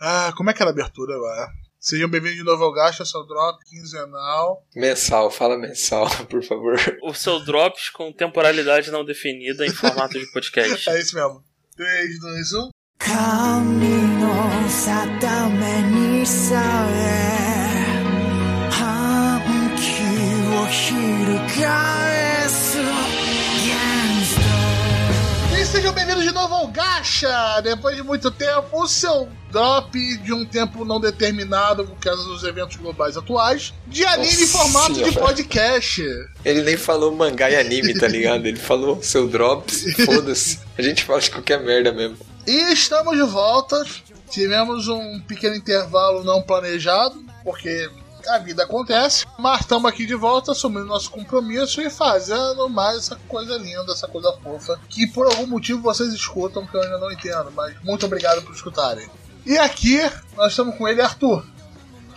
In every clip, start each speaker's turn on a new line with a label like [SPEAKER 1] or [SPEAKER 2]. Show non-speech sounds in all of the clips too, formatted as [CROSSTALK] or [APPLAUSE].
[SPEAKER 1] Ah, como é que era a abertura agora? Sejam bem-vindos de novo ao Gacha, seu drop quinzenal.
[SPEAKER 2] Mensal, fala mensal, [LAUGHS] por favor.
[SPEAKER 3] O seu drops com temporalidade não definida em formato de podcast. [LAUGHS]
[SPEAKER 1] É isso mesmo. 3, 2, 1.
[SPEAKER 4] 神
[SPEAKER 1] sejam bem-vindos de novo ao Gacha! Depois de muito tempo, o seu drop de um tempo não determinado, por causa dos eventos globais atuais, de anime em
[SPEAKER 2] Nossa
[SPEAKER 1] formato de
[SPEAKER 2] senhora.
[SPEAKER 1] podcast.
[SPEAKER 2] Ele nem falou mangá e anime, tá ligado? Ele falou seu drops, foda-se. A gente fala de qualquer merda mesmo.
[SPEAKER 1] E estamos de volta. Tivemos um pequeno intervalo não planejado, porque a vida acontece. Mas estamos aqui de volta, assumindo nosso compromisso e fazendo mais essa coisa linda, essa coisa fofa, que por algum motivo vocês escutam, que eu ainda não entendo. Mas muito obrigado por escutarem. E aqui nós estamos com ele, Arthur.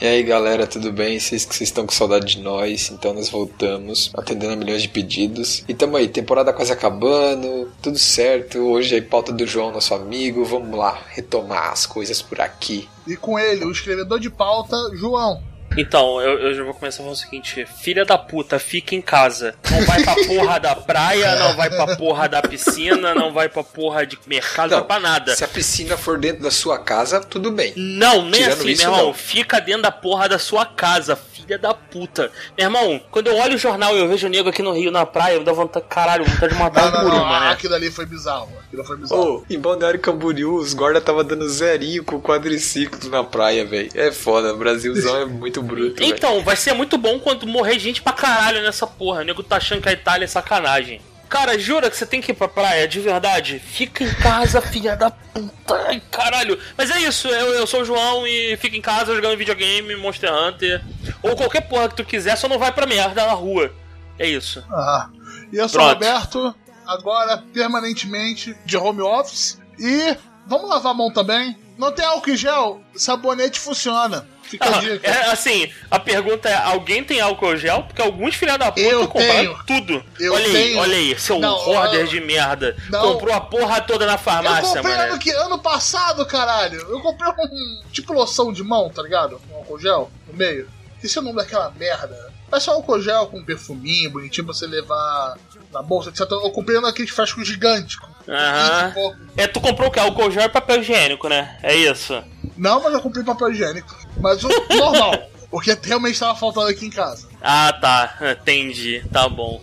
[SPEAKER 2] E aí galera, tudo bem? Vocês que vocês estão com saudade de nós, então nós voltamos, atendendo a milhões de pedidos. E tamo aí, temporada quase acabando, tudo certo. Hoje aí pauta do João, nosso amigo. Vamos lá, retomar as coisas por aqui.
[SPEAKER 1] E com ele, o escrevedor de pauta, João.
[SPEAKER 3] Então, eu, eu já vou começar falando o seguinte: Filha da puta, fica em casa. Não vai pra porra da praia, não vai pra porra da piscina, não vai pra porra de mercado, não vai pra nada.
[SPEAKER 2] Se a piscina for dentro da sua casa, tudo bem.
[SPEAKER 3] Não, nem
[SPEAKER 2] Tirando
[SPEAKER 3] assim,
[SPEAKER 2] isso,
[SPEAKER 3] meu irmão.
[SPEAKER 2] não.
[SPEAKER 3] Fica dentro da porra da sua casa, filha da puta. Meu irmão, quando eu olho o jornal e eu vejo o nego aqui no Rio na praia, eu dá vontade, caralho, vontade de matar
[SPEAKER 1] Não,
[SPEAKER 3] um
[SPEAKER 1] não,
[SPEAKER 3] uma, né?
[SPEAKER 1] aquilo ali foi bizarro. Aquilo foi bizarro.
[SPEAKER 2] Ô, em Balneário Camboriú, os guarda tava dando zerinho com quadriciclos na praia, velho. É foda, o Brasilzão é muito bruto.
[SPEAKER 3] Então, vai ser muito bom quando morrer gente pra caralho nessa porra. O nego tá achando que a Itália é sacanagem. Cara, jura que você tem que ir pra praia, de verdade? Fica em casa, [LAUGHS] filha da puta. Ai, caralho. Mas é isso, eu, eu sou o João e fica em casa jogando videogame, Monster Hunter. Ou qualquer porra que tu quiser, só não vai pra merda na rua. É isso.
[SPEAKER 1] Ah. E eu sou o
[SPEAKER 3] Pronto.
[SPEAKER 1] Roberto, agora permanentemente de home office. E vamos lavar a mão também. Não tem álcool em gel? Sabonete funciona. Fica
[SPEAKER 3] Ah, é, assim, a pergunta é: alguém tem álcool gel? Porque alguns filha da puta
[SPEAKER 1] Eu
[SPEAKER 3] compraram
[SPEAKER 1] tenho.
[SPEAKER 3] tudo.
[SPEAKER 1] Eu
[SPEAKER 3] olha aí,
[SPEAKER 1] tenho.
[SPEAKER 3] olha aí, seu
[SPEAKER 1] Não,
[SPEAKER 3] hoarder
[SPEAKER 1] eu-
[SPEAKER 3] de merda.
[SPEAKER 1] Não.
[SPEAKER 3] Comprou a porra toda na
[SPEAKER 1] Eu
[SPEAKER 3] farmácia,
[SPEAKER 1] comprei
[SPEAKER 3] mano.
[SPEAKER 1] ano, que, ano passado, caralho. Eu comprei um tipo loção de mão, tá ligado? Com álcool gel no meio. Esse é o nome daquela merda. É só álcool gel com perfuminho, bonitinho pra você levar na bolsa, etc. Eu comprei um daqueles frascos gigantes. com
[SPEAKER 3] Aham.
[SPEAKER 1] 20 pouco.
[SPEAKER 3] É, tu comprou o que? Álcool gel e papel higiênico, né? É isso.
[SPEAKER 1] Não, mas eu comprei papel higiênico. Mas o normal. Porque realmente tava faltando aqui em casa.
[SPEAKER 3] Ah, tá. Entendi. Tá bom.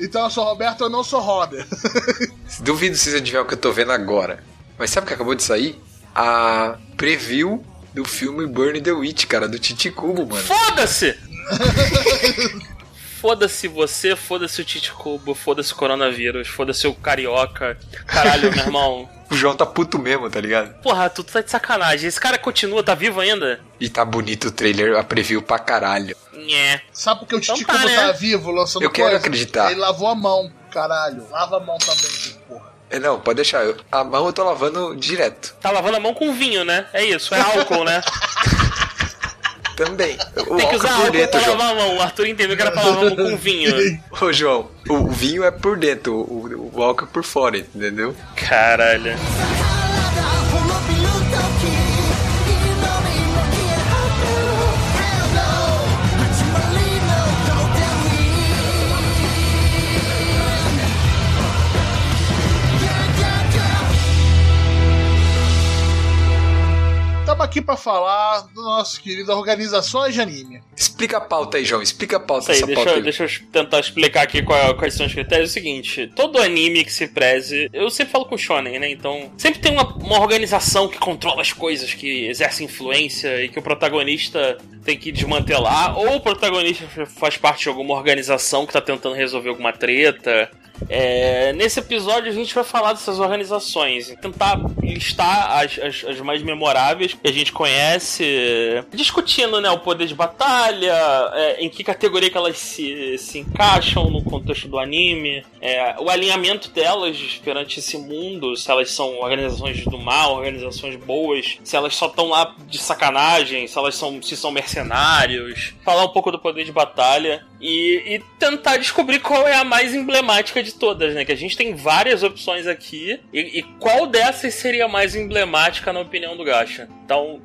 [SPEAKER 1] Então eu sou Roberto, eu não sou Robert. [LAUGHS]
[SPEAKER 2] Duvido se você tiver o que eu tô vendo agora. Mas sabe o que acabou de sair? A preview do filme Burn the Witch, cara, do Titi Cubo, mano.
[SPEAKER 3] Foda-se! [LAUGHS] Foda-se você, foda-se o Tite Cubo, foda-se o coronavírus, foda-se o carioca. Caralho, meu irmão.
[SPEAKER 2] O João tá puto mesmo, tá ligado?
[SPEAKER 3] Porra, tu tá de sacanagem. Esse cara continua, tá vivo ainda?
[SPEAKER 2] E tá bonito o trailer, a preview pra caralho.
[SPEAKER 3] Nhé.
[SPEAKER 1] Sabe por que o
[SPEAKER 3] Então
[SPEAKER 1] Titico
[SPEAKER 3] tá,
[SPEAKER 1] não
[SPEAKER 3] né?
[SPEAKER 1] tá vivo lançando
[SPEAKER 2] Eu quero
[SPEAKER 1] coisa?
[SPEAKER 2] acreditar.
[SPEAKER 1] Ele lavou a mão, caralho. Lava a mão também, porra.
[SPEAKER 2] É, não, pode deixar. eu- A mão eu tô lavando direto.
[SPEAKER 3] Tá lavando a mão com vinho, né? É isso, é álcool, né? [LAUGHS]
[SPEAKER 2] Também. O
[SPEAKER 3] Tem que usar
[SPEAKER 2] por
[SPEAKER 3] álcool
[SPEAKER 2] dentro,
[SPEAKER 3] pra
[SPEAKER 2] João.
[SPEAKER 3] lavar a mão. O Arthur entendeu que era pra lavar a mão com vinho. [LAUGHS]
[SPEAKER 2] Ô, João, o, o vinho é por dentro, o, é por fora, entendeu?
[SPEAKER 3] Caralho.
[SPEAKER 1] Aqui pra falar do nosso querido Organizações de Anime.
[SPEAKER 2] Explica a pauta aí, João. Explica a pauta
[SPEAKER 3] aí,
[SPEAKER 2] dessa pauta
[SPEAKER 3] deixa,
[SPEAKER 2] aí.
[SPEAKER 3] deixa eu tentar explicar aqui qual- quais são os critérios. É o seguinte, todo anime que se preze, eu sempre falo com o Shonen, né? Então, sempre tem uma, uma organização que controla as coisas, que exerce influência e que o protagonista tem que desmantelar, ou o protagonista faz parte de alguma organização que tá tentando resolver alguma treta. É, nesse episódio a gente vai falar dessas organizações, tentar listar as, as, as mais memoráveis que a gente conhece, discutindo né, o poder de batalha, é, em que categoria que elas se, se encaixam no contexto do anime, é, o alinhamento delas perante esse mundo, se elas são organizações do mal, organizações boas, se elas só estão lá de sacanagem, se elas são, se são mercenárias mercenários, falar um pouco do poder de batalha e, e tentar descobrir qual é a mais emblemática de todas, né? Que a gente tem várias opções aqui e, e qual dessas seria a mais emblemática na opinião do Gacha. Então,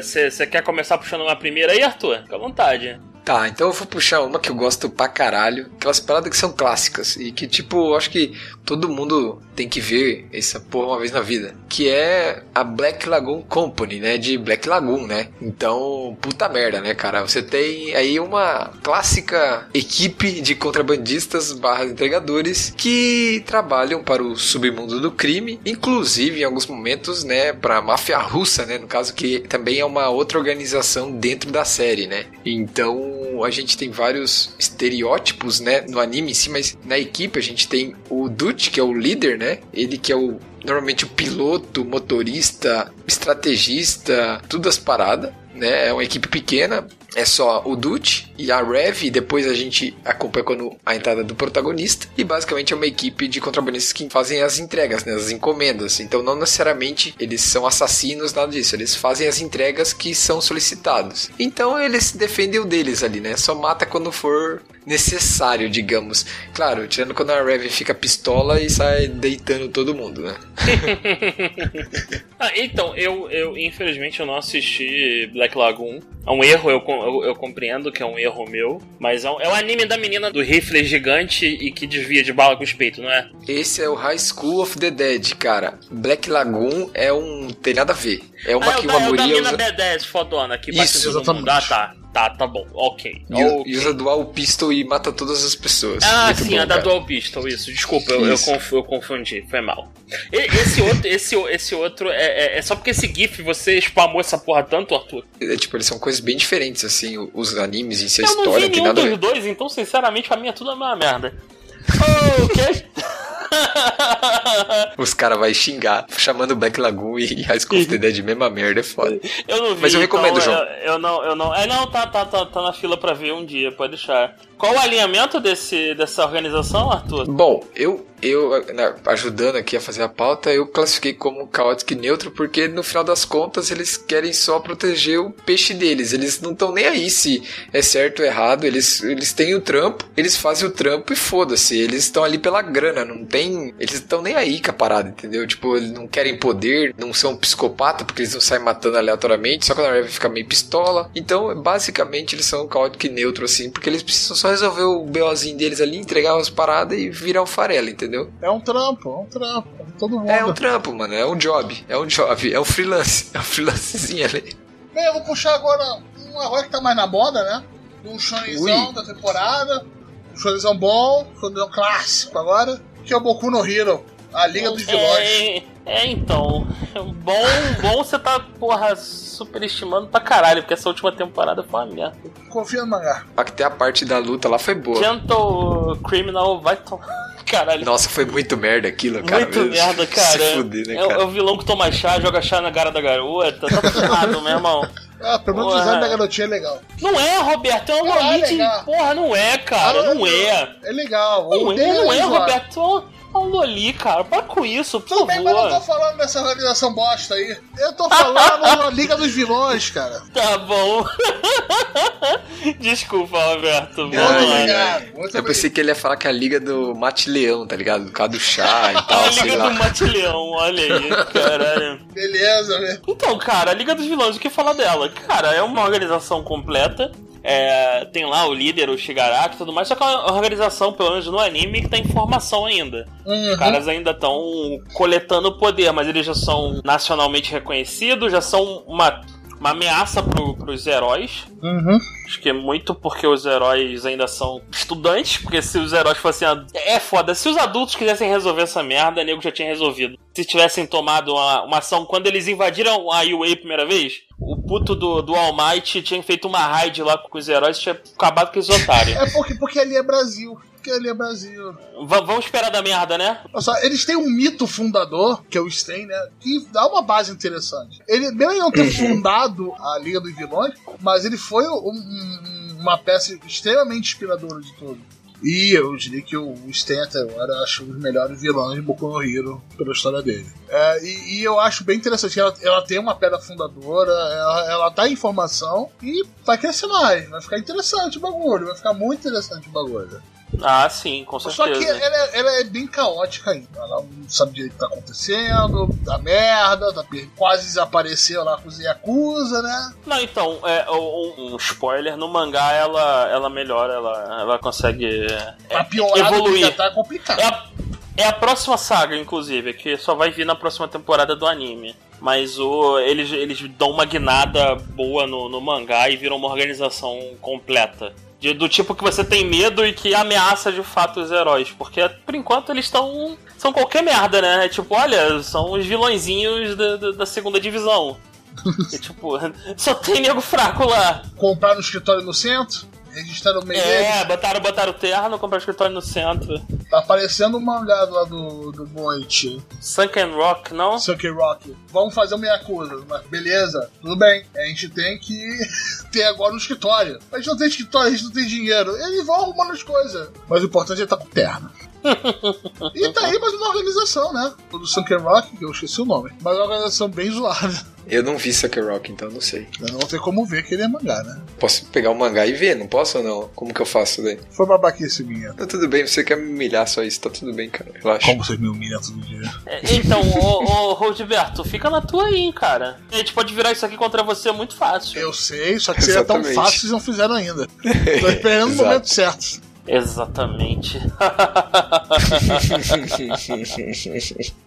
[SPEAKER 3] você quer começar puxando uma primeira aí, Arthur? Fica à vontade.
[SPEAKER 2] Tá, então eu vou puxar uma que eu gosto pra caralho. Aquelas paradas que são clássicas. E que, tipo, acho que todo mundo tem que ver essa porra uma vez na vida. Que é a Black Lagoon Company, né? De Black Lagoon, né? Então, puta merda, né, cara? Você tem aí uma clássica equipe de contrabandistas barra entregadores que trabalham para o submundo do crime. Inclusive, em alguns momentos, né? Pra máfia russa, né? No caso, que também é uma outra organização dentro da série, né? Então, a gente tem vários estereótipos, né, no anime em si, mas na equipe a gente tem o Dutch, que é o líder, né? Ele que é o normalmente o piloto, motorista, estrategista, tudo as paradas, né? É uma equipe pequena, é só o Dutch e a Rev, e depois a gente acompanha quando a entrada do protagonista, e basicamente é uma equipe de contrabandistas que fazem as entregas, né, as encomendas. Então não necessariamente eles são assassinos, nada disso, eles fazem as entregas que são solicitados. Então eles defendem o deles ali, né? Só mata quando for necessário, digamos. Claro, tirando quando a Rev fica pistola e sai deitando todo mundo, né? [LAUGHS]
[SPEAKER 3] Ah, então, eu, eu infelizmente eu não assisti Black Lagoon. É um erro, eu, eu, eu compreendo que é um erro meu. Mas é, um, é o anime da menina do rifle gigante e que desvia de bala com os peitos, não é?
[SPEAKER 2] Esse é o High School of the Dead, cara. Black Lagoon é um. tem nada a ver. É uma
[SPEAKER 3] ah,
[SPEAKER 2] que
[SPEAKER 3] é o da,
[SPEAKER 2] uma
[SPEAKER 3] é o da mina
[SPEAKER 2] usa,
[SPEAKER 3] B10 fodona que
[SPEAKER 1] Isso, exatamente.
[SPEAKER 3] mundo. Ah, tá. Tá, tá bom. Ok.
[SPEAKER 2] e, u-
[SPEAKER 3] Ok.
[SPEAKER 2] e usa dual pistol e mata todas as pessoas.
[SPEAKER 3] Ah,
[SPEAKER 2] Muito
[SPEAKER 3] sim,
[SPEAKER 2] bom,
[SPEAKER 3] a da
[SPEAKER 2] cara.
[SPEAKER 3] Dual Pistol, isso. Desculpa, eu, eu,
[SPEAKER 2] Isso.
[SPEAKER 3] eu confundi, foi mal. E- Esse outro, esse, esse outro é, é- é só porque esse GIF você spamou essa porra tanto, Arthur?
[SPEAKER 2] É, tipo, eles são coisas bem diferentes, assim, os animes em si, a
[SPEAKER 3] eu não
[SPEAKER 2] história,
[SPEAKER 3] vi nenhum dos dois, então sinceramente pra mim é tudo a mesma merda. Ok? [LAUGHS]
[SPEAKER 2] Os caras vão xingar, chamando Black Lagoon e High School of the Dead, mesma merda, é foda.
[SPEAKER 3] Eu não vi,
[SPEAKER 2] Mas eu recomendo,
[SPEAKER 3] então,
[SPEAKER 2] João.
[SPEAKER 3] Eu, eu não, eu não. É, não, tá, tá, tá, tá na fila pra ver um dia, pode deixar. Qual o alinhamento desse, dessa organização, Arthur?
[SPEAKER 2] Bom, eu, eu né, ajudando aqui a fazer a pauta, eu classifiquei como caótico e neutro porque no final das contas eles querem só proteger o peixe deles. Eles não estão nem aí se é certo ou errado. Eles, eles têm o trampo, eles fazem o trampo e foda-se. Eles estão ali pela grana, não tem. Eles estão nem aí com a parada, entendeu? Tipo, eles não querem poder, não são psicopata porque eles não saem matando aleatoriamente, só quando a Rev fica meio pistola. Então, basicamente, eles são caótico e neutro, assim, porque eles precisam só resolver o BOzinho deles ali, entregar as paradas e virar um farelo, entendeu?
[SPEAKER 1] É um trampo, é um trampo. Todo mundo.
[SPEAKER 2] É um trampo, mano, é um job, é um job, é um freelance, é um freelancezinho ali.
[SPEAKER 1] Bem, eu vou puxar agora um agora que tá mais na moda, né? Um shonenzão da temporada. Um shonenzão bom, um shonenzão clássico agora. Que é o Boku no Hero. A Liga dos Vilões.
[SPEAKER 3] É, é, então. Bom, bom você tá, porra, superestimando pra caralho, porque essa última temporada foi uma merda.
[SPEAKER 1] Confia no mangá.
[SPEAKER 2] Até a parte da luta lá foi boa.
[SPEAKER 3] Gentle Criminal vai tomar. Caralho.
[SPEAKER 2] Nossa, foi muito merda aquilo, cara.
[SPEAKER 3] Muito
[SPEAKER 2] Meu,
[SPEAKER 3] merda, [LAUGHS] cara.
[SPEAKER 2] Se fuder, né,
[SPEAKER 3] é, o-
[SPEAKER 2] cara?
[SPEAKER 3] é o vilão que toma chá, joga chá na cara da garota. Tá tudo errado, meu irmão.
[SPEAKER 1] Ah, pelo menos o design da garotinha é legal.
[SPEAKER 3] Não é, Roberto, é uma
[SPEAKER 1] Não é legal.
[SPEAKER 3] Porra, não é, cara. Não é.
[SPEAKER 1] É legal.
[SPEAKER 3] Não é, não é. Roberto. Um Loli, cara. Para com isso, por
[SPEAKER 1] Tudo bem, mas eu não tô
[SPEAKER 3] favor.
[SPEAKER 1] falando dessa organização bosta aí. Eu tô falando da [LAUGHS] Liga dos Vilões, cara.
[SPEAKER 3] Tá bom. [LAUGHS] Desculpa, Roberto.
[SPEAKER 1] Muito obrigado. Muito
[SPEAKER 2] Eu
[SPEAKER 1] obrigado.
[SPEAKER 2] pensei que ele ia falar que é a liga do Mate Leão, tá ligado? Do cara do chá e [LAUGHS] tal,
[SPEAKER 3] a Liga do Mate-Leão, olha aí, caralho.
[SPEAKER 1] Beleza, velho.
[SPEAKER 3] Então, cara, a Liga dos Vilões, o que falar dela? Cara, é uma organização completa. É, tem lá o líder, o Shigaraki e tudo mais, só que é uma organização, pelo menos no anime, que tá em formação ainda.
[SPEAKER 1] Uhum.
[SPEAKER 3] Os caras ainda estão coletando poder, mas eles já são nacionalmente reconhecidos, já são uma, uma ameaça pro, pros heróis.
[SPEAKER 1] Uhum.
[SPEAKER 3] Acho que é muito porque os heróis ainda são estudantes, porque se os heróis fossem. É foda, se os adultos quisessem resolver essa merda, nego já tinha resolvido. Se tivessem tomado uma, uma ação quando eles invadiram a UA a primeira vez, o puto do, do All Might tinha feito uma raid lá com os heróis e tinha acabado com os otários.
[SPEAKER 1] É porque, porque ali é Brasil. Porque ali é Brasil.
[SPEAKER 3] Va- vamos esperar da merda, né?
[SPEAKER 1] Olha só, eles têm um mito fundador, que é o Sten, né? Que dá uma base interessante. Ele, mesmo ele não ter [CLEARS THROAT] fundado a Liga dos Vilões, mas ele foi um- um- uma peça extremamente inspiradora de tudo. E eu diria que o Stan até agora acho um dos melhores vilões de Boku no Hero pela história dele. É, e, e eu acho bem interessante, ela, ela tem uma pedra fundadora, ela, ela dá informação e vai crescer mais, vai ficar interessante o bagulho, vai ficar muito interessante o bagulho.
[SPEAKER 3] Ah, sim, com certeza.
[SPEAKER 1] Só que ela, é- ela é bem caótica ainda. Ela não sabe direito o que tá acontecendo, dá merda, tá per- quase desapareceu lá com os Yakuza, né?
[SPEAKER 3] Não, então, é, um, um spoiler, no mangá ela, ela melhora, ela, ela consegue é,
[SPEAKER 1] piorar
[SPEAKER 3] evoluir.
[SPEAKER 1] tá complicado.
[SPEAKER 3] É a, é a próxima saga, inclusive, que só vai vir na próxima temporada do anime. Mas o, eles, eles dão uma guinada boa no, no mangá e viram uma organização completa. De- do tipo que você tem medo e que ameaça de fato os heróis. Porque por enquanto eles estão. São qualquer merda, né? É tipo, olha, são os vilõezinhos da, da, da segunda divisão. [LAUGHS] E, tipo, [LAUGHS] só tem nego fraco lá.
[SPEAKER 1] Comprar no escritório no centro, registrar no meio
[SPEAKER 3] É,
[SPEAKER 1] deles.
[SPEAKER 3] botaram, botaram terno, compraram escritório no centro.
[SPEAKER 1] Tá aparecendo um mangá lá do, do Boit,
[SPEAKER 3] Sunken Rock, não?
[SPEAKER 1] Sucky Rock. Vamos fazer uma Yakuza. Mas beleza, tudo bem. A gente tem que [LAUGHS] ter agora um escritório. A gente não tem escritório, a gente não tem dinheiro. Eles vão arrumando as coisas. Mas o importante é estar com terno. E tá aí mais uma organização, né? O do Sunken Rock, que eu esqueci o nome. Mas é uma organização bem zoada.
[SPEAKER 2] Eu não vi Sucker Rock, então não sei.
[SPEAKER 1] Eu não tem como ver que ele é mangá, né?
[SPEAKER 2] Posso pegar o mangá e ver, não posso ou não? Como que eu faço daí?
[SPEAKER 1] Foi babaquice minha.
[SPEAKER 2] Tá tudo bem, você quer me humilhar só isso, tá tudo bem, cara. Relaxa.
[SPEAKER 1] Como vocês me humilham todo dia.
[SPEAKER 3] É, Então, ô, ô Roldberto, fica na tua aí, hein, cara. A gente pode virar isso aqui contra você muito fácil.
[SPEAKER 1] Eu sei, só que seria tão fácil vocês não fizeram ainda. Tô esperando o [LAUGHS] momento certo.
[SPEAKER 3] Exatamente. [LAUGHS]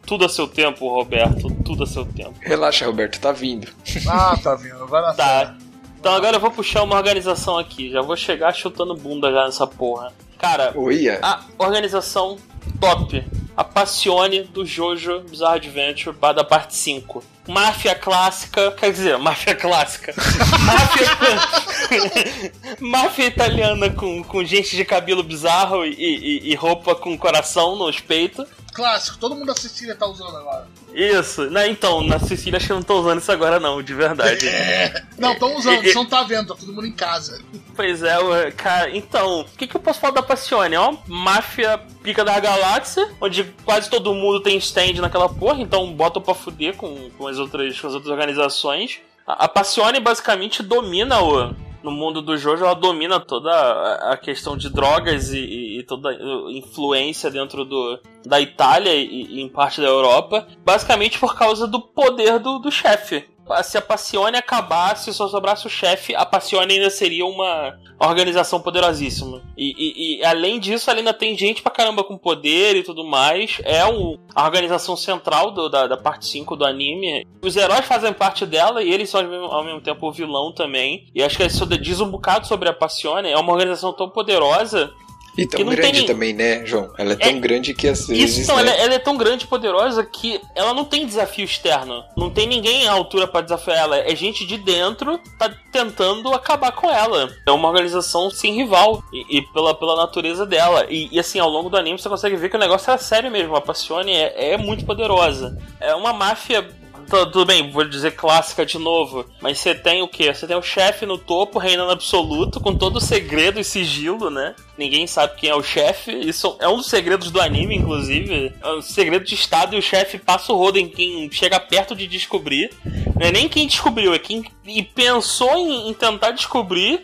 [SPEAKER 3] tudo a seu tempo, Roberto. Tudo a seu tempo.
[SPEAKER 2] Relaxa, Roberto, tá vindo.
[SPEAKER 1] Ah, tá vindo, vai na.
[SPEAKER 3] Tá. Então agora eu vou puxar uma organização aqui. Já vou chegar chutando bunda já nessa porra. Cara,
[SPEAKER 2] Oia.
[SPEAKER 3] a organização top. A Passione do Jojo Bizarre Adventure da parte 5. Máfia clássica, quer dizer, máfia clássica. [LAUGHS] máfia, [LAUGHS] máfia italiana com, com gente de cabelo bizarro e, e- e roupa com coração nos peitos.
[SPEAKER 1] Clássico, todo mundo da Sicília tá usando agora.
[SPEAKER 3] Isso, né? Então, na Sicília acho que não estão usando isso agora, não, de verdade.
[SPEAKER 1] É. Não, estão usando, você não tá vendo, tá todo mundo em casa.
[SPEAKER 3] Pois é, cara, então, o que, que eu posso falar da Passione? É uma máfia pica da galáxia, onde quase todo mundo tem stand naquela porra, então botam pra fuder com, com, as, outras, com as outras organizações. A, a Passione basicamente domina o. No mundo do Jojo, ela domina toda a- questão de drogas e, e- e toda a influência dentro do, da Itália e, e em parte da Europa, basicamente por causa do poder do, do chefe. Se a Passione acabasse, só sobrasse o chefe, a Passione ainda seria uma organização poderosíssima. E, e- e, além disso, ela ainda tem gente pra caramba com poder e tudo mais. É o- a organização central do- da, da parte 5 do anime. Os heróis fazem parte dela e eles são ao mesmo, ao mesmo tempo o vilão também. E acho que isso diz um bocado sobre a Passione. É uma organização tão poderosa
[SPEAKER 2] E tão grande
[SPEAKER 3] tem-
[SPEAKER 2] também, né, João? Ela é tão
[SPEAKER 3] É-
[SPEAKER 2] grande que às vezes.
[SPEAKER 3] Isso, então,
[SPEAKER 2] né?
[SPEAKER 3] ela, ela é tão grande e poderosa que ela não tem desafio externo. Não tem ninguém à altura pra desafiar ela. É gente de dentro tá tentando acabar com ela. É uma organização sem rival. E, e pela, pela natureza dela. E, e, assim, ao longo do anime você consegue ver que o negócio é sério mesmo. A Passione é, é muito poderosa. É uma máfia. Tu- Tudo bem, vou dizer clássica de novo. Mas você tem o quê? Você tem o chefe no topo, reinando absoluto, com todo o segredo e sigilo, né? Ninguém sabe quem é o chefe. Isso é um dos segredos do anime, inclusive. É um segredo de estado e o chefe passa o rodo em quem chega perto de descobrir. Não é nem quem descobriu, é quem e pensou em, em tentar descobrir.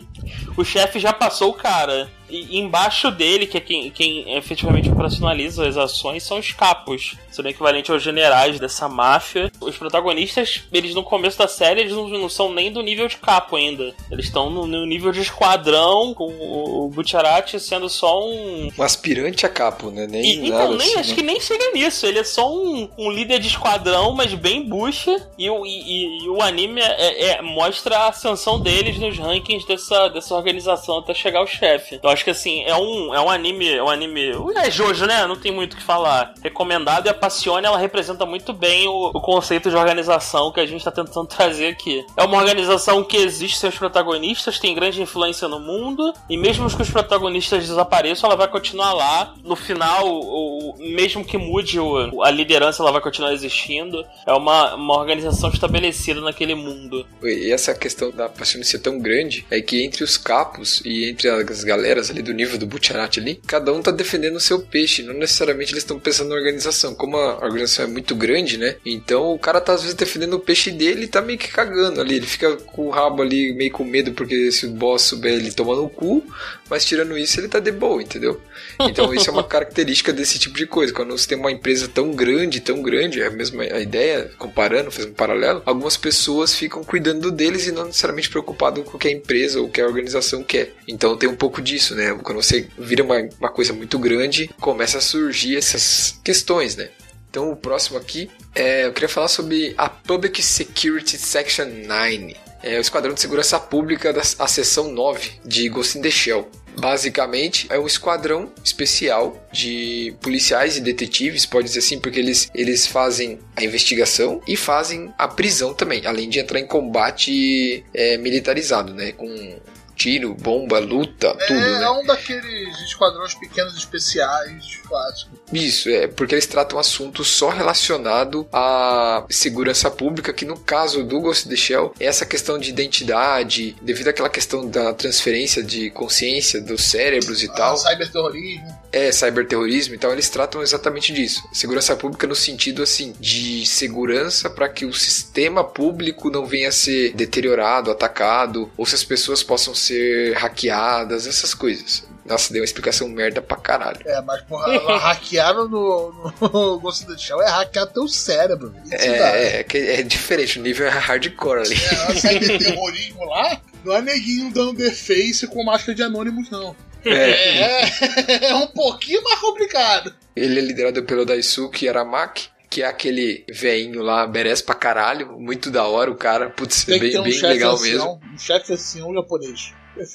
[SPEAKER 3] O chefe já passou o cara. E embaixo dele, que é quem, quem efetivamente operacionaliza as ações, são os capos. São o equivalente aos generais dessa máfia. Os protagonistas, eles no começo da série, eles não, não são nem do nível de capo ainda. Eles estão no, no nível de esquadrão, com o, o Butcherati sendo só um,
[SPEAKER 2] Um aspirante a capo, né? Nem
[SPEAKER 3] e, então, nem,
[SPEAKER 2] assim,
[SPEAKER 3] acho
[SPEAKER 2] né?
[SPEAKER 3] que nem chega nisso. Ele é só um, um líder de esquadrão, mas bem bucha. E, o- e- e- e o anime é- é- mostra a ascensão deles nos rankings dessa, dessa organização até chegar ao chefe. Então acho que assim, é um, é um anime. É um anime. É Jojo, né? Não tem muito o que falar. Recomendado e a Passione ela representa muito bem o, o conceito de organização que a gente tá tentando [LAUGHS] trazer aqui. É uma organização que existe sem os protagonistas, tem grande influência no mundo, e mesmo que os protagonistas desapareçam, ela vai continuar lá. No final, o, o- mesmo que mude o- a liderança, ela vai continuar existindo. É uma, uma organização estabelecida naquele mundo.
[SPEAKER 2] E essa questão da paixão ser tão grande é que entre os capos e entre as galeras caras ali do nível do Butcherati ali, cada um tá defendendo o seu peixe, não necessariamente eles estão pensando na organização. Como a organização é muito grande, né? Então o cara tá às vezes defendendo o peixe dele e tá meio que cagando ali. Ele fica com o rabo ali meio com medo porque se o boss souber ele toma no cu, mas tirando isso ele tá de boa, entendeu? Então isso é uma [LAUGHS] característica desse tipo de coisa. Quando você tem uma empresa tão grande, tão grande, é a mesma ideia, comparando, fazendo um paralelo, algumas pessoas ficam cuidando deles e não necessariamente preocupado com o que a empresa ou o que a organização quer. Então tem um pouco disso, né? Quando você vira uma, uma coisa muito grande, começa a surgir essas questões, né? Então o próximo aqui, é, eu queria falar sobre a Public Security Section 9. É o Esquadrão de Segurança Pública da a seção 9 de Ghost in the Shell. Basicamente, é um esquadrão especial de policiais e detetives, pode dizer assim, porque eles, eles fazem a investigação e fazem a prisão também, além de entrar em combate é, militarizado, né? Com tiro, bomba, luta, tudo,
[SPEAKER 1] é,
[SPEAKER 2] né?
[SPEAKER 1] é um daqueles esquadrões pequenos especiais clássicos.
[SPEAKER 2] Isso, é porque eles tratam assuntos só relacionado à segurança pública, que no caso do Ghost in the Shell é essa questão de identidade, devido àquela questão da transferência de consciência dos cérebros e tal.
[SPEAKER 1] Ah, cyberterrorismo.
[SPEAKER 2] É, cyberterrorismo e tal, eles tratam exatamente disso. Segurança pública no sentido assim de segurança para que o sistema público não venha a ser deteriorado, atacado, ou se as pessoas possam ser hackeadas, essas coisas. Nossa, deu uma explicação merda pra caralho.
[SPEAKER 1] É, mas porra, [LAUGHS] hackearam no, no Ghost in the Shell é hackear teu cérebro.
[SPEAKER 2] É, é, é diferente, o nível é hardcore ali.
[SPEAKER 1] É, o cyberterrorismo [LAUGHS] lá não é neguinho dando deface com máscara de anônimos, não.
[SPEAKER 2] É,
[SPEAKER 1] É, é um pouquinho mais complicado.
[SPEAKER 2] ele é liderado pelo Daisuke Aramaki, que é aquele veinho lá, merece pra caralho, muito da hora o cara, putz,
[SPEAKER 1] Tem
[SPEAKER 2] bem,
[SPEAKER 1] um
[SPEAKER 2] bem legal
[SPEAKER 1] assim,
[SPEAKER 2] mesmo.
[SPEAKER 1] Um chefe assim, um japonês.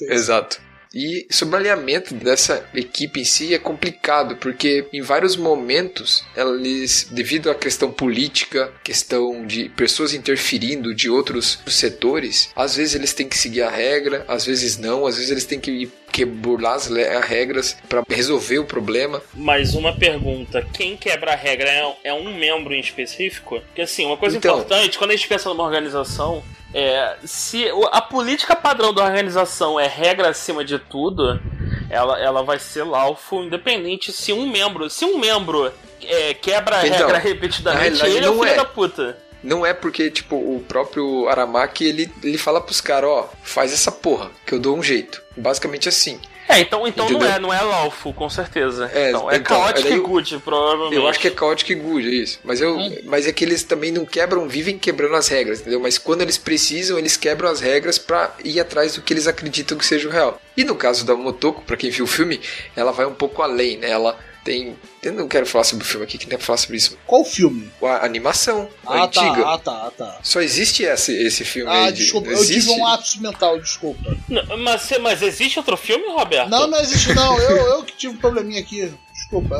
[SPEAKER 2] Exato. E sobre o alinhamento dessa equipe em si é complicado, porque em vários momentos eles, devido à questão política, questão de pessoas interferindo de outros setores, às vezes eles têm que seguir a regra, às vezes não, às vezes eles têm que, que burlar as, regras para resolver o problema.
[SPEAKER 3] Mais uma pergunta: quem quebra a regra é, é um membro em específico? Porque assim, uma coisa
[SPEAKER 2] Então.
[SPEAKER 3] importante, quando a gente pensa numa organização, é se a política padrão da organização é regra acima de tudo, ela, ela vai ser lawful, independente se um membro. Se um membro é, quebra a
[SPEAKER 2] Então,
[SPEAKER 3] regra repetidamente, ele é o filho
[SPEAKER 2] é.
[SPEAKER 3] da puta.
[SPEAKER 2] Não é porque, tipo, o próprio Aramaki, ele, ele fala pros caras, ó, faz essa porra, que eu dou um jeito. Basicamente assim.
[SPEAKER 3] É, então, então não é, não é lawful, com certeza.
[SPEAKER 2] É,
[SPEAKER 3] então, é
[SPEAKER 2] então,
[SPEAKER 3] chaotic
[SPEAKER 2] é daí
[SPEAKER 3] e
[SPEAKER 2] eu-
[SPEAKER 3] good, provavelmente.
[SPEAKER 2] Eu acho que é Chaotic Good, é isso. Mas, eu, mas é que eles também não quebram, vivem quebrando as regras, entendeu? Mas quando eles precisam, eles quebram as regras pra ir atrás do que eles acreditam que seja o real. E no caso da Motoko, pra quem viu o filme, ela vai um pouco além, né? Ela tem. Eu não quero falar sobre o filme aqui, que nem falar sobre isso.
[SPEAKER 1] Qual filme?
[SPEAKER 2] A animação, a
[SPEAKER 1] Ah,
[SPEAKER 2] antiga.
[SPEAKER 1] tá, ah, tá, ah, tá.
[SPEAKER 2] Só existe esse, esse filme
[SPEAKER 1] Ah,
[SPEAKER 2] aí. de-
[SPEAKER 1] desculpa, eu
[SPEAKER 2] existe?
[SPEAKER 1] tive um lapso mental, desculpa.
[SPEAKER 3] Não, mas, mas existe outro filme, Roberto?
[SPEAKER 1] Não, não existe não, eu, eu que tive um probleminha aqui. Desculpa.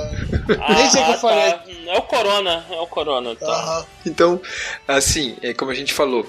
[SPEAKER 3] Ah,
[SPEAKER 1] Nem sei o que eu
[SPEAKER 3] ah,
[SPEAKER 1] falei.
[SPEAKER 3] tá. É o Corona, é o Corona. Tá.
[SPEAKER 1] Aham.
[SPEAKER 2] Então, assim, é como a gente falou,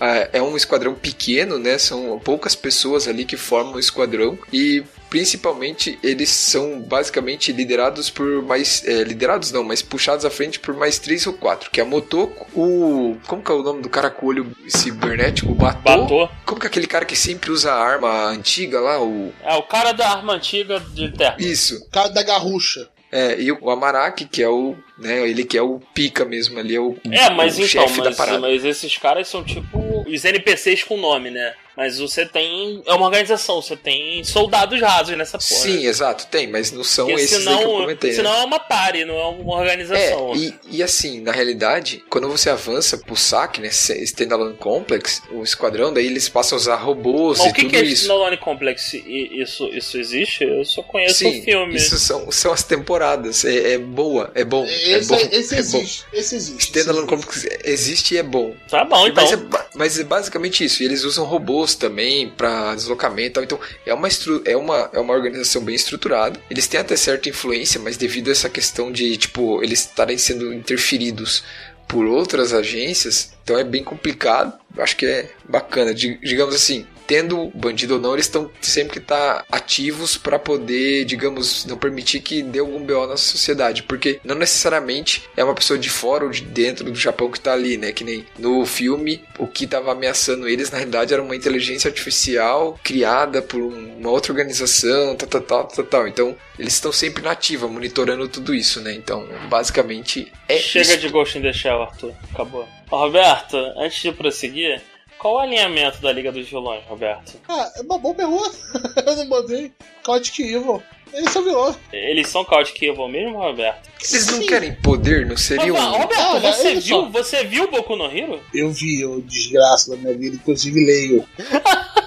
[SPEAKER 2] ah, é um esquadrão pequeno, né? São poucas pessoas ali que formam o esquadrão e principalmente eles são basicamente liderados por mais é, liderados não, mas puxados à frente por mais três ou quatro, que é a Motoko, o como que é o nome do cara com o olho cibernético, o Batou.
[SPEAKER 3] Batou.
[SPEAKER 2] Como que é aquele cara que sempre usa a arma antiga lá, o
[SPEAKER 3] É o cara da arma antiga de terra.
[SPEAKER 2] isso,
[SPEAKER 1] O cara da garrucha.
[SPEAKER 2] é, e o Amaraki, que é o, né, ele que é o pica mesmo ali, é o,
[SPEAKER 3] É, mas
[SPEAKER 2] o
[SPEAKER 3] então,
[SPEAKER 2] chefe da
[SPEAKER 3] mas,
[SPEAKER 2] parada.
[SPEAKER 3] mas esses caras são tipo os NPCs com nome, né? Mas você tem. É uma organização, você tem soldados rasos nessa porra.
[SPEAKER 2] Sim, exato, tem, mas não são
[SPEAKER 3] Porque
[SPEAKER 2] esses aí que eu
[SPEAKER 3] senão,
[SPEAKER 2] comentei. né?
[SPEAKER 3] senão é uma party, não é uma organização.
[SPEAKER 2] É, e, e assim, na realidade, quando você avança pro SAC, né, Standalone Complex, o esquadrão, daí eles passam a usar robôs
[SPEAKER 3] Mas
[SPEAKER 2] e
[SPEAKER 3] o que,
[SPEAKER 2] tudo
[SPEAKER 3] que é
[SPEAKER 2] isso.
[SPEAKER 3] Standalone Complex? E Isso, isso existe? Eu só conheço
[SPEAKER 2] Sim,
[SPEAKER 3] o filme.
[SPEAKER 2] isso são, são as temporadas. É, é boa, é bom. é
[SPEAKER 1] Esse,
[SPEAKER 2] bom,
[SPEAKER 1] esse [LAUGHS]
[SPEAKER 2] é bom.
[SPEAKER 1] existe. Esse existe.
[SPEAKER 2] Standalone. Complex existe e é bom.
[SPEAKER 3] Tá bom, então.
[SPEAKER 2] Mas, é, mas é basicamente isso. E eles usam robôs também pra deslocamento tal. Então é uma, é, uma, é uma organização bem estruturada. Eles têm até certa influência, mas devido a essa questão de, tipo, eles estarem sendo interferidos por outras agências, então é bem complicado. Acho que é bacana. Di- Digamos assim, tendo bandido ou não, eles estão sempre que estar ativos para poder, digamos, não permitir que dê algum BO na sociedade, porque não necessariamente é uma pessoa de fora ou de dentro do Japão que tá ali, né? Que nem no filme, o que tava ameaçando eles na realidade era uma inteligência artificial criada por um- uma outra organização, tal, tal, tal, tal, tal. Então, eles estão sempre na ativa, monitorando tudo isso, né? Então, basicamente é
[SPEAKER 3] Chega
[SPEAKER 2] isso.
[SPEAKER 3] de Ghost in the Shell, Arthur. Acabou. Roberto, antes de prosseguir, qual o alinhamento da Liga dos Vilões, Roberto?
[SPEAKER 1] Ah, é uma boa pergunta. [LAUGHS] Eu não mandei. Chaotic Evil. Ele só virou.
[SPEAKER 3] Eles são Chaotic Evil mesmo, Roberto?
[SPEAKER 2] Eles não
[SPEAKER 1] Sim.
[SPEAKER 2] querem poder, não seria
[SPEAKER 3] Roberto,
[SPEAKER 2] um...
[SPEAKER 3] Roberto,
[SPEAKER 1] Olha,
[SPEAKER 3] você viu,
[SPEAKER 1] só.
[SPEAKER 3] você viu Boku no Hero?
[SPEAKER 1] Eu vi o desgraça da minha vida, inclusive leio. [LAUGHS]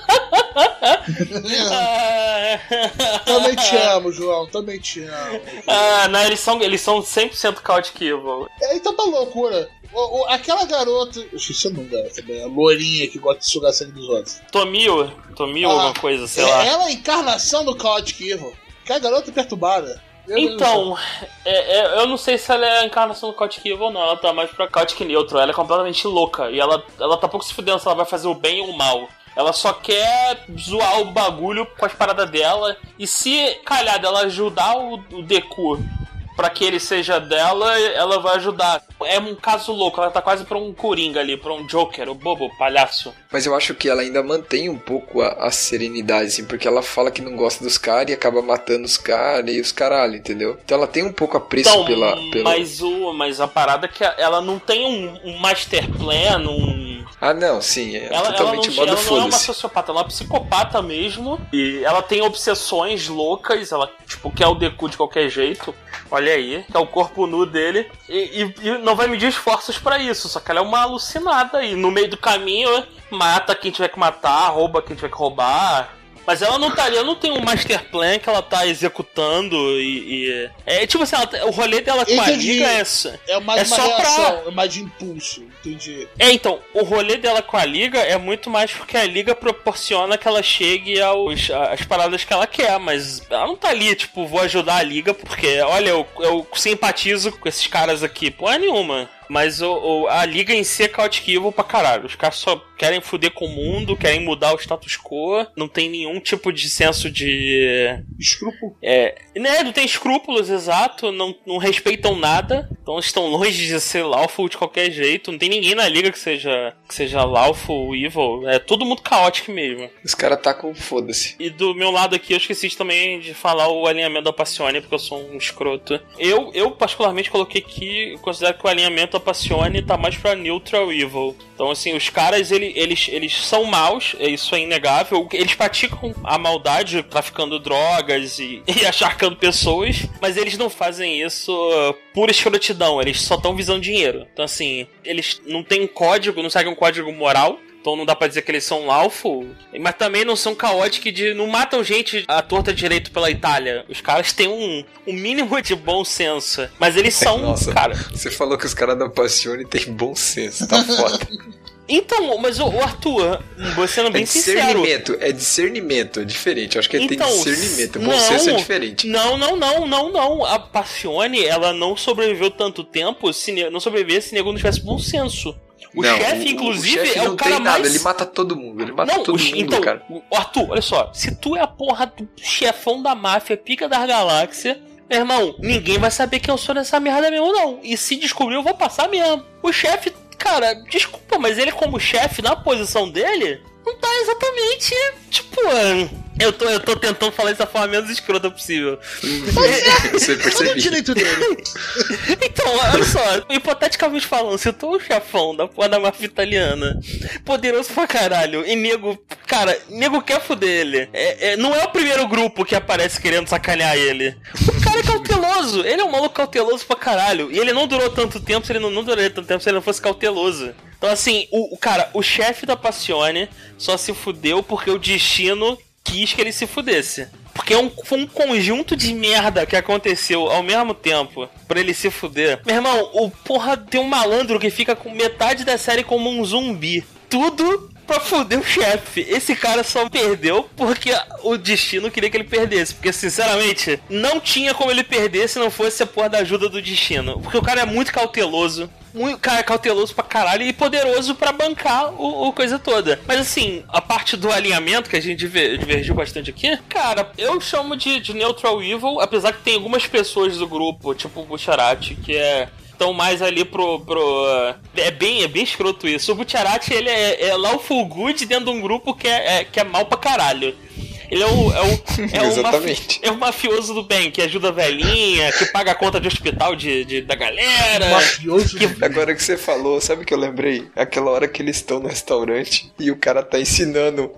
[SPEAKER 1] [LAUGHS] Também te amo, João. Também te amo.
[SPEAKER 3] ah, não, eles são, eles são 100% Chaotic Evil.
[SPEAKER 1] É, então tá loucura. O- o- aquela garota. Eu esqueci o nome dela também. A lourinha que gosta de sugar sangue dos outros.
[SPEAKER 3] Tomio, Tomio,
[SPEAKER 1] Ah,
[SPEAKER 3] alguma coisa, sei
[SPEAKER 1] é,
[SPEAKER 3] lá.
[SPEAKER 1] Ela é a encarnação do Chaotic Evil. Que é a garota perturbada. Céu.
[SPEAKER 3] Então, é- é- eu não sei se ela é a encarnação do Chaotic Evil ou não. Ela tá mais pra Chaotic Neutro. Ela é completamente louca. E ela, ela tá pouco se fudendo se ela vai fazer o bem ou o mal. Ela só quer zoar o bagulho com as paradas dela. E se calhar dela ajudar o, o Deku pra que ele seja dela, ela vai ajudar. É um caso louco. Ela tá quase pra um Coringa ali, pra um Joker, o bobo, o palhaço.
[SPEAKER 2] Mas eu acho que ela ainda mantém um pouco a, a serenidade, assim, porque ela fala que não gosta dos caras e acaba matando os caras e os caralho, entendeu? Então ela tem um pouco apreço
[SPEAKER 3] Então,
[SPEAKER 2] pela, pela.
[SPEAKER 3] mas, o, mas a parada é que ela não tem um, um master plan, um.
[SPEAKER 2] Ah, não, sim, é
[SPEAKER 3] Ela, ela, não,
[SPEAKER 2] totalmente modo
[SPEAKER 3] ela não é uma sociopata, ela é uma psicopata mesmo. E ela tem obsessões loucas, ela, tipo, quer o Deku de qualquer jeito. Olha aí, que é o corpo nu dele. E, e- e não vai medir esforços pra isso, só que ela é uma alucinada. E no meio do caminho, mata quem tiver que matar, rouba quem tiver que roubar. Mas ela não tá ali, ela não tem um master plan que ela tá executando e. e- é tipo assim, ela tá- o rolê dela com a
[SPEAKER 1] Entendi.
[SPEAKER 3] liga é essa.
[SPEAKER 1] É mais
[SPEAKER 3] É
[SPEAKER 1] uma
[SPEAKER 3] só pra-
[SPEAKER 1] reação, é mais de impulso. Entendi.
[SPEAKER 3] É, então, o rolê dela com a Liga é muito mais porque a Liga proporciona que ela chegue aos, às paradas que ela quer, mas ela não tá ali, tipo, vou ajudar a Liga porque, olha, eu, eu simpatizo com esses caras aqui, porra nenhuma. Mas o, o- a Liga em si é Evil pra caralho. Os caras só querem foder com o mundo, querem mudar o status quo, não tem nenhum tipo de senso de.
[SPEAKER 1] Escrúpulo.
[SPEAKER 3] É, né, não tem escrúpulos, exato, não, não respeitam nada, então estão longe de ser lawful de qualquer jeito, não tem ninguém na liga que seja, que seja lawful, evil, é todo mundo caótico mesmo.
[SPEAKER 2] Os caras tá com foda-se.
[SPEAKER 3] E do meu lado aqui, eu esqueci também de falar o alinhamento da Passione, porque eu sou um escroto. Eu, eu particularmente coloquei aqui, considero que o alinhamento da Passione tá mais pra neutral evil. Então, assim, os caras, ele- eles, eles são maus, é- isso é inegável. Eles praticam a maldade traficando drogas e, [LAUGHS] e acharcando pessoas, mas eles não fazem isso uh, por escrotidão, eles só estão visando dinheiro. Então, assim, eles não têm um código, não seguem um código moral. Então não dá pra dizer que eles são lawful, mas também não são caóticos de não matam gente à torta direito pela Itália. Os caras têm um, um mínimo de bom senso, mas eles são,
[SPEAKER 2] Nossa,
[SPEAKER 3] cara.
[SPEAKER 2] Você falou que os caras da Passione têm bom senso, tá foda. [LAUGHS]
[SPEAKER 3] Então, mas o, o Arthur, você sendo
[SPEAKER 2] É
[SPEAKER 3] bem sincero,
[SPEAKER 2] discernimento, é discernimento, é diferente. Eu acho que ele
[SPEAKER 3] Então,
[SPEAKER 2] tem discernimento. Bom
[SPEAKER 3] não,
[SPEAKER 2] senso é diferente.
[SPEAKER 3] Não, não, não, não, não. A Passione, ela não sobreviveu tanto tempo se não sobreviver se nego não tivesse bom senso. O
[SPEAKER 2] Não,
[SPEAKER 3] chefe, inclusive,
[SPEAKER 2] chefe
[SPEAKER 3] é
[SPEAKER 2] não
[SPEAKER 3] o cara
[SPEAKER 2] tem nada,
[SPEAKER 3] mais.
[SPEAKER 2] ele mata todo mundo, ele mata
[SPEAKER 3] Não,
[SPEAKER 2] todo
[SPEAKER 3] o-
[SPEAKER 2] mundo,
[SPEAKER 3] então,
[SPEAKER 2] cara.
[SPEAKER 3] o- Arthur, olha só. Se tu é a porra do chefão da máfia, pica das galáxias, meu irmão, ninguém vai saber que eu sou nessa merda mesmo, não. E se descobrir, eu vou passar mesmo. O chefe, cara, desculpa, mas ele como chefe, na posição dele, não tá exatamente, tipo... Eu tô, eu tô tentando falar dessa forma menos escrota possível.
[SPEAKER 2] Você
[SPEAKER 1] Olha o
[SPEAKER 2] percebeu?
[SPEAKER 1] direito dele.
[SPEAKER 3] Então, olha só, hipoteticamente falando, se eu tô o chefão da porra da máfia italiana, poderoso pra caralho, e nego, cara, nego quer fuder ele. É, é- não é o primeiro grupo que aparece querendo sacanear ele. O cara é cauteloso, ele é um maluco cauteloso pra caralho. E ele não durou tanto tempo, se ele não, não duraria tanto tempo se ele não fosse cauteloso. Então, assim, o, o cara, o chefe da Passione só se fudeu porque o destino quis que ele se fudesse. Porque é um, foi um conjunto de merda que aconteceu ao mesmo tempo pra ele se fuder. Meu irmão, o porra tem um malandro que fica com metade da série como um zumbi. Tudo pra fuder o chefe. Esse cara só perdeu porque o destino queria que ele perdesse. Porque, sinceramente, não tinha como ele perder se não fosse a porra da ajuda do destino. Porque o cara é muito cauteloso. muito, cara, cauteloso pra caralho e poderoso pra bancar o, o coisa toda. Mas assim, a parte do alinhamento que a gente diver- divergiu bastante aqui, cara, eu chamo de, de neutral evil, apesar que tem algumas pessoas do grupo, tipo o Bucharati, que é estão mais ali pro. pro é, bem, é bem escroto isso. O Butcherati, ele é, é lá o full good dentro de um grupo que é, é- que é mal pra caralho. Ele é o. É o, [LAUGHS] é o,
[SPEAKER 2] Exatamente.
[SPEAKER 3] mafi- é o mafioso do bem, que ajuda a velhinha, que paga a conta de hospital de, de- da galera.
[SPEAKER 1] Mafioso.
[SPEAKER 3] Que-
[SPEAKER 2] Agora que você falou, sabe o que eu lembrei? Aquela hora que eles estão no restaurante e o cara tá ensinando.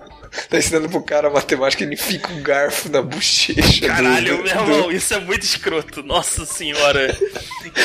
[SPEAKER 2] Tá ensinando pro cara a matemática e ele fica um garfo na bochecha.
[SPEAKER 3] Caralho,
[SPEAKER 2] do,
[SPEAKER 3] meu
[SPEAKER 2] do-
[SPEAKER 3] irmão, isso é muito escroto. Nossa senhora.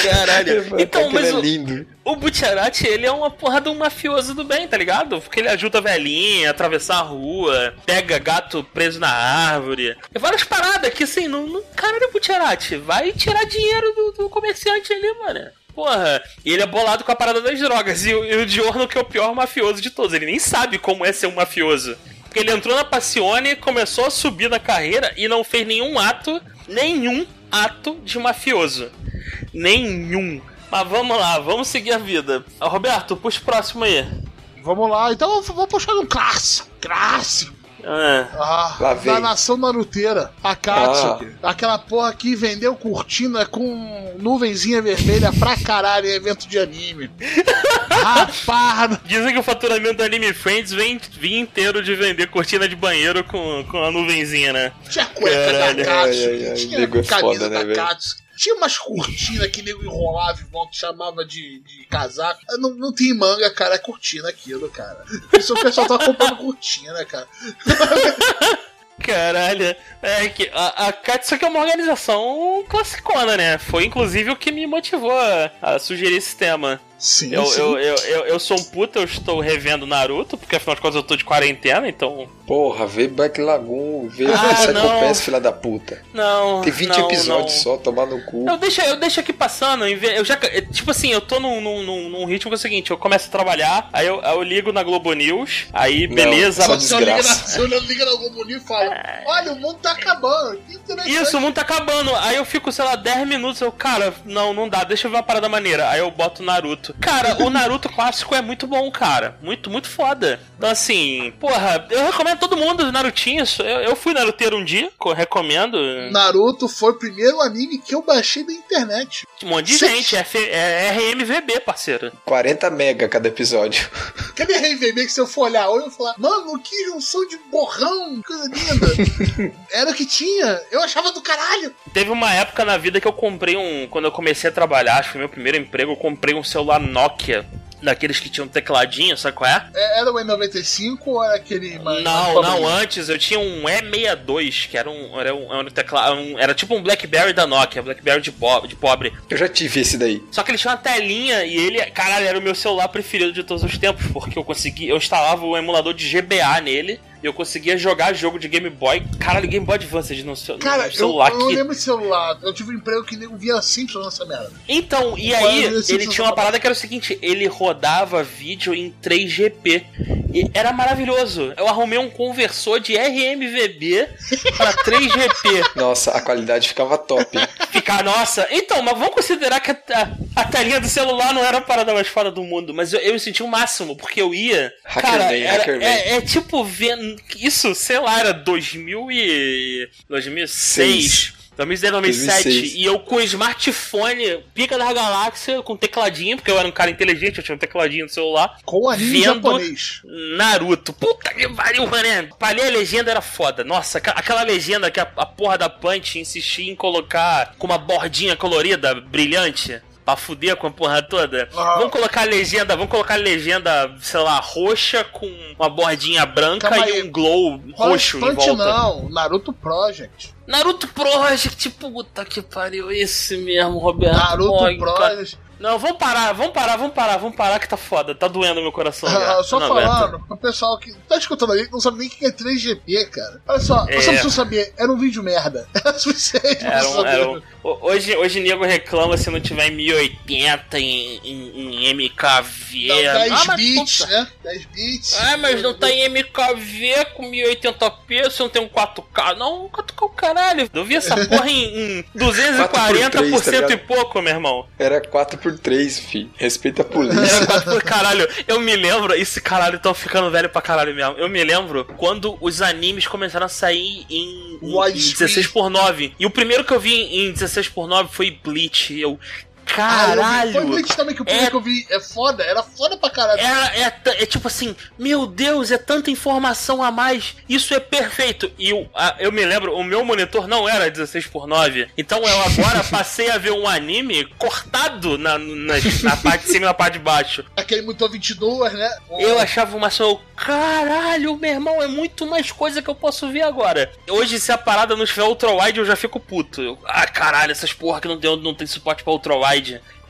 [SPEAKER 3] Caralho.
[SPEAKER 2] Mano,
[SPEAKER 3] Então,
[SPEAKER 2] aquilo
[SPEAKER 3] mas
[SPEAKER 2] é
[SPEAKER 3] o,
[SPEAKER 2] lindo.
[SPEAKER 3] o Butcherati, ele é uma porra de um mafioso do bem, tá ligado? Porque ele ajuda a velhinha a atravessar a rua, pega gato preso na árvore. É várias paradas que, assim, não, não caralho, Butcherati, vai tirar dinheiro do, do comerciante ali, mano. Porra, e ele é bolado com a parada das drogas. E, e o Diorno, que é o pior mafioso de todos, ele nem sabe como é ser um mafioso. Porque ele entrou na Passione, começou a subir na carreira e não fez nenhum ato, nenhum ato de mafioso. Nenhum. Mas vamos lá, vamos seguir a vida. Roberto, puxa o próximo aí.
[SPEAKER 1] Vamos lá, então vou puxar um clássico. Clássico.
[SPEAKER 3] Ah,
[SPEAKER 1] Ah,
[SPEAKER 2] Lá vem.
[SPEAKER 1] da nação naruteira, a Katsuki. Aquela porra que vendeu cortina com nuvenzinha vermelha pra caralho em evento de anime. [LAUGHS] Rapaz,
[SPEAKER 3] dizem que o faturamento do Anime Friends vem, vem inteiro de vender cortina de banheiro com, com a nuvenzinha, né?
[SPEAKER 1] tinha cueca
[SPEAKER 3] Caralho.
[SPEAKER 1] da Katsuki, tinha
[SPEAKER 2] é
[SPEAKER 1] camisa
[SPEAKER 2] foda, né,
[SPEAKER 1] da
[SPEAKER 2] velho?
[SPEAKER 1] Katsuki. Tinha umas cortinas que nego enrolava em volta, chamava de, de casaco. Não, não tem manga, cara, é cortina aquilo, cara. Isso o pessoal tá comprando cortina, cara. [LAUGHS]
[SPEAKER 3] Caralho, é que a, a Katsuki é uma organização classicona, né? Foi inclusive o que me motivou a, a sugerir esse tema.
[SPEAKER 1] Sim,
[SPEAKER 3] Eu,
[SPEAKER 1] sim.
[SPEAKER 3] eu, eu, eu, eu sou um puta, eu estou revendo Naruto, porque afinal de contas eu tô de quarentena, então.
[SPEAKER 2] Porra, vê Black Lagoon, vê
[SPEAKER 3] Ah,
[SPEAKER 2] Psycho. Pass, filha da puta.
[SPEAKER 3] Não.
[SPEAKER 2] Tem 20
[SPEAKER 3] não,
[SPEAKER 2] episódios
[SPEAKER 3] não.
[SPEAKER 2] só, tomar no cu.
[SPEAKER 3] Eu deixo, eu deixo aqui passando, eu já. Tipo assim, eu tô num, num, num- num ritmo que é o seguinte: eu começo a trabalhar, aí eu, eu ligo na Globo News, aí
[SPEAKER 2] Não,
[SPEAKER 3] beleza.
[SPEAKER 2] só
[SPEAKER 1] Você liga na,
[SPEAKER 2] desgraça.
[SPEAKER 1] você liga na Globo News e fala: Olha, o mundo tá acabando.
[SPEAKER 3] Isso, o mundo tá acabando. Aí eu fico, sei lá, 10 minutos. Eu, cara, não, não dá, deixa eu ver uma parada maneira. Aí eu boto Naruto. Cara, o Naruto clássico é muito bom, cara. Muito, muito foda. Então, assim, porra, eu recomendo todo mundo Narutinhos. Eu, eu fui Naruteiro um dia, co- recomendo.
[SPEAKER 1] Naruto foi o primeiro anime que eu baixei na internet.
[SPEAKER 3] Um monte de
[SPEAKER 1] Sim.
[SPEAKER 3] gente. É, F- é RMVB, parceiro.
[SPEAKER 2] 40 mega cada episódio.
[SPEAKER 1] Cadê a RVB que se eu for olhar hoje eu vou falar, mano, que junção de borrão, coisa linda. [LAUGHS] Era o que tinha. Eu achava do caralho.
[SPEAKER 3] Teve uma época na vida que eu comprei um. Quando eu comecei a trabalhar, acho que foi meu primeiro emprego, eu comprei um celular Nokia. Daqueles que tinham tecladinho, sabe qual é?
[SPEAKER 1] É, Era o E95 ou era aquele mais.
[SPEAKER 3] Não,
[SPEAKER 1] mais
[SPEAKER 3] não, antes eu tinha um E62, que era um. Era, um, era, um teclado, um- era tipo um Blackberry da Nokia, Blackberry de, po- de pobre.
[SPEAKER 2] Eu já tive esse daí.
[SPEAKER 3] Só que ele tinha uma telinha e ele, caralho, era o meu celular preferido de todos os tempos, porque eu consegui. Eu instalava o emulador de GBA nele e eu conseguia jogar jogo de Game Boy. Caralho, Game Boy Advance no, seu,
[SPEAKER 1] Cara,
[SPEAKER 3] no
[SPEAKER 1] eu,
[SPEAKER 3] celular
[SPEAKER 1] eu não
[SPEAKER 3] que.
[SPEAKER 1] lembro de celular. Eu tive um emprego que nego via Simpsons nessa merda.
[SPEAKER 3] Então, e aí ele tinha uma parada que era o seguinte: ele rodava vídeo em 3GP. E era maravilhoso. Eu arrumei um conversor de RMVB pra 3GP. [LAUGHS]
[SPEAKER 2] Nossa, a qualidade ficava top.
[SPEAKER 3] Ficar, nossa. Então, mas vamos considerar que a, a, telinha do celular não era a parada mais fora do mundo. Mas eu, eu me senti o máximo, porque eu ia.
[SPEAKER 2] Hacker
[SPEAKER 3] cara, era-
[SPEAKER 2] Hacker
[SPEAKER 3] é, é tipo vendo. Isso, sei lá, era 2000 e. 2006.
[SPEAKER 2] Seis.
[SPEAKER 3] 2010, 2007,
[SPEAKER 2] 2006.
[SPEAKER 3] e eu com smartphone, pica da galáxia, com tecladinho, porque eu era um cara inteligente, eu tinha um tecladinho no celular.
[SPEAKER 1] Com anime
[SPEAKER 3] Vendo-
[SPEAKER 1] japonês.
[SPEAKER 3] Naruto. Puta que pariu, mané. Pra ler a legenda era foda. Nossa, aquela legenda que a, a porra da Punch insistia em colocar com uma bordinha colorida, brilhante. Pra fuder com a porra toda.
[SPEAKER 1] Ah.
[SPEAKER 3] Vamos colocar a legenda, vamos colocar a legenda, sei lá, roxa com uma bordinha branca
[SPEAKER 1] Calma
[SPEAKER 3] e
[SPEAKER 1] aí.
[SPEAKER 3] um glow roxo em volta.
[SPEAKER 1] não, Naruto Project.
[SPEAKER 3] Naruto Project, puta que pariu, esse mesmo, Roberto.
[SPEAKER 1] Naruto. Project.
[SPEAKER 3] Não, vamos parar, vamos parar, vamos parar, vamos parar que tá foda. Tá doendo meu coração.
[SPEAKER 1] Ah, só
[SPEAKER 3] aguento.
[SPEAKER 1] falando pro pessoal que tá escutando aí, que não sabe nem o que é 3GP, cara. Olha só,
[SPEAKER 3] É.
[SPEAKER 1] você não precisa saber, era um vídeo merda. [LAUGHS] Era suficiente
[SPEAKER 3] Era um, era um- ho- hoje, hoje nego reclama se não tiver em 1080 em, em, em MKV.
[SPEAKER 1] Não, 10
[SPEAKER 3] ah,
[SPEAKER 1] bits, né? 10 bits.
[SPEAKER 3] Ah, mas não tá em MKV com 1080p, se não tem um 4K. Não, 4K é o caralho. Eu vi essa [LAUGHS] porra em, em 240
[SPEAKER 2] 4x3,
[SPEAKER 3] por
[SPEAKER 2] tá
[SPEAKER 3] cento e
[SPEAKER 2] ligado?
[SPEAKER 3] pouco, meu irmão.
[SPEAKER 2] Era 4x3 por 3, fi. Respeita a polícia. [LAUGHS]
[SPEAKER 3] Era 4 por caralho. Eu me lembro, esse caralho tão ficando velho pra caralho mesmo. Eu me lembro quando os animes começaram a sair em, em, em
[SPEAKER 1] Widescreen.
[SPEAKER 3] 16 por 9 E o primeiro que eu vi em 16 por 9 foi Bleach. Eu.
[SPEAKER 1] Ah, eu vi-
[SPEAKER 3] Caralho!
[SPEAKER 1] Foi também que o primeiro
[SPEAKER 3] É-
[SPEAKER 1] que eu vi é foda, era foda pra caralho.
[SPEAKER 3] É, é, é tipo assim, meu Deus, é tanta informação a mais, isso é perfeito. E eu, eu me lembro, o meu monitor não era 16 por 9 então eu agora [LAUGHS] passei a ver um anime cortado na, na, na parte de cima e na parte de baixo.
[SPEAKER 1] Aquele monitor 22, né?
[SPEAKER 3] Eu achava uma só, caralho, meu irmão, é muito mais coisa que eu posso ver agora. Hoje, se a parada não tiver ultra-wide, eu já fico puto. Eu, ah, caralho, essas porra que não tem, não tem suporte pra ultra-wide.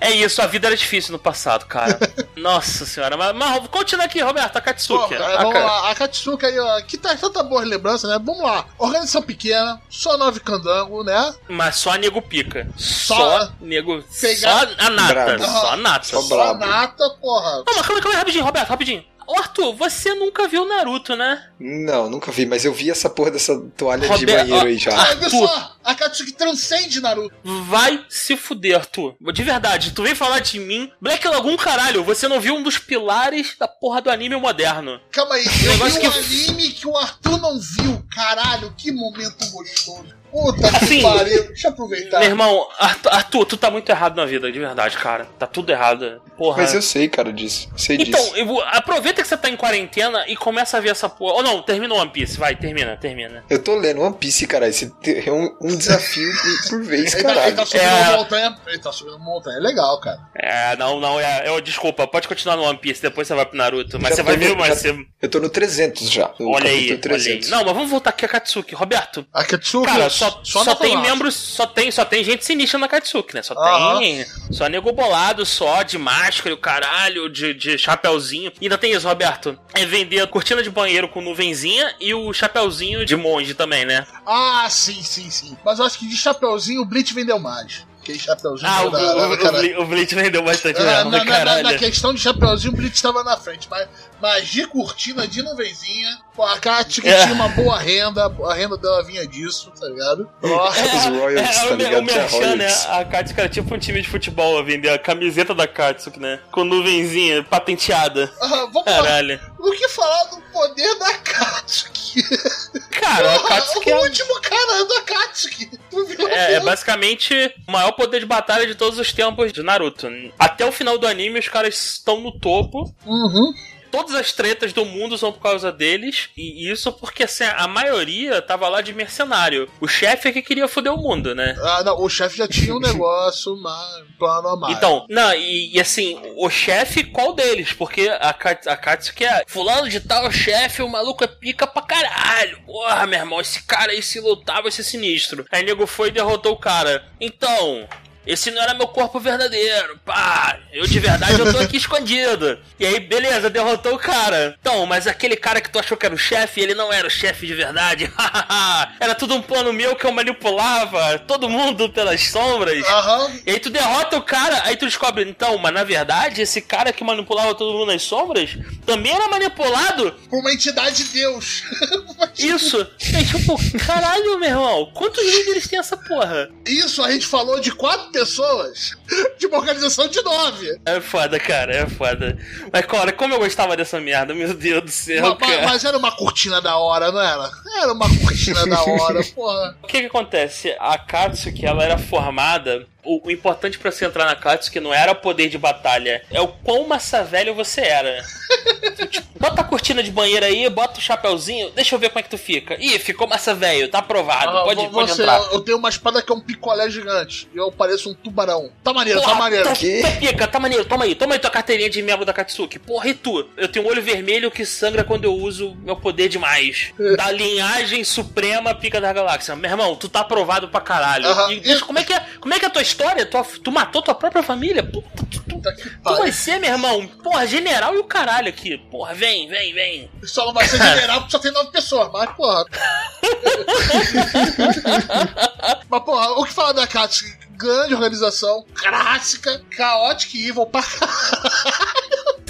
[SPEAKER 3] É isso, a vida era difícil no passado, cara. [LAUGHS] Nossa senhora, mas, mas continua aqui, Roberto, a Katsuki. A
[SPEAKER 1] vamos
[SPEAKER 3] Ka-
[SPEAKER 1] lá, a Katsuka aí, ó, que tá tanta boa lembrança, né? Vamos lá. Organização pequena, só nove candango, né?
[SPEAKER 3] Mas só nego pica.
[SPEAKER 1] Só-
[SPEAKER 3] Só, nego.
[SPEAKER 1] Pegar-
[SPEAKER 3] Só a nata.
[SPEAKER 2] Brabo.
[SPEAKER 3] Só a nata.
[SPEAKER 2] Só
[SPEAKER 1] Só
[SPEAKER 2] brabo.
[SPEAKER 1] nata, porra.
[SPEAKER 3] Calma, calma, calma, rapidinho, Roberto, rapidinho. Ô, Arthur, você nunca viu Naruto, né?
[SPEAKER 2] Não, nunca vi, mas eu vi essa porra dessa toalha de
[SPEAKER 3] Roberto,
[SPEAKER 2] banheiro aí já.
[SPEAKER 1] Olha
[SPEAKER 3] Arthur.
[SPEAKER 1] só, a Katsuki transcende Naruto.
[SPEAKER 3] Vai se fuder, Arthur. De verdade, tu vem falar de mim. Black Lagoon, caralho, você não viu um dos pilares da porra do anime moderno.
[SPEAKER 1] Calma aí, eu vi um
[SPEAKER 3] que-
[SPEAKER 1] anime que o Arthur não viu. Caralho, que momento gostoso. Puta que
[SPEAKER 3] Assim,
[SPEAKER 1] pariu. Deixa eu aproveitar.
[SPEAKER 3] Meu irmão, Arthur, Arthur, tu tá muito errado na vida, de verdade, cara. Tá tudo errado. Porra.
[SPEAKER 2] Mas eu sei, cara, disso. Sei
[SPEAKER 3] Então,
[SPEAKER 2] disso.
[SPEAKER 3] vou- aproveita que você tá em quarentena e começa a ver essa porra. Ou não, termina o One Piece, vai, termina, termina.
[SPEAKER 2] Eu tô lendo One Piece, cara. Esse é um, um desafio por vez,
[SPEAKER 1] tá, ele
[SPEAKER 2] caralho.
[SPEAKER 1] tá subindo
[SPEAKER 3] É.
[SPEAKER 1] uma montanha. Ele tá subindo uma montanha. É legal, cara.
[SPEAKER 3] É, não, não, é. Eu, desculpa, pode continuar no One Piece, depois você vai pro Naruto. Mas
[SPEAKER 2] Já
[SPEAKER 3] você vai ver,
[SPEAKER 2] já-
[SPEAKER 3] você.
[SPEAKER 2] Eu tô no 300 já.
[SPEAKER 3] Olha aí,
[SPEAKER 2] capítulo
[SPEAKER 3] olha aí. Não, mas vamos voltar aqui a Katsuki. Roberto,
[SPEAKER 1] A Katsuki.
[SPEAKER 3] Cara, só, só,
[SPEAKER 1] na
[SPEAKER 3] tem membros, só tem, só tem gente sinistra na Katsuki, né? Só
[SPEAKER 1] Aham.
[SPEAKER 3] tem. Só nego bolado, só de máscara, e o caralho, de, de chapéuzinho. E ainda tem isso, Roberto. É vender a cortina de banheiro com nuvenzinha e o chapéuzinho de monge também, né?
[SPEAKER 1] Ah, sim, sim, sim. Mas eu acho que de chapeuzinho o Blitz vendeu mais. Aquele chapeuzinho
[SPEAKER 3] Ah, o,
[SPEAKER 1] da-
[SPEAKER 3] o,
[SPEAKER 1] da-
[SPEAKER 3] o, o Blitz vendeu bastante
[SPEAKER 1] Ah,
[SPEAKER 3] mesmo,
[SPEAKER 1] na, na- na- na questão de chapeuzinho, o Blitz estava na frente, mas, mas de cortina, de nuvenzinha, pô, a Katsuki
[SPEAKER 3] É.
[SPEAKER 1] tinha uma boa renda, a renda dela vinha disso, tá ligado? Ó,
[SPEAKER 2] Os royalties,
[SPEAKER 3] é,
[SPEAKER 2] tá ligado?
[SPEAKER 3] o Merchan, né? A Katsuki era tipo um time de futebol a vender a camiseta da Katsuki, né? Com nuvenzinha patenteada.
[SPEAKER 1] ah, vamos.
[SPEAKER 3] Caralho.
[SPEAKER 1] O que falar do poder da Katsuki?
[SPEAKER 3] Cara, a
[SPEAKER 1] Porra,
[SPEAKER 3] Katsuki é
[SPEAKER 1] o
[SPEAKER 3] um
[SPEAKER 1] último cara da Katsuki. Tu viu
[SPEAKER 3] É, é basicamente o maior poder de batalha de todos os tempos de Naruto. Até o final do anime, os caras estão no topo.
[SPEAKER 1] Uhum.
[SPEAKER 3] Todas as tretas do mundo são por causa deles. E isso porque assim, a maioria tava lá de mercenário. O chefe é que queria foder o mundo, né?
[SPEAKER 1] Ah, não, o chefe já tinha um [LAUGHS] negócio, mas plano a mais.
[SPEAKER 3] Então, não, e, e assim, o chefe, qual deles? Porque a, a Katsuki é fulano de tal chefe, o maluco é pica pra caralho. Porra, meu irmão, esse cara aí se lutar vai ser sinistro. Aí o nego foi e derrotou o cara. Então, esse não era meu corpo verdadeiro, pá. Eu de verdade eu tô aqui [LAUGHS] escondido. E aí, beleza, derrotou o cara. Então, mas aquele cara que tu achou que era o chefe, ele não era o chefe de verdade. [LAUGHS] era tudo um plano meu que eu manipulava todo mundo pelas sombras.
[SPEAKER 1] Aham.
[SPEAKER 3] E aí tu derrota o cara, aí tu descobre, então, mas na verdade, esse cara que manipulava todo mundo nas sombras também era manipulado.
[SPEAKER 1] Por uma entidade de Deus. [LAUGHS]
[SPEAKER 3] Isso. É tipo, caralho, meu irmão, quantos líderes tem essa porra?
[SPEAKER 1] Isso a gente falou de quatro pessoas de uma organização de nove.
[SPEAKER 3] É foda, cara, é foda. Mas, cara, como eu gostava dessa merda, meu Deus do céu,
[SPEAKER 1] Ma- ma-
[SPEAKER 3] cara.
[SPEAKER 1] mas era uma cortina da hora, não era? Era uma cortina da hora, [LAUGHS] porra.
[SPEAKER 3] O que que acontece? A Katsuki, ela era formada... O, o importante pra você entrar na Katsuki não era o poder de batalha, é o quão massa velho você era. Tipo, bota a cortina de banheiro aí, bota o chapeuzinho, deixa eu ver como é que tu fica. Ih, ficou massa velho, tá aprovado,
[SPEAKER 1] Ah,
[SPEAKER 3] pode,
[SPEAKER 1] vo-
[SPEAKER 3] pode
[SPEAKER 1] você,
[SPEAKER 3] entrar.
[SPEAKER 1] eu tenho uma espada que é um picolé gigante. E eu pareço um tubarão. Tá maneiro, tá
[SPEAKER 3] Porra,
[SPEAKER 1] maneiro.
[SPEAKER 3] tá, tá pica, tá maneiro, toma aí, toma aí tua carteirinha de membro da Katsuki. Porra, e tu? Eu tenho um olho vermelho que sangra quando eu uso meu poder demais. [LAUGHS] Da linhagem suprema pica da galáxia. Meu irmão, tu tá aprovado pra caralho.
[SPEAKER 1] Aham.
[SPEAKER 3] E deixa, como é que é, como é que é a tua história? Tu, tu matou tua própria família? Puta, tu, tu,
[SPEAKER 1] que
[SPEAKER 3] tu vai ser, meu irmão, porra, general e o caralho aqui. Porra, vem, vem, vem.
[SPEAKER 1] Só não vai ser [LAUGHS] general porque só tem nove pessoas, mas porra. [LAUGHS] mas porra, o que falar da Katsuki? Grande organização, clássica, caótica e evil pra caralho.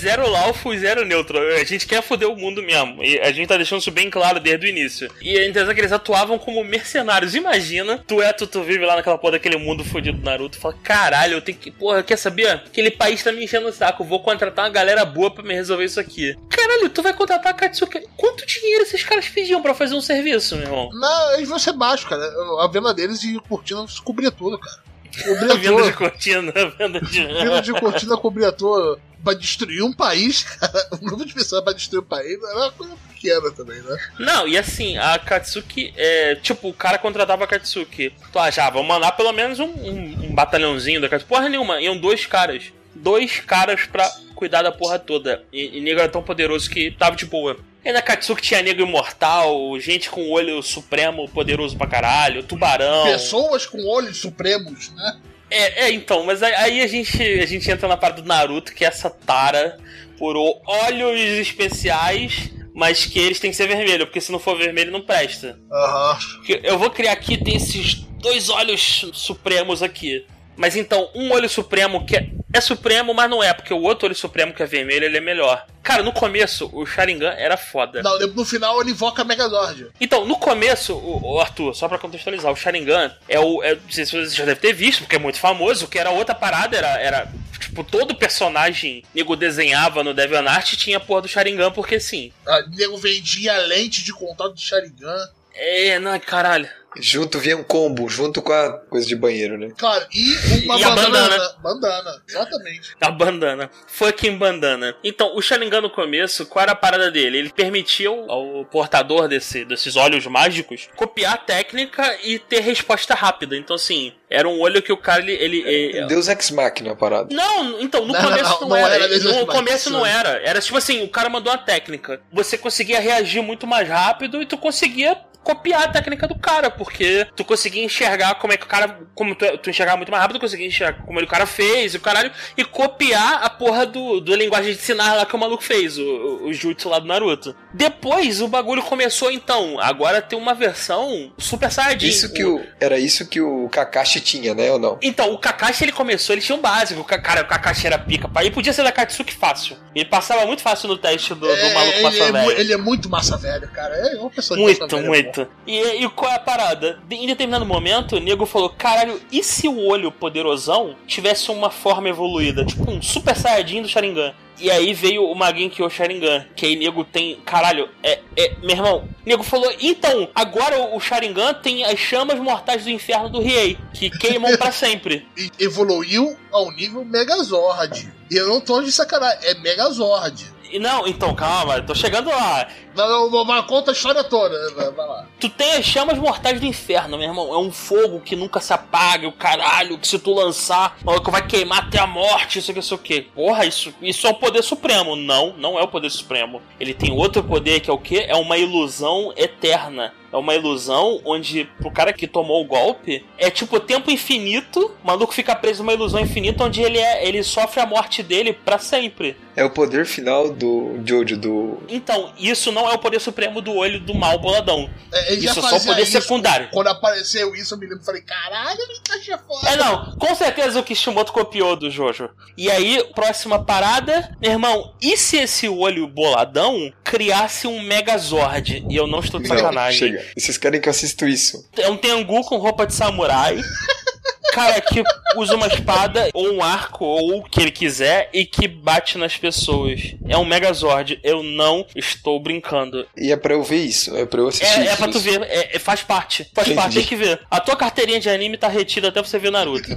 [SPEAKER 3] Zero Laufo e zero neutro. A gente quer foder o mundo mesmo. E a gente tá deixando isso bem claro desde o início. E a intenção é que eles atuavam como mercenários. Imagina, tu é, tu, tu vive lá naquela porra daquele mundo fodido do Naruto e fala: caralho, eu tenho que. Porra, quer saber? Aquele país tá me enchendo o saco. Vou contratar uma galera boa pra me resolver isso aqui. Caralho, tu vai contratar a Katsuki. Quanto dinheiro esses caras pediam pra fazer um serviço, meu irmão?
[SPEAKER 1] Não, eles vão ser baixos, cara. A venda deles de cortina cobria tudo, cara. Cobria
[SPEAKER 3] Venda de cortina, [LAUGHS] venda de.
[SPEAKER 1] Venda de cortina cobria tudo. Pra destruir um país, cara. Um grupo de pessoas pra destruir um país era uma coisa pequena também, né?
[SPEAKER 3] Não, e assim, a Katsuki, é, tipo, o cara contratava a Katsuki. Tu achava, vamos mandar pelo menos um, um, um batalhãozinho da Katsuki. Porra nenhuma, iam dois caras. Dois caras pra cuidar da porra toda. E, e nego era tão poderoso que tava de boa. E na Katsuki tinha nego imortal, gente com olho supremo poderoso pra caralho, tubarão.
[SPEAKER 1] Pessoas com olhos supremos, né?
[SPEAKER 3] É, é, então, mas aí- a gente, a gente entra na parte do Naruto, que é essa tara por olhos especiais, mas que eles têm que ser vermelho, porque se não for vermelho não presta.
[SPEAKER 1] Aham.
[SPEAKER 3] Que Eu vou criar aqui, tem esses dois olhos supremos aqui. Mas então, um olho supremo que é, é supremo, mas não é, porque o outro olho supremo que é vermelho, ele é melhor. Cara, no começo, o Sharingan era foda.
[SPEAKER 1] Não, no final ele invoca a Megazord.
[SPEAKER 3] Então, no começo, o, o Arthur, só pra contextualizar, o Sharingan é o. É, não sei se você já deve ter visto, porque é muito famoso, que era outra parada, era. era tipo, todo personagem nego desenhava no DeviantArt tinha a porra do Sharingan, porque sim.
[SPEAKER 1] Ah, nego vendia lente de contato de Sharingan.
[SPEAKER 3] É, não, caralho.
[SPEAKER 2] Junto vinha um combo, junto com a coisa de banheiro, né?
[SPEAKER 1] Claro, e uma
[SPEAKER 3] E a
[SPEAKER 1] bandana.
[SPEAKER 3] bandana.
[SPEAKER 1] Bandana, exatamente.
[SPEAKER 3] A bandana. Fucking bandana. Então, o Sharingan no começo, qual era a parada dele? Ele permitia ao portador desse, desses olhos mágicos copiar a técnica e ter resposta rápida. Então, assim, era um olho que o cara, ele... ele- ele-
[SPEAKER 2] Deus Ex Machina a parada.
[SPEAKER 3] Não, então, no
[SPEAKER 1] Não,
[SPEAKER 3] começo
[SPEAKER 1] não,
[SPEAKER 3] não,
[SPEAKER 1] não
[SPEAKER 3] era.
[SPEAKER 1] era
[SPEAKER 3] no começo não era. Era tipo assim, o cara mandou uma técnica. Você conseguia reagir muito mais rápido e tu conseguia copiar a técnica do cara, porque tu conseguia enxergar como é que o cara. Como tu, tu enxergava muito mais rápido, tu conseguia enxergar como ele, o cara fez, e o caralho, e copiar a porra do, do linguagem de sinais lá que o maluco fez, o, o, o jutsu lá do Naruto. Depois o bagulho começou, então. Agora tem uma versão Super Saiyajin.
[SPEAKER 2] Isso que o, era isso que o Kakashi tinha, né? Ou não?
[SPEAKER 3] Então, o Kakashi ele começou, ele tinha um básico. O Cara, o Kakashi era pica, pai. E podia ser da Katsuki fácil. Ele passava muito fácil no teste do, do
[SPEAKER 1] É,
[SPEAKER 3] maluco
[SPEAKER 1] ele,
[SPEAKER 3] massa
[SPEAKER 1] é, mu-
[SPEAKER 3] velha.
[SPEAKER 1] ele é muito massa velha, cara. É uma pessoa de
[SPEAKER 3] Muito,
[SPEAKER 1] massa velha,
[SPEAKER 3] muito. E, e qual é a parada? De- Em determinado momento, o nego falou: caralho, e se o olho poderosão tivesse uma forma evoluída? Tipo um super saiyajin do Sharingan. E aí veio o Magenkyo Sharingan, que aí nego tem. Caralho, é. é meu irmão, nego falou: então, agora o o Sharingan tem as chamas mortais do inferno do Riei, que queimam pra sempre. [LAUGHS]
[SPEAKER 1] E evoluiu ao nível Megazord. E eu não tô de sacanagem, é Megazord.
[SPEAKER 3] E Não, então, calma, tô chegando lá.
[SPEAKER 1] Não, não, não, conta a história toda. né? Vai, lá.
[SPEAKER 3] Tu tem as chamas mortais do inferno, meu irmão. É um fogo que nunca se apaga, o caralho, que se tu lançar, que vai queimar até a morte, isso aqui, isso aqui. Porra, isso, isso é o poder supremo. Não, não é o poder supremo. Ele tem outro poder que é o quê? É uma ilusão eterna. É uma ilusão onde, pro cara que tomou o golpe, é tipo tempo infinito, o maluco fica preso numa ilusão infinita onde ele, é, ele sofre a morte dele pra sempre.
[SPEAKER 2] É o poder final do Jojo, do.
[SPEAKER 3] Então, isso não é o poder supremo do olho do mal boladão.
[SPEAKER 1] É, ele já
[SPEAKER 3] Isso é só
[SPEAKER 1] fazia
[SPEAKER 3] poder
[SPEAKER 1] isso.
[SPEAKER 3] secundário.
[SPEAKER 1] Quando apareceu isso, eu me lembro e falei: caralho, ele tá chefão.
[SPEAKER 3] É, não, com certeza o Kishimoto copiou do Jojo. E aí, próxima parada, meu irmão, e se esse olho boladão criasse um Megazord? E eu não estou de
[SPEAKER 2] Não,
[SPEAKER 3] sacanagem.
[SPEAKER 2] chega. E vocês querem que eu assista isso?
[SPEAKER 3] É um Tengu com roupa de samurai. [LAUGHS] Cara, que usa uma espada ou um arco ou o que ele quiser e que bate nas pessoas. É um Megazord. Eu não estou brincando.
[SPEAKER 2] E é pra eu ver isso, é pra eu assistir
[SPEAKER 3] É, é
[SPEAKER 2] isso.
[SPEAKER 3] pra tu ver, é- é- faz parte. Faz
[SPEAKER 2] Entendi.
[SPEAKER 3] parte, tem que ver. A tua carteirinha de anime tá retida até você ver Naruto.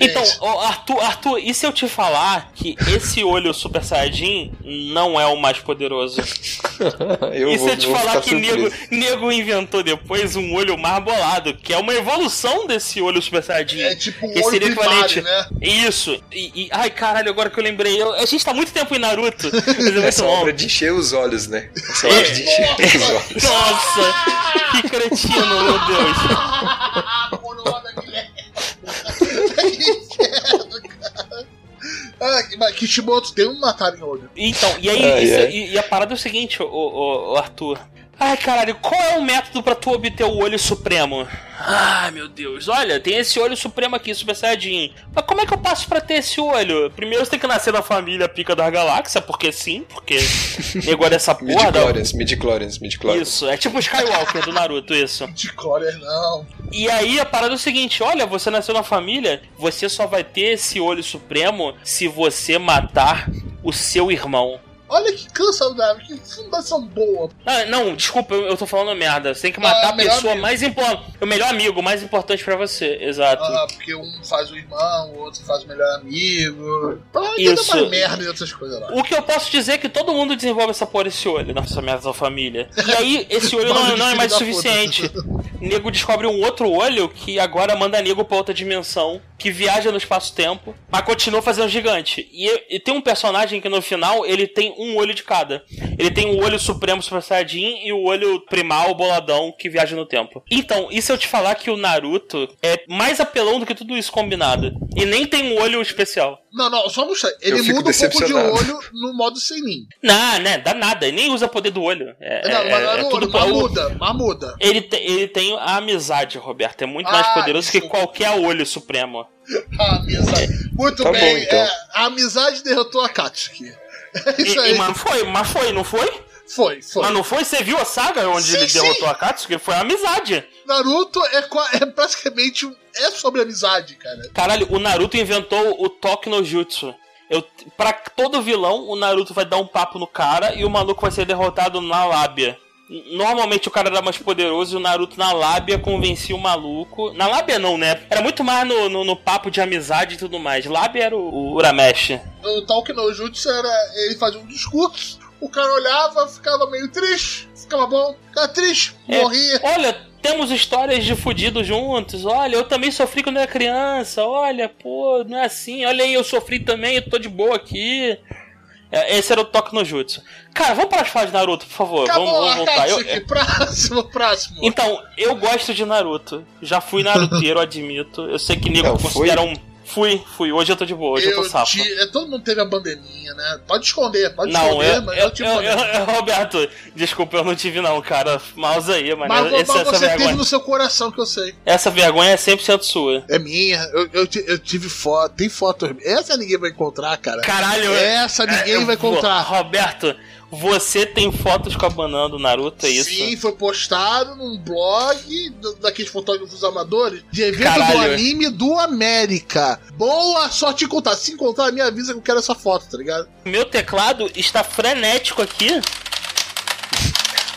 [SPEAKER 3] Então, Arthur, Arthur, e se eu te falar que esse olho Super Saiyajin não é o mais poderoso? [LAUGHS]
[SPEAKER 2] eu
[SPEAKER 3] e se
[SPEAKER 2] vou,
[SPEAKER 3] eu te falar que
[SPEAKER 2] surpreso.
[SPEAKER 3] nego, nego inventou depois um olho mais bolado, que é uma evolução desse olho Super Saiyajin?
[SPEAKER 1] É tipo um primário,
[SPEAKER 3] equivalente.
[SPEAKER 1] né?
[SPEAKER 3] Isso. E, e- ai, caralho, agora que eu lembrei. eu- a gente tá muito tempo em Naruto. [LAUGHS] Mas é
[SPEAKER 2] Essa obra de encher os olhos, né? Essa obra de encher os olhos.
[SPEAKER 3] Nossa, que cretino, meu Deus.
[SPEAKER 1] Que. Ah, mas Kishimoto tem um matar em olho.
[SPEAKER 3] Então, e aí,
[SPEAKER 2] Ai,
[SPEAKER 3] isso-
[SPEAKER 2] ai.
[SPEAKER 3] E, e a parada é o seguinte, o, Arthur. Ai, caralho, qual é o método pra tu obter o olho supremo? Ai, meu Deus. Olha, tem esse olho supremo aqui, Super Saiyajin. Mas como é que eu passo pra ter esse olho? Primeiro você tem que nascer na família Pica da Galáxia, porque sim, porque [LAUGHS] negócio dessa porra. da-
[SPEAKER 2] Midichlorians, midichlorians, midichlorians.
[SPEAKER 3] Isso, é tipo o Skywalker do Naruto, isso.
[SPEAKER 1] Corier, não.
[SPEAKER 3] E aí a parada é o seguinte: olha, você nasceu na família, você só vai ter esse olho supremo se você matar o seu irmão.
[SPEAKER 1] Olha que cansadável, que fundação boa.
[SPEAKER 3] Ah, não, desculpa, eu, eu tô falando merda. Você tem que matar
[SPEAKER 1] Ah,
[SPEAKER 3] a pessoa
[SPEAKER 1] amigo.
[SPEAKER 3] mais importante. O melhor amigo, mais importante pra você. Exato.
[SPEAKER 1] Ah, porque um faz o irmão, o outro faz o melhor amigo. Pra
[SPEAKER 3] Isso.
[SPEAKER 1] mais merda e outras coisas lá.
[SPEAKER 3] O que eu posso dizer é que todo mundo desenvolve essa porra esse olho nessa merda família. E aí, esse olho [LAUGHS] não, não é mais
[SPEAKER 1] da
[SPEAKER 3] suficiente. Nego descobre um outro olho que agora manda nego pra outra dimensão, que viaja no espaço-tempo, mas continua fazendo gigante. E, e tem um personagem que no final ele tem um olho de cada. Ele tem o olho supremo Super Saiyajin e o olho primal boladão que viaja no tempo. Então, e se eu te falar que o Naruto é mais apelão do que tudo isso combinado? E nem tem um olho especial.
[SPEAKER 1] Não, não, só mostrar. Ele muda um pouco de olho no modo sem mim.
[SPEAKER 3] Não, né? Dá nada. Ele nem usa poder do olho. É,
[SPEAKER 1] não,
[SPEAKER 3] é-
[SPEAKER 1] mas
[SPEAKER 3] é
[SPEAKER 1] é
[SPEAKER 3] tudo
[SPEAKER 1] olho,
[SPEAKER 3] pra-
[SPEAKER 1] mas
[SPEAKER 3] o-
[SPEAKER 1] muda, mas muda.
[SPEAKER 3] Ele, te- ele tem a amizade, Roberto. É muito mais
[SPEAKER 1] Ah,
[SPEAKER 3] poderoso que
[SPEAKER 1] isso.
[SPEAKER 3] qualquer olho supremo. [LAUGHS]
[SPEAKER 1] A amizade. Muito
[SPEAKER 2] Tá
[SPEAKER 1] bem,
[SPEAKER 2] bom, então.
[SPEAKER 1] é, a amizade derrotou a Katsuki. [LAUGHS] É
[SPEAKER 3] E,
[SPEAKER 1] isso
[SPEAKER 3] e,
[SPEAKER 1] aí.
[SPEAKER 3] mas foi, mas foi, não foi?
[SPEAKER 1] Foi, foi.
[SPEAKER 3] Mas não foi? Você viu a saga onde
[SPEAKER 1] Sim,
[SPEAKER 3] ele
[SPEAKER 1] sim.
[SPEAKER 3] derrotou a Katsuki? Foi a amizade.
[SPEAKER 1] Naruto é, [LAUGHS] é praticamente. É sobre amizade, cara.
[SPEAKER 3] Caralho, o Naruto inventou o Toque no Jutsu. Eu, pra todo vilão, o Naruto vai dar um papo no cara e o maluco vai ser derrotado na lábia. Normalmente o cara era mais poderoso e o Naruto na lábia convencia o maluco. Na lábia não, né? Era muito mais no, no, no papo de amizade e tudo mais. Lábia era o, o Urameshi.
[SPEAKER 1] O Talk no Jutsu era. Ele fazia um discurso, o cara olhava, ficava meio triste, ficava bom, ficava triste,
[SPEAKER 3] É,
[SPEAKER 1] morria.
[SPEAKER 3] Olha, temos histórias de fudidos juntos. Olha, eu também sofri quando era criança. Olha, pô, não é assim. Olha aí, eu sofri também, eu tô de boa aqui. É, Esse era o toque no jutsu. Cara, vamos parar de falar de Naruto, por favor.
[SPEAKER 1] Acabou
[SPEAKER 3] vamos, vamos voltar. Eu-. [LAUGHS]
[SPEAKER 1] Próximo, próximo.
[SPEAKER 3] Então, eu gosto de Naruto. Já fui naruteiro, [LAUGHS] admito. Eu sei que nego
[SPEAKER 2] Não,
[SPEAKER 3] considera um. Fui, fui. Hoje eu tô de boa, hoje eu, tô safo.
[SPEAKER 1] ti- é, todo mundo teve a bandeirinha, né? Pode esconder, pode
[SPEAKER 3] Não,
[SPEAKER 1] esconder,
[SPEAKER 3] eu,
[SPEAKER 1] mas
[SPEAKER 3] eu,
[SPEAKER 1] eu tive
[SPEAKER 3] eu- eu- Roberto, desculpa, eu não tive não, cara. Mouse aí, mano.
[SPEAKER 1] Mas,
[SPEAKER 3] essa,
[SPEAKER 1] mas você
[SPEAKER 3] vergonha,
[SPEAKER 1] teve no seu coração, que eu sei.
[SPEAKER 3] essa vergonha é 100% sua.
[SPEAKER 1] É minha. Eu, eu, ti- eu tive foto. Tem foto. Essa ninguém vai encontrar, cara.
[SPEAKER 3] Caralho,
[SPEAKER 1] Essa ninguém
[SPEAKER 3] eu
[SPEAKER 1] vai encontrar.
[SPEAKER 3] Roberto, você tem fotos com a banana do Naruto, é isso?
[SPEAKER 1] Sim, foi postado num blog daqueles fotógrafos amadores de evento
[SPEAKER 3] Caralho.
[SPEAKER 1] do anime do América. Boa sorte te encontrar. Se encontrar, me avisa que eu quero essa foto, tá ligado?
[SPEAKER 3] Meu teclado está frenético aqui.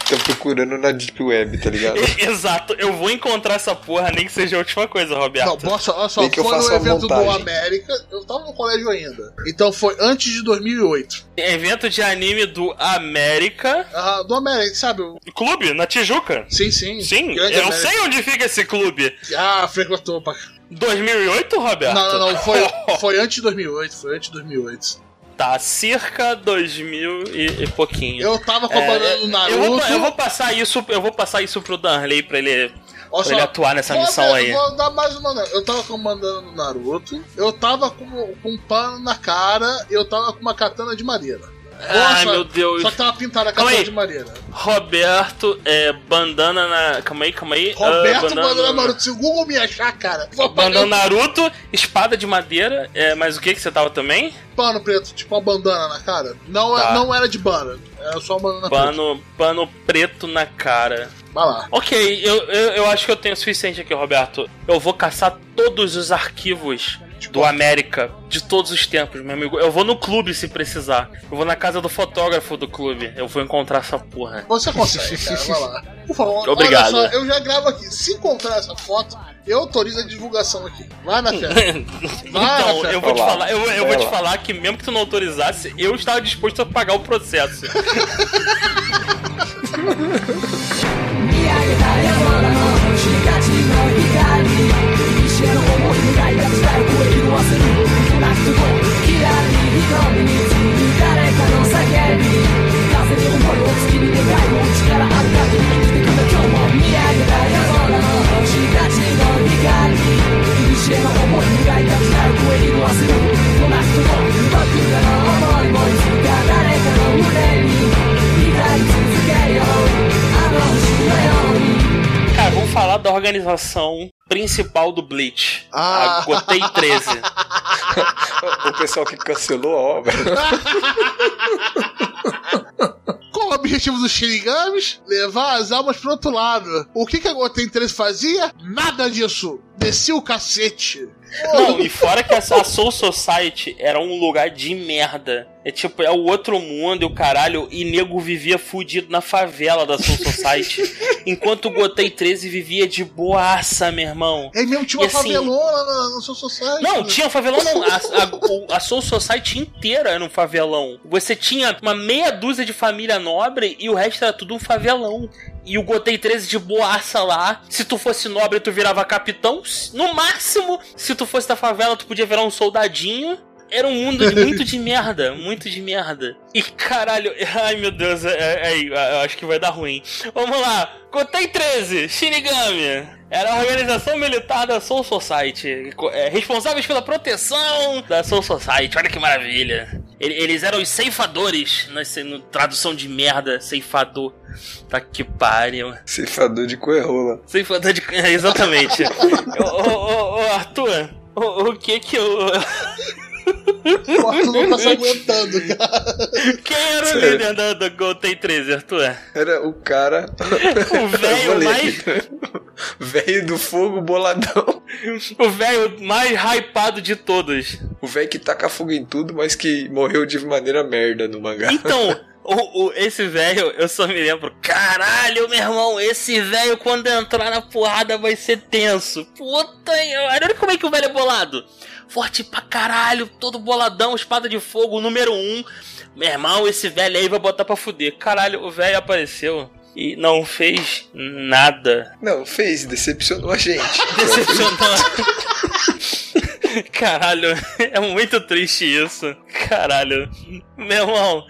[SPEAKER 2] Tô procurando na Deep Web, tá ligado? [LAUGHS]
[SPEAKER 3] Exato, eu vou encontrar essa porra, nem que seja a última coisa, Roberto.
[SPEAKER 1] Não, só, olha só
[SPEAKER 2] que
[SPEAKER 1] foi no evento do
[SPEAKER 2] montagem.
[SPEAKER 1] América. Eu tava no colégio ainda. Então foi antes de 2008.
[SPEAKER 3] Evento de anime do América.
[SPEAKER 1] Ah, do América, sabe? o-
[SPEAKER 3] Clube, na Tijuca.
[SPEAKER 1] Sim, sim.
[SPEAKER 3] Sim,
[SPEAKER 1] Grande
[SPEAKER 3] eu
[SPEAKER 1] América.
[SPEAKER 3] sei onde fica esse clube.
[SPEAKER 1] Ah, frequentou pra
[SPEAKER 3] 2008, Roberto?
[SPEAKER 1] Não, não, não. Foi, [LAUGHS] foi antes de 2008. Foi antes de 2008.
[SPEAKER 3] Tá, circa 2000 e, e pouquinho.
[SPEAKER 1] Eu tava com a
[SPEAKER 3] É,
[SPEAKER 1] do
[SPEAKER 3] eu,
[SPEAKER 1] Naruto.
[SPEAKER 3] vou, eu vou passar isso, eu vou passar isso pro Danley pra ele,
[SPEAKER 1] Olha
[SPEAKER 3] pra ele atuar nessa missão
[SPEAKER 1] ver-
[SPEAKER 3] aí.
[SPEAKER 1] Vou dar mais uma. Eu tava com a bandana do Naruto. Eu tava com, com um pano na cara. Eu tava com uma katana de madeira.
[SPEAKER 3] Ai, meu Deus.
[SPEAKER 1] Só que tava pintada a
[SPEAKER 3] aí.
[SPEAKER 1] de madeira.
[SPEAKER 3] Roberto, é, bandana na. Calma aí, calma aí.
[SPEAKER 1] Roberto
[SPEAKER 3] Ah,
[SPEAKER 1] bandana Naruto. Se o Google me achar, cara.
[SPEAKER 3] Bandana Naruto, espada de madeira. É, mas o que que você tava também?
[SPEAKER 1] Pano preto, tipo uma bandana na cara. Não, é-
[SPEAKER 3] Tá.
[SPEAKER 1] não era de banda. Era só uma bandana preta.
[SPEAKER 3] Pano, pano preto na cara.
[SPEAKER 1] Vai lá.
[SPEAKER 3] Ok, eu, eu, eu acho que eu tenho o suficiente aqui, Roberto. Eu vou caçar todos os arquivos do América de todos os tempos, meu amigo. Eu vou no clube se precisar. Eu vou na casa do fotógrafo do clube. Eu vou encontrar essa porra.
[SPEAKER 1] Você consegue, cara. Vai lá. Por favor,
[SPEAKER 3] Obrigado.
[SPEAKER 1] olha só, eu já gravo aqui. Se encontrar essa foto, eu autorizo a divulgação aqui. Vai na fé. [LAUGHS] Vai,
[SPEAKER 3] então,
[SPEAKER 1] Rafael.
[SPEAKER 3] eu vou te falar, eu, eu vou te falar que mesmo que tu não autorizasse, eu estava disposto a pagar o processo. [LAUGHS] [LAUGHS]
[SPEAKER 4] けの思い未来が近い声色あせるトラックと左瞳に映る誰かの叫び風に思いを月に願いを力ある限り生きてくだ今日も見上げた夜空の星たちの光にしえの思い未来が近い声色あせるトラックと僕らの思いもいつか誰かの胸に Cara, vamos
[SPEAKER 3] falar da organização principal do Bleach.
[SPEAKER 1] Ah.
[SPEAKER 3] A Gotei 13.
[SPEAKER 2] o pessoal que cancelou a obra.
[SPEAKER 1] Qual o objetivo dos Shinigamis? Levar as almas pro outro lado. O que, que a Goten 13 fazia? Nada disso. Descia o cacete.
[SPEAKER 3] Não, e fora que essa a Soul Society era um lugar de merda. É tipo, é o outro mundo e o caralho, e nego vivia fudido na favela da Soul Society. [LAUGHS] enquanto o Gotei 13 vivia de boaça, meu irmão.
[SPEAKER 1] É mesmo, tinha uma
[SPEAKER 3] assim-
[SPEAKER 1] favelona na, no seu society.
[SPEAKER 3] Não, tinha um favelão não. [LAUGHS] A, a, a Soul Society inteira era um favelão. Você tinha uma meia dúzia de família nobre e o resto era tudo um favelão. E o Gotei 13 de boaça lá. Se tu fosse nobre, tu virava capitão. No máximo, se tu fosse da favela, tu podia virar um soldadinho. Era um mundo de- muito de merda, muito de merda. E caralho, [LAUGHS] ai meu Deus, é, é, é, eu acho que vai dar ruim. Vamos lá, Gotei 13, Shinigami. Era a organização militar da Soul Society, é, responsáveis pela proteção da Soul Society. Olha que maravilha. Ele- Eles eram os ceifadores, no, tradução de merda, ceifador. Tá que pariu.
[SPEAKER 2] Ceifador de coerrola.
[SPEAKER 3] Ceifador de. [LAUGHS] Exatamente. ô, ô, ô, ô, Arthur, o, o que que eu. [LAUGHS]
[SPEAKER 1] O Arthur não tá se aguentando, cara.
[SPEAKER 3] Quem era o líder da, da Golden 13, Arthur?
[SPEAKER 2] Era o cara.
[SPEAKER 3] O velho mais.
[SPEAKER 2] Velho do fogo boladão.
[SPEAKER 3] O velho mais hypado de todos.
[SPEAKER 2] O velho que taca fogo em tudo, mas que morreu de maneira merda no mangá.
[SPEAKER 3] Então, o, o- esse velho, eu só me lembro. Caralho, meu irmão, esse velho quando entrar na porrada vai ser tenso. Puta, olha como é que o velho é bolado. Forte pra caralho, todo boladão, espada de fogo, número um. Meu irmão, esse velho aí vai botar pra fuder. Caralho, o velho apareceu e não fez nada.
[SPEAKER 2] Não, fez, decepcionou a gente. [LAUGHS]
[SPEAKER 3] Decepcionante. [LAUGHS] [LAUGHS] Caralho, é muito triste isso. Caralho. Meu irmão,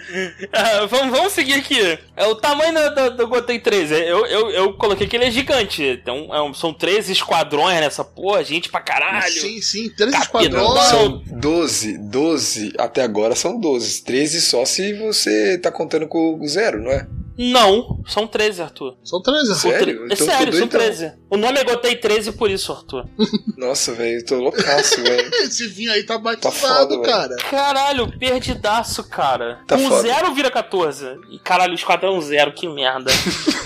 [SPEAKER 3] ah, vamos, vamos seguir aqui. É o tamanho do, do, do Gotei 13. Eu, eu, eu coloquei que ele é gigante. Então, é um- são 13 esquadrões nessa porra, gente pra caralho.
[SPEAKER 1] Sim, sim, três
[SPEAKER 3] Capitão.
[SPEAKER 1] esquadrões.
[SPEAKER 2] São 12, 12, até agora são 12. 13 só se você tá contando com o zero, não é?
[SPEAKER 3] Não, são 13, Arthur.
[SPEAKER 1] São 13.
[SPEAKER 2] Sério? Então
[SPEAKER 3] é sério, são
[SPEAKER 2] doidão.
[SPEAKER 3] 13. O nome é Gotei 13 por isso, Arthur. [LAUGHS]
[SPEAKER 2] Nossa, velho, eu tô loucaço, [LAUGHS] velho.
[SPEAKER 1] Esse vinho aí tá batizado,
[SPEAKER 2] velho.
[SPEAKER 1] cara.
[SPEAKER 3] Caralho, perdidaço, cara.
[SPEAKER 2] Tá
[SPEAKER 3] um
[SPEAKER 2] foda.
[SPEAKER 3] zero vira 14. E caralho, o esquadrão zero, que merda.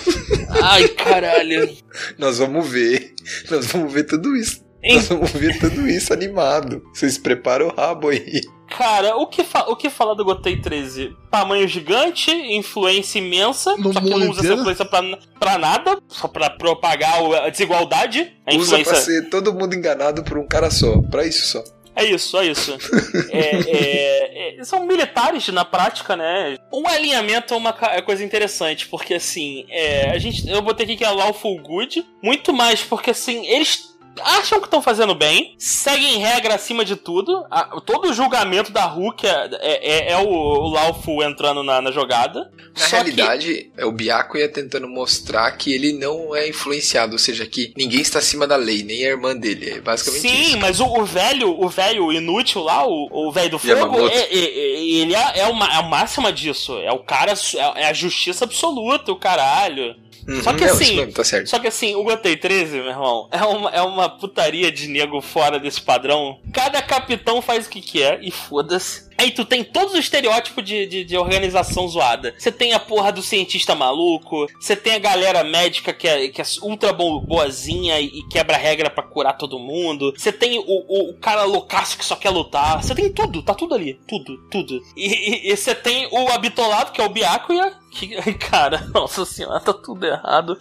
[SPEAKER 3] [LAUGHS] Ai, caralho.
[SPEAKER 2] Nós vamos ver. Nós vamos ver tudo isso.
[SPEAKER 3] Hein?
[SPEAKER 2] Nós vamos ver tudo isso animado. Vocês preparam o rabo aí.
[SPEAKER 3] Cara, o que, fa o que falar do Gotei 13? Tamanho gigante, influência imensa,
[SPEAKER 1] No
[SPEAKER 3] só que não usa essa influência pra, pra nada, só pra propagar a desigualdade. A
[SPEAKER 2] Usa
[SPEAKER 3] influência.
[SPEAKER 2] pra ser todo mundo enganado por um cara só. Pra isso só.
[SPEAKER 3] É isso, é isso. [LAUGHS] É, é, é, são militares na prática, né? O alinhamento é uma é coisa interessante, porque assim, é, a gente, eu botei aqui que é Lawful Good, muito mais porque assim, eles acham que estão fazendo bem, seguem regra acima de tudo. a- todo o julgamento da Hulk é, é, é o, o Lawful entrando na, na jogada.
[SPEAKER 2] Na
[SPEAKER 3] Só
[SPEAKER 2] realidade, é o Byakuya tentando mostrar que ele não é influenciado, ou seja, que ninguém está acima da lei, nem a irmã dele. É
[SPEAKER 3] que,
[SPEAKER 2] basicamente
[SPEAKER 3] Sim,
[SPEAKER 2] isso.
[SPEAKER 3] mas o, o velho, o velho inútil lá, o, o velho do fogo, é, é- é- ele é, é, uma, é a máxima disso. É o cara, é, é a justiça absoluta, o caralho.
[SPEAKER 2] Uhum,
[SPEAKER 3] Só que
[SPEAKER 2] não,
[SPEAKER 3] assim-
[SPEAKER 2] isso mesmo, tá certo.
[SPEAKER 3] Só que assim, o Gotei 13, meu irmão, é uma, é uma putaria de nego fora desse padrão. Cada capitão faz o que quer e foda-se. Aí tu tem todos os estereótipos de, de, de organização zoada. Você tem a porra do cientista maluco, você tem a galera médica que é, que é ultra bo- boazinha e, e quebra regra pra curar todo mundo. Você tem o, o, o cara loucaço que só quer lutar. Você tem tudo, tá tudo ali. Tudo, tudo. E- E e você tem o habitolado, que é o Byakuya, que, [LAUGHS] cara, nossa senhora, tá tudo errado.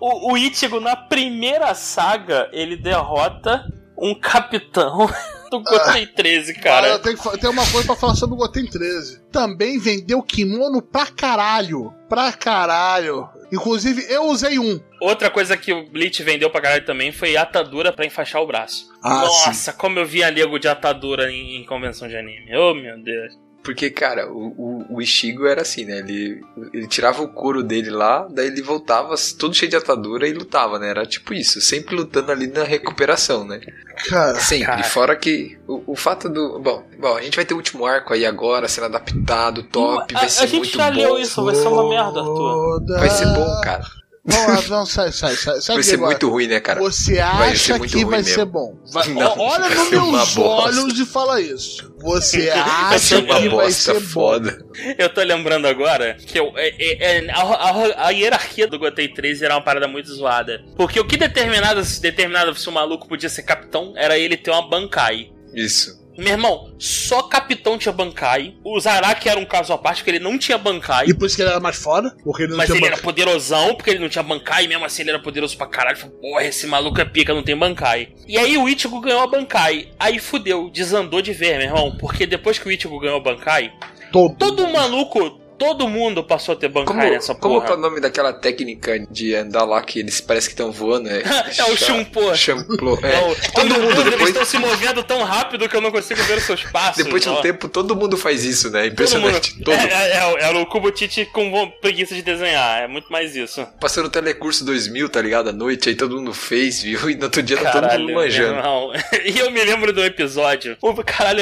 [SPEAKER 3] O, o Ichigo, na primeira saga, ele derrota um capitão [LAUGHS] do Gotei 13,
[SPEAKER 1] Cara, tem uma coisa pra falar sobre o Goten 13. Também vendeu kimono pra caralho. Pra caralho. Inclusive, eu usei um.
[SPEAKER 3] Outra coisa que o Bleach vendeu pra caralho também foi atadura pra enfaixar o braço.
[SPEAKER 1] Ah,
[SPEAKER 3] Nossa, como eu via nego de atadura em, em convenção de anime. Oh, meu Deus.
[SPEAKER 2] Porque, cara, o, o, o Ishigo era assim, né? Ele, ele tirava o couro dele lá, daí ele voltava todo cheio de atadura e lutava, né? Era tipo isso, sempre lutando ali na recuperação, né?
[SPEAKER 1] Cara,
[SPEAKER 2] Sempre.
[SPEAKER 3] Cara.
[SPEAKER 2] Fora que o, o fato do. Bom, bom, a gente vai ter o último arco aí agora, sendo adaptado, top,
[SPEAKER 3] a,
[SPEAKER 2] vai ser
[SPEAKER 3] a gente
[SPEAKER 2] muito
[SPEAKER 3] já
[SPEAKER 2] bom.
[SPEAKER 3] leu isso, vai ser uma merda, Arthur.
[SPEAKER 2] Vai ser bom, cara.
[SPEAKER 1] Vamos lá, não, sai, sai, sai. sai
[SPEAKER 2] Vai ser
[SPEAKER 1] agora.
[SPEAKER 2] muito ruim, né, cara?
[SPEAKER 1] Você
[SPEAKER 2] Vai
[SPEAKER 1] acha
[SPEAKER 2] ser muito
[SPEAKER 1] que
[SPEAKER 2] ruim
[SPEAKER 1] vai
[SPEAKER 2] mesmo. [LAUGHS]
[SPEAKER 1] ser bom? Vai-
[SPEAKER 2] Não,
[SPEAKER 1] olha
[SPEAKER 2] vai
[SPEAKER 1] nos
[SPEAKER 2] ser
[SPEAKER 1] meus
[SPEAKER 2] bosta.
[SPEAKER 1] olhos e fala isso. Você [LAUGHS]
[SPEAKER 2] Vai
[SPEAKER 1] acha
[SPEAKER 2] ser uma
[SPEAKER 1] que vai
[SPEAKER 2] bosta
[SPEAKER 1] ser bom?
[SPEAKER 2] foda.
[SPEAKER 3] Eu tô lembrando agora que eu, é- é- é- a, a- a hierarquia do Gotei 13 era uma parada muito zoada. Porque o que determinava, determinava se o maluco podia ser capitão era ele ter uma Bankai.
[SPEAKER 2] Isso.
[SPEAKER 3] Meu irmão, só capitão tinha Bankai. O Zaraki era um caso à parte, porque ele não tinha Bankai.
[SPEAKER 1] E por isso que ele era mais foda? Porque ele não
[SPEAKER 3] Mas
[SPEAKER 1] tinha
[SPEAKER 3] ele era poderosão, porque ele não tinha Bankai, e mesmo assim ele era poderoso pra caralho. Falei, porra, esse maluco é pica, não tem Bankai. E aí o Ichigo ganhou a Bankai. Aí fudeu, desandou de ver, meu irmão. Porque depois que o Ichigo ganhou a Bankai,
[SPEAKER 1] todo.
[SPEAKER 3] todo maluco, todo mundo passou a ter Bankai
[SPEAKER 2] Como,
[SPEAKER 3] nessa
[SPEAKER 2] como
[SPEAKER 3] porra.
[SPEAKER 2] que é o nome daquela técnica de andar lá que eles parecem que estão voando? É, [LAUGHS]
[SPEAKER 3] É o Shumpo.
[SPEAKER 2] Champlo.
[SPEAKER 3] É,
[SPEAKER 2] É.
[SPEAKER 3] o-
[SPEAKER 2] Todo mundo
[SPEAKER 3] Deus, eles
[SPEAKER 2] depois,
[SPEAKER 3] estão se movendo tão rápido que eu não consigo ver os seus passos.
[SPEAKER 2] depois de um
[SPEAKER 3] ó.
[SPEAKER 2] tempo, todo mundo faz isso, né?
[SPEAKER 3] Todo mundo.
[SPEAKER 2] Impressionante. Todo.
[SPEAKER 3] É, é, é, o Kubo Titi com preguiça de desenhar. É muito mais isso.
[SPEAKER 2] Passando o Telecurso 2000, tá ligado? À noite, aí todo mundo fez, viu? E no outro dia tá todo mundo manjando. [LAUGHS]
[SPEAKER 3] E eu me lembro do episódio. O, caralho,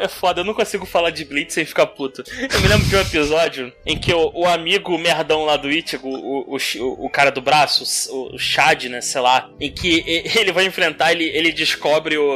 [SPEAKER 3] é foda, eu não consigo falar de Blitz sem ficar puto. Eu me lembro de um episódio em que o, o amigo merdão lá do Ichigo, o, o, o, cara do braço, o, o Chad, né, sei lá, em que [LAUGHS] ele vai enfrentar, ele, ele descobre o.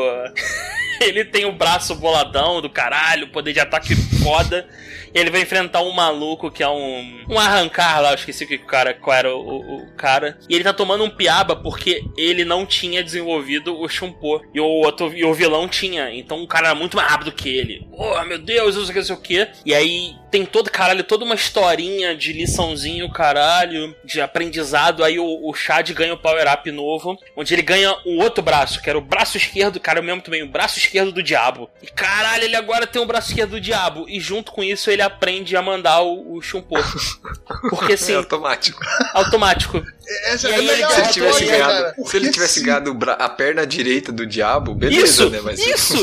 [SPEAKER 3] [LAUGHS] ele tem o braço boladão do caralho, poder de ataque foda. Ele vai enfrentar um maluco que é um. Um arrancar lá, eu esqueci que o cara, qual era o, o- o cara. E ele tá tomando um piaba porque ele não tinha desenvolvido o Shumpo. E o outro e o vilão tinha. Então o cara era muito mais rápido que ele. Oh, meu Deus, não sei o que, não sei o que. E aí tem todo, caralho, toda uma historinha de liçãozinho, caralho, de aprendizado. Aí o, o Chad ganha o Power Up novo, onde ele ganha um outro braço, que era o braço esquerdo, cara, eu mesmo também, o braço esquerdo do diabo. E caralho, ele agora tem o braço esquerdo do diabo. E junto com isso ele aprende a mandar o, o Shumpo. [LAUGHS] Porque
[SPEAKER 2] É
[SPEAKER 3] assim,
[SPEAKER 2] automático.
[SPEAKER 3] automático.
[SPEAKER 1] Essa
[SPEAKER 3] E
[SPEAKER 1] é
[SPEAKER 3] aí
[SPEAKER 2] Se ele tivesse ganhado,
[SPEAKER 1] cara.
[SPEAKER 2] se ele tivesse
[SPEAKER 1] sim.
[SPEAKER 2] ganhado a perna direita do diabo, beleza,
[SPEAKER 3] isso,
[SPEAKER 2] né? Mas
[SPEAKER 3] isso.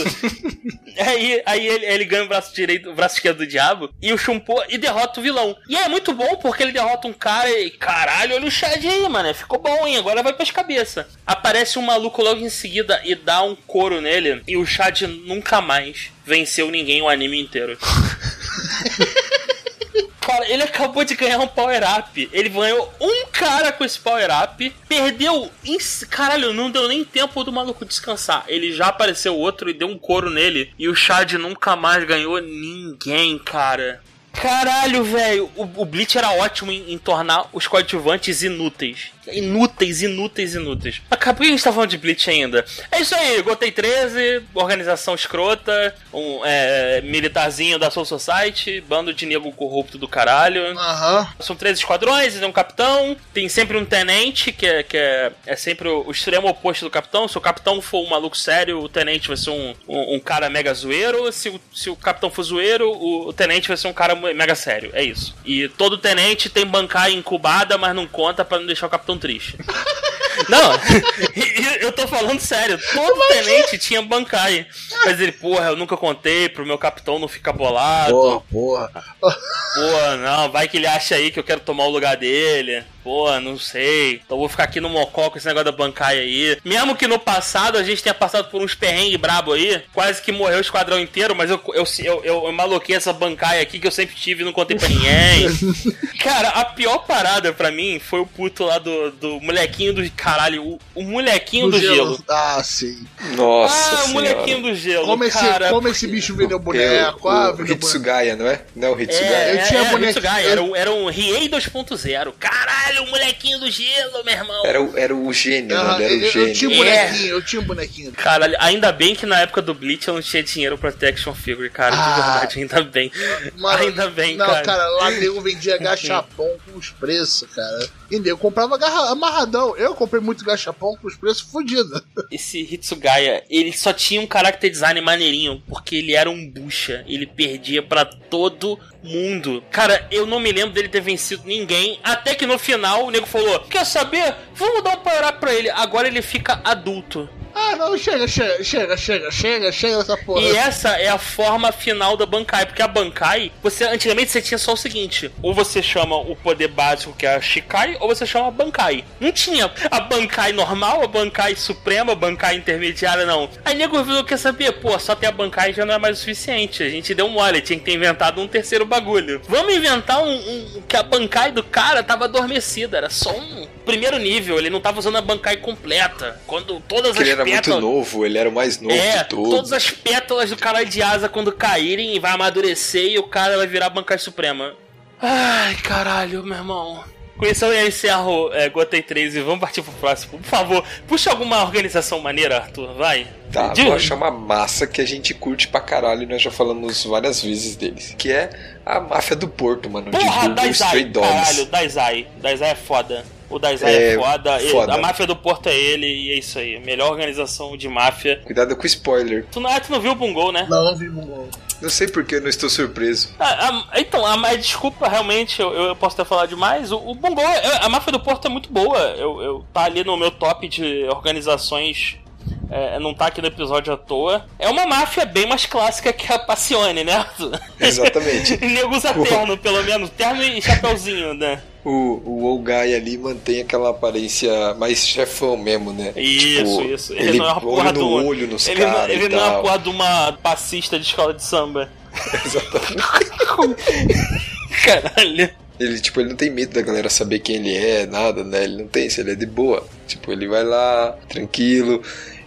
[SPEAKER 3] [LAUGHS] aí aí ele, ele ganha o braço direito, o braço esquerdo do diabo e o Shumpo e derrota o vilão. E é muito bom porque ele derrota um cara e caralho, olha o Chad aí, mano, ficou bom, hein? Agora vai pras cabeças. Aparece um maluco logo em seguida e dá um couro nele e o Chad nunca mais venceu ninguém o anime inteiro. [LAUGHS] [LAUGHS] Cara, ele acabou de ganhar um power up. Ele ganhou um cara com esse power up. Perdeu. Caralho, não deu nem tempo do maluco descansar. Ele já apareceu outro e deu um couro nele. E o Chad nunca mais ganhou ninguém, cara. Caralho, velho. O, o Bleach era ótimo em, em tornar os coadjuvantes inúteis. Inúteis, inúteis, inúteis. Por que a gente tá falando de Bleach ainda? É isso aí, Gotei 13, organização escrota, um é, militarzinho da Soul Society, bando de nego corrupto do caralho.
[SPEAKER 1] Aham.
[SPEAKER 3] São três esquadrões, tem um capitão, tem sempre um tenente, que é, que é, é sempre o, o extremo oposto do capitão. Se o capitão for um maluco sério, o tenente vai ser um, um, um cara mega zoeiro. Se o, se o capitão for zoeiro, o, o tenente vai ser um cara mega sério. É isso. E todo tenente tem bancária incubada, mas não conta pra não deixar o capitão triste. [LAUGHS] Não, eu tô falando sério. Todo tenente tinha bancai. Mas ele, porra, eu nunca contei pro meu capitão não ficar bolado.
[SPEAKER 1] Porra, porra.
[SPEAKER 3] Pô, não, vai que ele acha aí que eu quero tomar o lugar dele. Pô, não sei. Então vou ficar aqui no mocó com esse negócio da bancai aí. Mesmo que no passado a gente tenha passado por uns perrengues brabo aí, quase que morreu o esquadrão inteiro, mas eu, eu, eu, eu, eu maloquei essa bancai aqui que eu sempre tive e não contei pra ninguém. [LAUGHS] Cara, a pior parada pra mim foi o puto lá do, do molequinho do. Caralho, o, o molequinho do, gelo.
[SPEAKER 1] Ah, sim.
[SPEAKER 2] Nossa
[SPEAKER 3] Ah, o molequinho do gelo.
[SPEAKER 1] Como esse,
[SPEAKER 3] cara.
[SPEAKER 1] como esse bicho vendeu
[SPEAKER 2] É,
[SPEAKER 1] boneco,
[SPEAKER 2] o,
[SPEAKER 1] ah,
[SPEAKER 2] o
[SPEAKER 1] boneco.
[SPEAKER 2] Hitsugaya, não é? Não é o Hitsugaya.
[SPEAKER 3] É,
[SPEAKER 1] Eu tinha
[SPEAKER 3] é,
[SPEAKER 1] bonequinho-
[SPEAKER 3] Hitsugai, Era, um- era um Riei 2.0. Caralho, o molequinho do gelo, meu irmão.
[SPEAKER 2] Era, o, era o gênio,
[SPEAKER 1] Ah,
[SPEAKER 2] né? Era
[SPEAKER 1] eu,
[SPEAKER 2] o
[SPEAKER 1] eu
[SPEAKER 2] gênio.
[SPEAKER 1] tinha um
[SPEAKER 3] É.
[SPEAKER 1] bonequinho, eu tinha um bonequinho.
[SPEAKER 3] Caralho, ainda bem que na época do Bleach eu não tinha dinheiro pra ter action figure, cara.
[SPEAKER 1] Ah.
[SPEAKER 3] De verdade, ainda bem.
[SPEAKER 1] Mano,
[SPEAKER 3] ainda bem,
[SPEAKER 1] não,
[SPEAKER 3] cara.
[SPEAKER 1] lá nego vendia [LAUGHS] gachapon com os preços, cara. E eu comprava garra- amarradão. Eu comprei muito gachapon com os preços fodidos. [LAUGHS]
[SPEAKER 3] Esse Hitsugaya, ele só tinha um character design maneirinho, porque ele era um bucha. Ele perdia pra todo mundo. Cara, eu não me lembro dele ter vencido ninguém, até que no final o nego falou: Quer saber? Vamos dar um power up pra ele. Agora ele fica adulto.
[SPEAKER 1] Ah, não, chega, chega, chega, chega, chega, chega dessa porra.
[SPEAKER 3] E essa é a forma final da Bankai, porque a Bankai, você antigamente você tinha só o seguinte: ou você chama o poder básico que é a Shikai, ou você chama a Bankai. Não tinha a Bankai normal, a Bankai suprema, a Bankai intermediária, não. Aí nego viu quer saber, pô, só ter a Bankai já não é mais o suficiente. A gente deu mole, tinha que ter inventado um terceiro bagulho. Vamos inventar um, um que a Bankai do cara tava adormecida, era só um primeiro nível, ele não tava usando a Bankai completa. Quando todas as
[SPEAKER 2] ele era muito
[SPEAKER 3] pétalas-
[SPEAKER 2] novo, ele era o mais novo
[SPEAKER 3] é,
[SPEAKER 2] de todos.
[SPEAKER 3] todas as pétalas do caralho de asa quando caírem vai amadurecer e o cara vai virar Bankai Suprema. Ai, caralho, meu irmão. Com isso eu encerro é, Gotei 3 e vamos partir pro próximo. Por favor, puxa alguma organização maneira, Arthur, vai.
[SPEAKER 2] Tá,
[SPEAKER 3] De-
[SPEAKER 2] vou achar uma massa que a gente curte pra caralho e nós já falamos várias vezes deles. Que é a máfia do Porto, mano. de
[SPEAKER 3] Porra,
[SPEAKER 2] Google Stray
[SPEAKER 3] Daizai,
[SPEAKER 2] Dogs.
[SPEAKER 3] caralho, Daizai. Daizai é foda. O Daizai é,
[SPEAKER 2] É,
[SPEAKER 3] foda.
[SPEAKER 2] foda.
[SPEAKER 3] A máfia do Porto é ele e é isso aí. Melhor organização de máfia.
[SPEAKER 2] Cuidado com o spoiler.
[SPEAKER 3] Tu não, ah, tu não viu o Bungo, né?
[SPEAKER 1] Não, não vi Mongol.
[SPEAKER 2] Não sei porque não estou surpreso.
[SPEAKER 3] Ah, ah, então, a, mas desculpa, realmente, eu, eu posso ter falado demais. O, o Bungo, é- a máfia do Porto é muito boa. Eu, eu tá ali no meu top de organizações. é, não tá aqui no episódio à toa. É uma máfia bem mais clássica que a Passione, né?
[SPEAKER 2] Exatamente. [LAUGHS]
[SPEAKER 3] Nego usa [LAUGHS] terno, pelo menos. Terno e chapeuzinho, né?
[SPEAKER 2] O, o old guy ali mantém aquela aparência mais chefão mesmo, né?
[SPEAKER 3] Isso,
[SPEAKER 2] Tipo,
[SPEAKER 3] isso. Ele,
[SPEAKER 2] Ele,
[SPEAKER 3] não é uma porra
[SPEAKER 2] no
[SPEAKER 3] do.
[SPEAKER 2] olho nos
[SPEAKER 3] ele não, ele não é uma porra de uma passista de escola de samba. [LAUGHS]
[SPEAKER 2] Exatamente.
[SPEAKER 3] Caralho.
[SPEAKER 2] Ele, tipo, ele não tem medo da galera saber quem ele é, nada, né? Ele não tem isso, ele é de boa. Tipo, ele vai lá, tranquilo.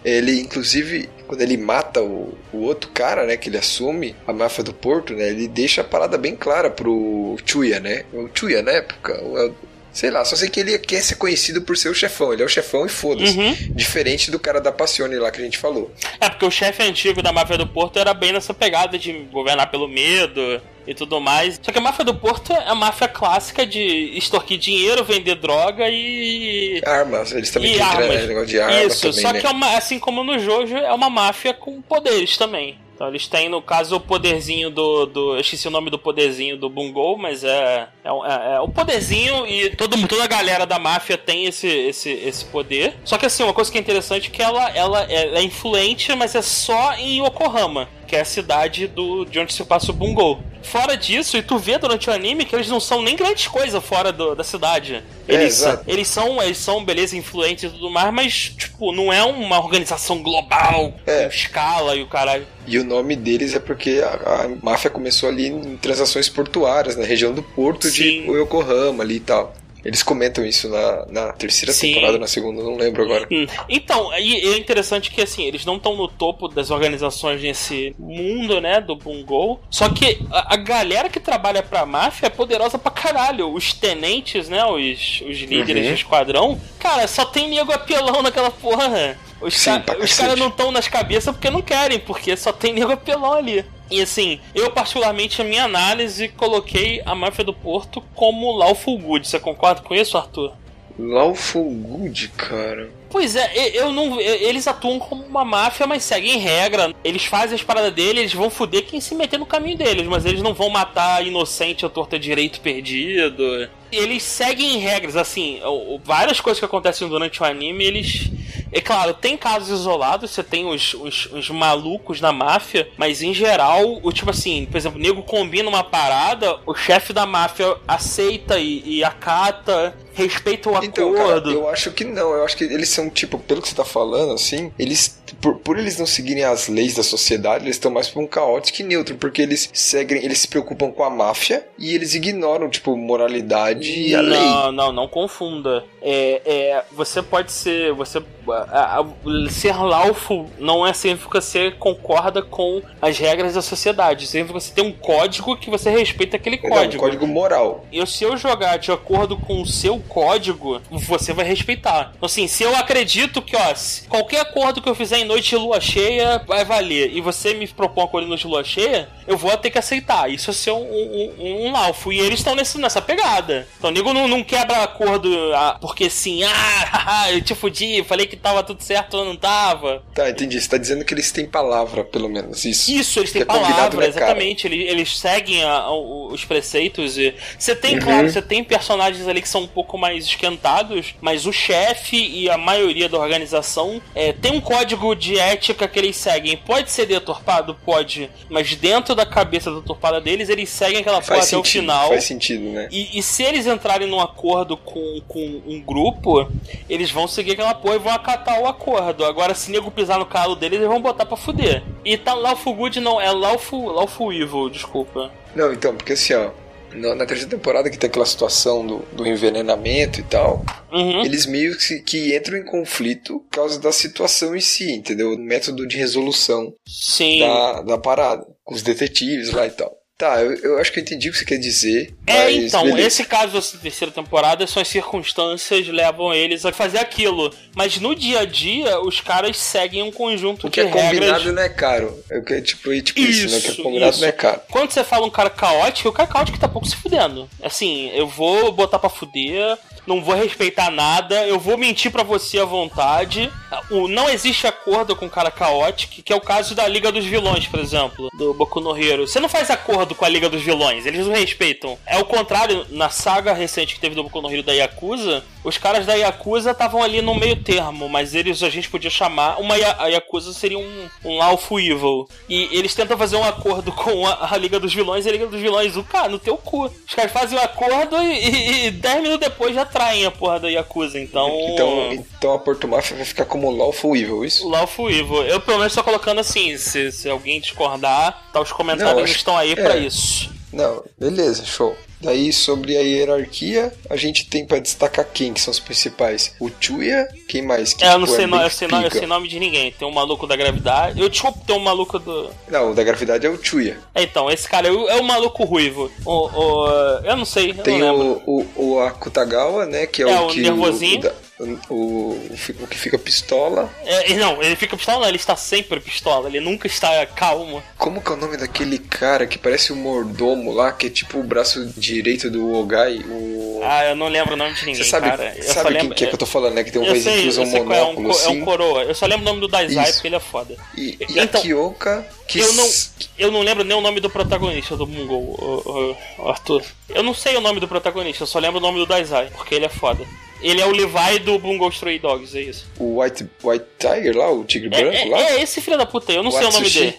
[SPEAKER 2] Ele, inclusive, quando ele mata o, o outro cara, né, que ele assume, a máfia do Porto, né, ele deixa a parada bem clara pro Chuya, né? O Chuya, na época, o- é sei lá, só sei que ele quer ser conhecido por ser o chefão. Ele é o chefão e foda-se.
[SPEAKER 3] Uhum.
[SPEAKER 2] Diferente do cara da Passione lá que a gente falou.
[SPEAKER 3] É, porque o chefe antigo da máfia do Porto era bem nessa pegada de governar pelo medo e tudo mais. Só que a máfia do Porto é a máfia clássica de extorquir dinheiro, vender droga e.
[SPEAKER 2] Armas, eles também têm negócio de armas
[SPEAKER 3] Isso,
[SPEAKER 2] também,
[SPEAKER 3] só
[SPEAKER 2] né?
[SPEAKER 3] que é uma, assim como no Jojo, é uma máfia com poderes também. Então eles têm, no caso, o poderzinho do. do eu esqueci o nome do poderzinho do Bungo, mas é. É, é, é o poderzinho e todo, toda a galera da máfia tem esse, esse, esse poder. Só que assim, uma coisa que é interessante é que ela, ela, ela é influente, mas é só em Yokohama. Que é a cidade do, de onde se passa o Bungo. Fora disso, e tu vê durante o anime que eles não são nem grandes coisas fora do- da cidade.
[SPEAKER 2] É,
[SPEAKER 3] Eles, são-
[SPEAKER 2] exato.
[SPEAKER 3] eles são, eles são, beleza, influentes e tudo mais, mas, tipo, não é uma organização global,
[SPEAKER 2] É.
[SPEAKER 3] com escala e o caralho.
[SPEAKER 2] E o nome deles é porque a, a máfia começou ali em transações portuárias, na região do porto
[SPEAKER 3] Sim.
[SPEAKER 2] de Yokohama ali e tal. Eles comentam isso na, na terceira
[SPEAKER 3] Sim.
[SPEAKER 2] temporada, na segunda, não lembro agora.
[SPEAKER 3] Hum, Então, e é interessante que assim, eles não estão no topo das organizações nesse mundo, né, do Bungo. Só que a, a galera que trabalha pra máfia é poderosa pra caralho. Os tenentes, né, os, os líderes
[SPEAKER 2] Uhum.
[SPEAKER 3] do esquadrão, cara, só tem nego apelão naquela porra. Os, ca- caras não estão nas cabeças porque não querem, porque só tem nego apelão ali. E assim, eu particularmente, a minha análise, coloquei a máfia do Porto como Lawful Good. Você concorda com isso, Arthur?
[SPEAKER 2] Lawful Good, cara.
[SPEAKER 3] Pois é, eu não. Eles atuam como uma máfia, mas seguem regra. Eles fazem as paradas deles, eles vão foder quem se meter no caminho deles, mas eles não vão matar inocente ou torta direito perdido. Eles seguem regras, assim, várias coisas que acontecem durante o anime, eles. É claro, tem casos isolados, você tem os, os, os malucos da máfia, mas em geral, o tipo assim, por exemplo, o nego combina uma parada, o chefe da máfia aceita e, e acata, respeita o
[SPEAKER 2] Então, cara,
[SPEAKER 3] acordo.
[SPEAKER 2] eu acho que não. Eu acho que eles são, tipo, pelo que você tá falando, assim, eles. Por, por eles não seguirem as leis da sociedade, eles estão mais pra um caótico e neutro, porque eles seguem, eles se preocupam com a máfia e eles ignoram, tipo, moralidade e a lei.
[SPEAKER 3] Não, não, não confunda. É, é, você pode ser. Você, a- a- ser lawful não é significa que você concorda com as regras da sociedade. Significa que você tem um código que você respeita aquele
[SPEAKER 2] Não,
[SPEAKER 3] código.
[SPEAKER 2] código moral.
[SPEAKER 3] E se eu jogar de acordo com o seu código, você vai respeitar. Então, assim, se eu acredito que, ó, qualquer acordo que eu fizer em noite de lua cheia vai valer, e você me propõe um acordo em noite de lua cheia, eu vou ter que aceitar. Isso é ser um, um, um. E eles estão nessa pegada. Então, o nego não, não quebra acordo ah, porque sim, [LAUGHS] ah, eu te fudi, falei que tava tudo certo ou não tava.
[SPEAKER 2] Tá, entendi. Você tá dizendo que eles têm palavra, pelo menos. Isso.
[SPEAKER 3] Isso, eles têm
[SPEAKER 2] é
[SPEAKER 3] palavra, exatamente. Eles, eles seguem a- o- os preceitos. E você tem,
[SPEAKER 2] Uhum.
[SPEAKER 3] claro, você tem personagens ali que são um pouco mais esquentados, mas o chefe e a maioria da organização é, tem um código de ética que eles seguem. Pode ser deturpado? Pode. Mas dentro da cabeça deturpada deles, eles seguem aquela porra até o final.
[SPEAKER 2] faz sentido, né?
[SPEAKER 3] E, e se eles entrarem num acordo com, com um grupo, eles vão seguir aquela porra e vão acatar o acordo. Agora, se nego pisar no calo deles, eles vão botar pra fuder. E tá Lawful Good, não, é Lawful, Lawful Evil, desculpa.
[SPEAKER 2] Não, então, porque assim, ó. na, na terceira temporada que tem aquela situação do, do envenenamento e tal,
[SPEAKER 3] Uhum.
[SPEAKER 2] eles meio que, que entram em conflito por causa da situação em si, entendeu? O método de resolução
[SPEAKER 3] Sim.
[SPEAKER 2] da, da parada, com os detetives lá e tal. Tá, eu, eu acho que eu entendi o que você quer dizer.
[SPEAKER 3] É, então,
[SPEAKER 2] beleza.
[SPEAKER 3] esse caso dessa terceira temporada são as circunstâncias levam eles a fazer aquilo. Mas no dia a dia, os caras seguem um conjunto
[SPEAKER 2] O que
[SPEAKER 3] de
[SPEAKER 2] é combinado
[SPEAKER 3] regras.
[SPEAKER 2] não é caro. É o que é tipo, é tipo isso, né? O que é
[SPEAKER 3] Isso,
[SPEAKER 2] combinado
[SPEAKER 3] isso.
[SPEAKER 2] não é caro.
[SPEAKER 3] Quando você fala um cara caótico, o cara caótico tá pouco se fudendo. Assim, eu vou botar pra fuder, não vou respeitar nada, eu vou mentir pra você à vontade. O, não existe acordo com o cara caótico, que é o caso da Liga dos Vilões, por exemplo, do Boku no Hero. Você não faz acordo com a Liga dos Vilões, eles não respeitam. É o contrário, na saga recente que teve do Boku no Hero da Yakuza, os caras da Yakuza estavam ali no meio termo, mas eles a gente podia chamar. Uma a Yakuza seria um, um Lawful Evil. E eles tentam fazer um acordo com a, a Liga dos Vilões e a Liga dos Vilões, o cara, no teu cu. Os caras fazem o acordo e, e, 10 minutos depois já traem a porra da Yakuza. Então.
[SPEAKER 2] Então, então a Porto Mafia vai ficar como Lawful Evil, isso?
[SPEAKER 3] Lawful Evil. Eu pelo menos tô colocando assim, se, se alguém discordar, tá os comentários
[SPEAKER 2] Não, acho-
[SPEAKER 3] estão aí
[SPEAKER 2] é.
[SPEAKER 3] pra isso.
[SPEAKER 2] Não, beleza, show. Daí sobre a hierarquia, a gente tem pra destacar quem que são os principais. O Chuya, quem mais? Que,
[SPEAKER 3] É, eu não
[SPEAKER 2] tipo,
[SPEAKER 3] sei,
[SPEAKER 2] é
[SPEAKER 3] no, eu, sei, eu sei nome de ninguém. Tem um maluco da gravidade. Eu desculpa, tem um maluco do.
[SPEAKER 2] Não, o da gravidade é o Chuya.
[SPEAKER 3] É, Então, esse cara é o, é o maluco ruivo. O, o- eu não sei, eu
[SPEAKER 2] Tem
[SPEAKER 3] não
[SPEAKER 2] o, o, o Akutagawa, né? Que é,
[SPEAKER 3] É,
[SPEAKER 2] o
[SPEAKER 3] o
[SPEAKER 2] que.
[SPEAKER 3] nervosinho.
[SPEAKER 2] O, da- o, o, o que fica pistola.
[SPEAKER 3] É, não, ele fica pistola, não, ele está sempre pistola, ele nunca está calmo.
[SPEAKER 2] Como que é o nome daquele cara que parece um mordomo lá, que é tipo o braço direito do Ogai? O...
[SPEAKER 3] Ah, eu não lembro o nome de ninguém,
[SPEAKER 2] Você sabe,
[SPEAKER 3] cara. Eu
[SPEAKER 2] sabe quem
[SPEAKER 3] lembro-
[SPEAKER 2] que é que eu tô falando, né? Que tem um vez que usa
[SPEAKER 3] eu
[SPEAKER 2] um
[SPEAKER 3] qual é, um,
[SPEAKER 2] monóculo
[SPEAKER 3] co- é um
[SPEAKER 2] assim.
[SPEAKER 3] coroa. Eu só lembro o nome do Dazai
[SPEAKER 2] Isso.
[SPEAKER 3] porque ele é foda.
[SPEAKER 2] E, e
[SPEAKER 3] Então,
[SPEAKER 2] a Kyoka, que
[SPEAKER 3] Eu não, eu não lembro nem o nome do protagonista do Mungol, o, o- o Arthur. Eu não sei o nome do protagonista, eu só lembro o nome do Dazai, porque ele é foda. Ele é o Levi do Bungo Stray Dogs, é isso.
[SPEAKER 2] o White, White Tiger lá, o tigre
[SPEAKER 3] É,
[SPEAKER 2] branco
[SPEAKER 3] é-
[SPEAKER 2] lá.
[SPEAKER 3] é esse filho da puta eu não sei o nome
[SPEAKER 2] Atsushi.
[SPEAKER 3] dele.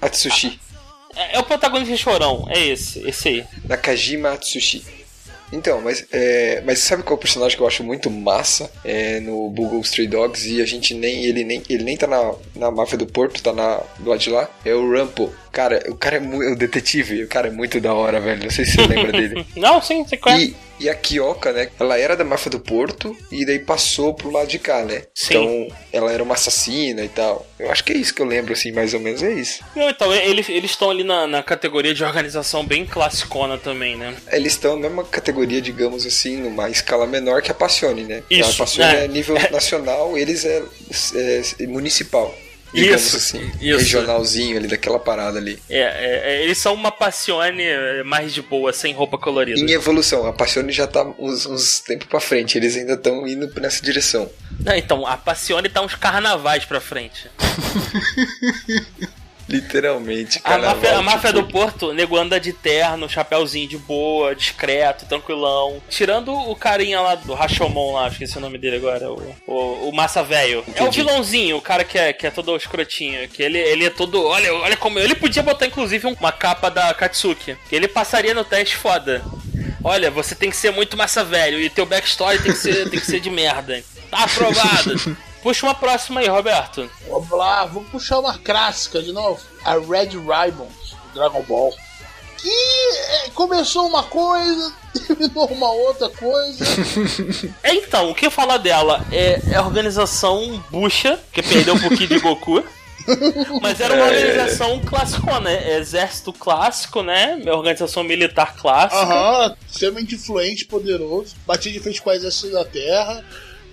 [SPEAKER 2] Atsushi.
[SPEAKER 3] É, é o protagonista chorão, é esse, esse aí.
[SPEAKER 2] Nakajima Atsushi. Então, mas, é, mas sabe qual personagem que eu acho muito massa é, no Google Stray Dogs e a gente nem ele nem ele nem tá na, na máfia do Porto, tá na, do lado de lá? É o Rampo. Cara, o cara é muito. O detetive, o cara é muito da hora, velho. Não sei se você lembra dele. [LAUGHS]
[SPEAKER 3] Não, sim, você conhece.
[SPEAKER 2] E, e a Kyoka, né? Ela era da máfia do Porto e daí passou pro lado de cá, né?
[SPEAKER 3] Sim.
[SPEAKER 2] Então, ela era uma assassina e tal. Eu acho que é isso que eu lembro, assim, mais ou menos é isso.
[SPEAKER 3] Não, então, eles eles estão ali na, na categoria de organização bem classicona também, né?
[SPEAKER 2] Eles estão na mesma categoria, digamos assim, numa escala menor que a Passione, né?
[SPEAKER 3] Isso,
[SPEAKER 2] a Passione
[SPEAKER 3] é.
[SPEAKER 2] é, nível nacional, eles é, é municipal. Digamos
[SPEAKER 3] Isso,
[SPEAKER 2] assim,
[SPEAKER 3] isso.
[SPEAKER 2] regionalzinho ali, daquela parada ali.
[SPEAKER 3] É, é, é, eles são uma passione mais de boa, sem roupa colorida.
[SPEAKER 2] Em evolução, a Passione já tá uns, uns tempos pra frente, eles ainda estão indo nessa direção.
[SPEAKER 3] Não, então, a passione tá uns carnavais pra frente. [LAUGHS]
[SPEAKER 2] Literalmente,
[SPEAKER 3] A
[SPEAKER 2] carnaval,
[SPEAKER 3] máfia, a máfia do Porto, nego anda de terno, chapéuzinho de boa, discreto, tranquilão. Tirando o carinha lá do Rashomon lá, esqueci o nome dele agora, o, o, o Massa Velho. É o vilãozinho, o cara que é, que é todo escrotinho. Que ele, ele é todo. Olha, olha como. Ele podia botar inclusive uma capa da Katsuki. Que ele passaria no teste foda. Olha, você tem que ser muito massa velho e teu backstory tem que ser, tem que ser de merda. Tá [LAUGHS] aprovado. Puxa uma próxima aí, Roberto.
[SPEAKER 1] Vamos lá, vamos puxar uma clássica de novo. A Red Ribbons, do Dragon Ball. Que é, começou uma coisa, [LAUGHS] terminou uma outra coisa.
[SPEAKER 3] É, [LAUGHS] Então, o que falar dela é, é a organização bucha, que perdeu um pouquinho de Goku. [LAUGHS] Mas era uma organização classicona, né? Exército clássico, né? Organização militar clássica.
[SPEAKER 1] Aham, extremamente influente, poderoso. Batia de frente com o exército da Terra.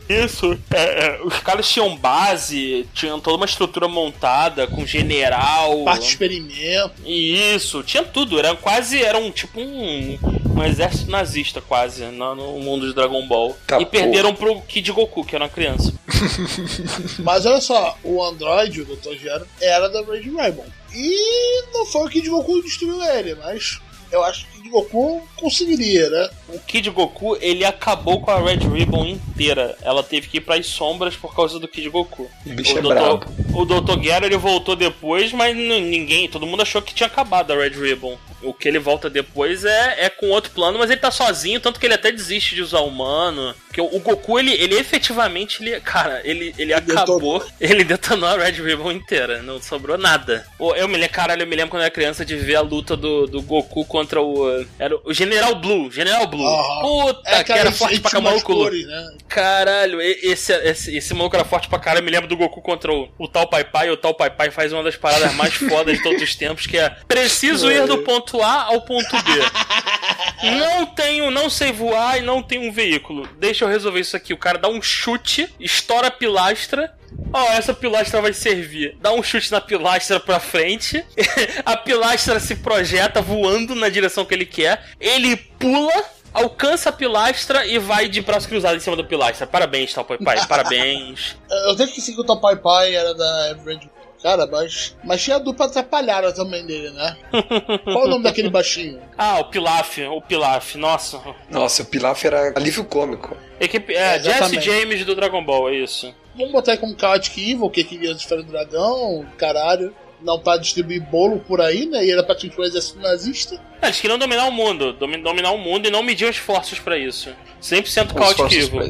[SPEAKER 3] Isso. É, é, os caras tinham base, tinham toda uma estrutura montada, com general.
[SPEAKER 1] Parte de experimento.
[SPEAKER 3] Isso, tinha tudo. Era quase, era um tipo um, um exército nazista, quase, no, no mundo de Dragon Ball.
[SPEAKER 2] Tá,
[SPEAKER 3] e perderam pro Kid Goku, que era uma criança. [LAUGHS] [LAUGHS]
[SPEAKER 1] Mas olha só, o Android, o Dr. Gero, era da Red Ribbon. E não foi o Kid Goku que destruiu ele, mas eu acho Kid Goku conseguiria, né?
[SPEAKER 3] O Kid Goku, ele acabou com a Red Ribbon inteira. Ela teve que ir pras sombras por causa do Kid Goku.
[SPEAKER 2] O bicho
[SPEAKER 3] o
[SPEAKER 2] é
[SPEAKER 3] Dr.
[SPEAKER 2] brabo.
[SPEAKER 3] O Dr. Guerra, ele voltou depois, mas ninguém, todo mundo achou que tinha acabado a Red Ribbon. O que ele volta depois é, é com outro plano, mas ele tá sozinho, tanto que ele até desiste de usar o humano. Porque o, o Goku, ele, ele efetivamente, ele, cara, ele, ele acabou, [LAUGHS] ele detonou a Red Ribbon inteira, não sobrou nada. Eu me lembro, caralho, eu me lembro quando eu era criança de ver a luta do, do Goku contra o. Era o General Blue, General Blue.
[SPEAKER 1] Aham.
[SPEAKER 3] Puta, que era forte pra
[SPEAKER 1] cores, né?
[SPEAKER 3] Caralho, esse, esse, esse maluco era forte pra caralho. Eu me lembro do Goku contra o, o Tal Pai Pai. O Tal Pai Pai faz uma das paradas mais [LAUGHS] fodas de todos os tempos, que é preciso ir do ponto A ao ponto B. [LAUGHS] Não tenho, não sei voar e não tenho um veículo. Deixa eu resolver isso aqui. O cara dá um chute, estoura a pilastra. Ó, essa pilastra vai servir. Dá um chute na pilastra pra frente. [LAUGHS] a pilastra se projeta voando na direção que ele quer. Ele pula alcança a pilastra e vai de braço cruzado em cima da pilastra. Parabéns, Tal Pai parabéns. [LAUGHS]
[SPEAKER 1] Eu tenho que seguir o Pai Pai era da Red Cara, mas, mas tinha a dupla atrapalhada também dele, né? [LAUGHS] Qual o nome daquele baixinho?
[SPEAKER 3] Ah, o Pilaf, o Pilaf, nossa.
[SPEAKER 2] Nossa, o Pilaf era alívio cômico.
[SPEAKER 3] Equipe, é,
[SPEAKER 1] É,
[SPEAKER 3] Jesse. James do Dragon Ball, é isso.
[SPEAKER 1] Vamos botar aí como Chaotic Evil, que queria esfera do dragão, caralho. Não pra distribuir bolo por aí, né? E era pra tinha um exército nazista.
[SPEAKER 3] Ah, Eles queriam dominar o mundo, domi- dominar o mundo e não mediam esforços pra isso. 100%
[SPEAKER 2] Os
[SPEAKER 3] Chaotic Evil.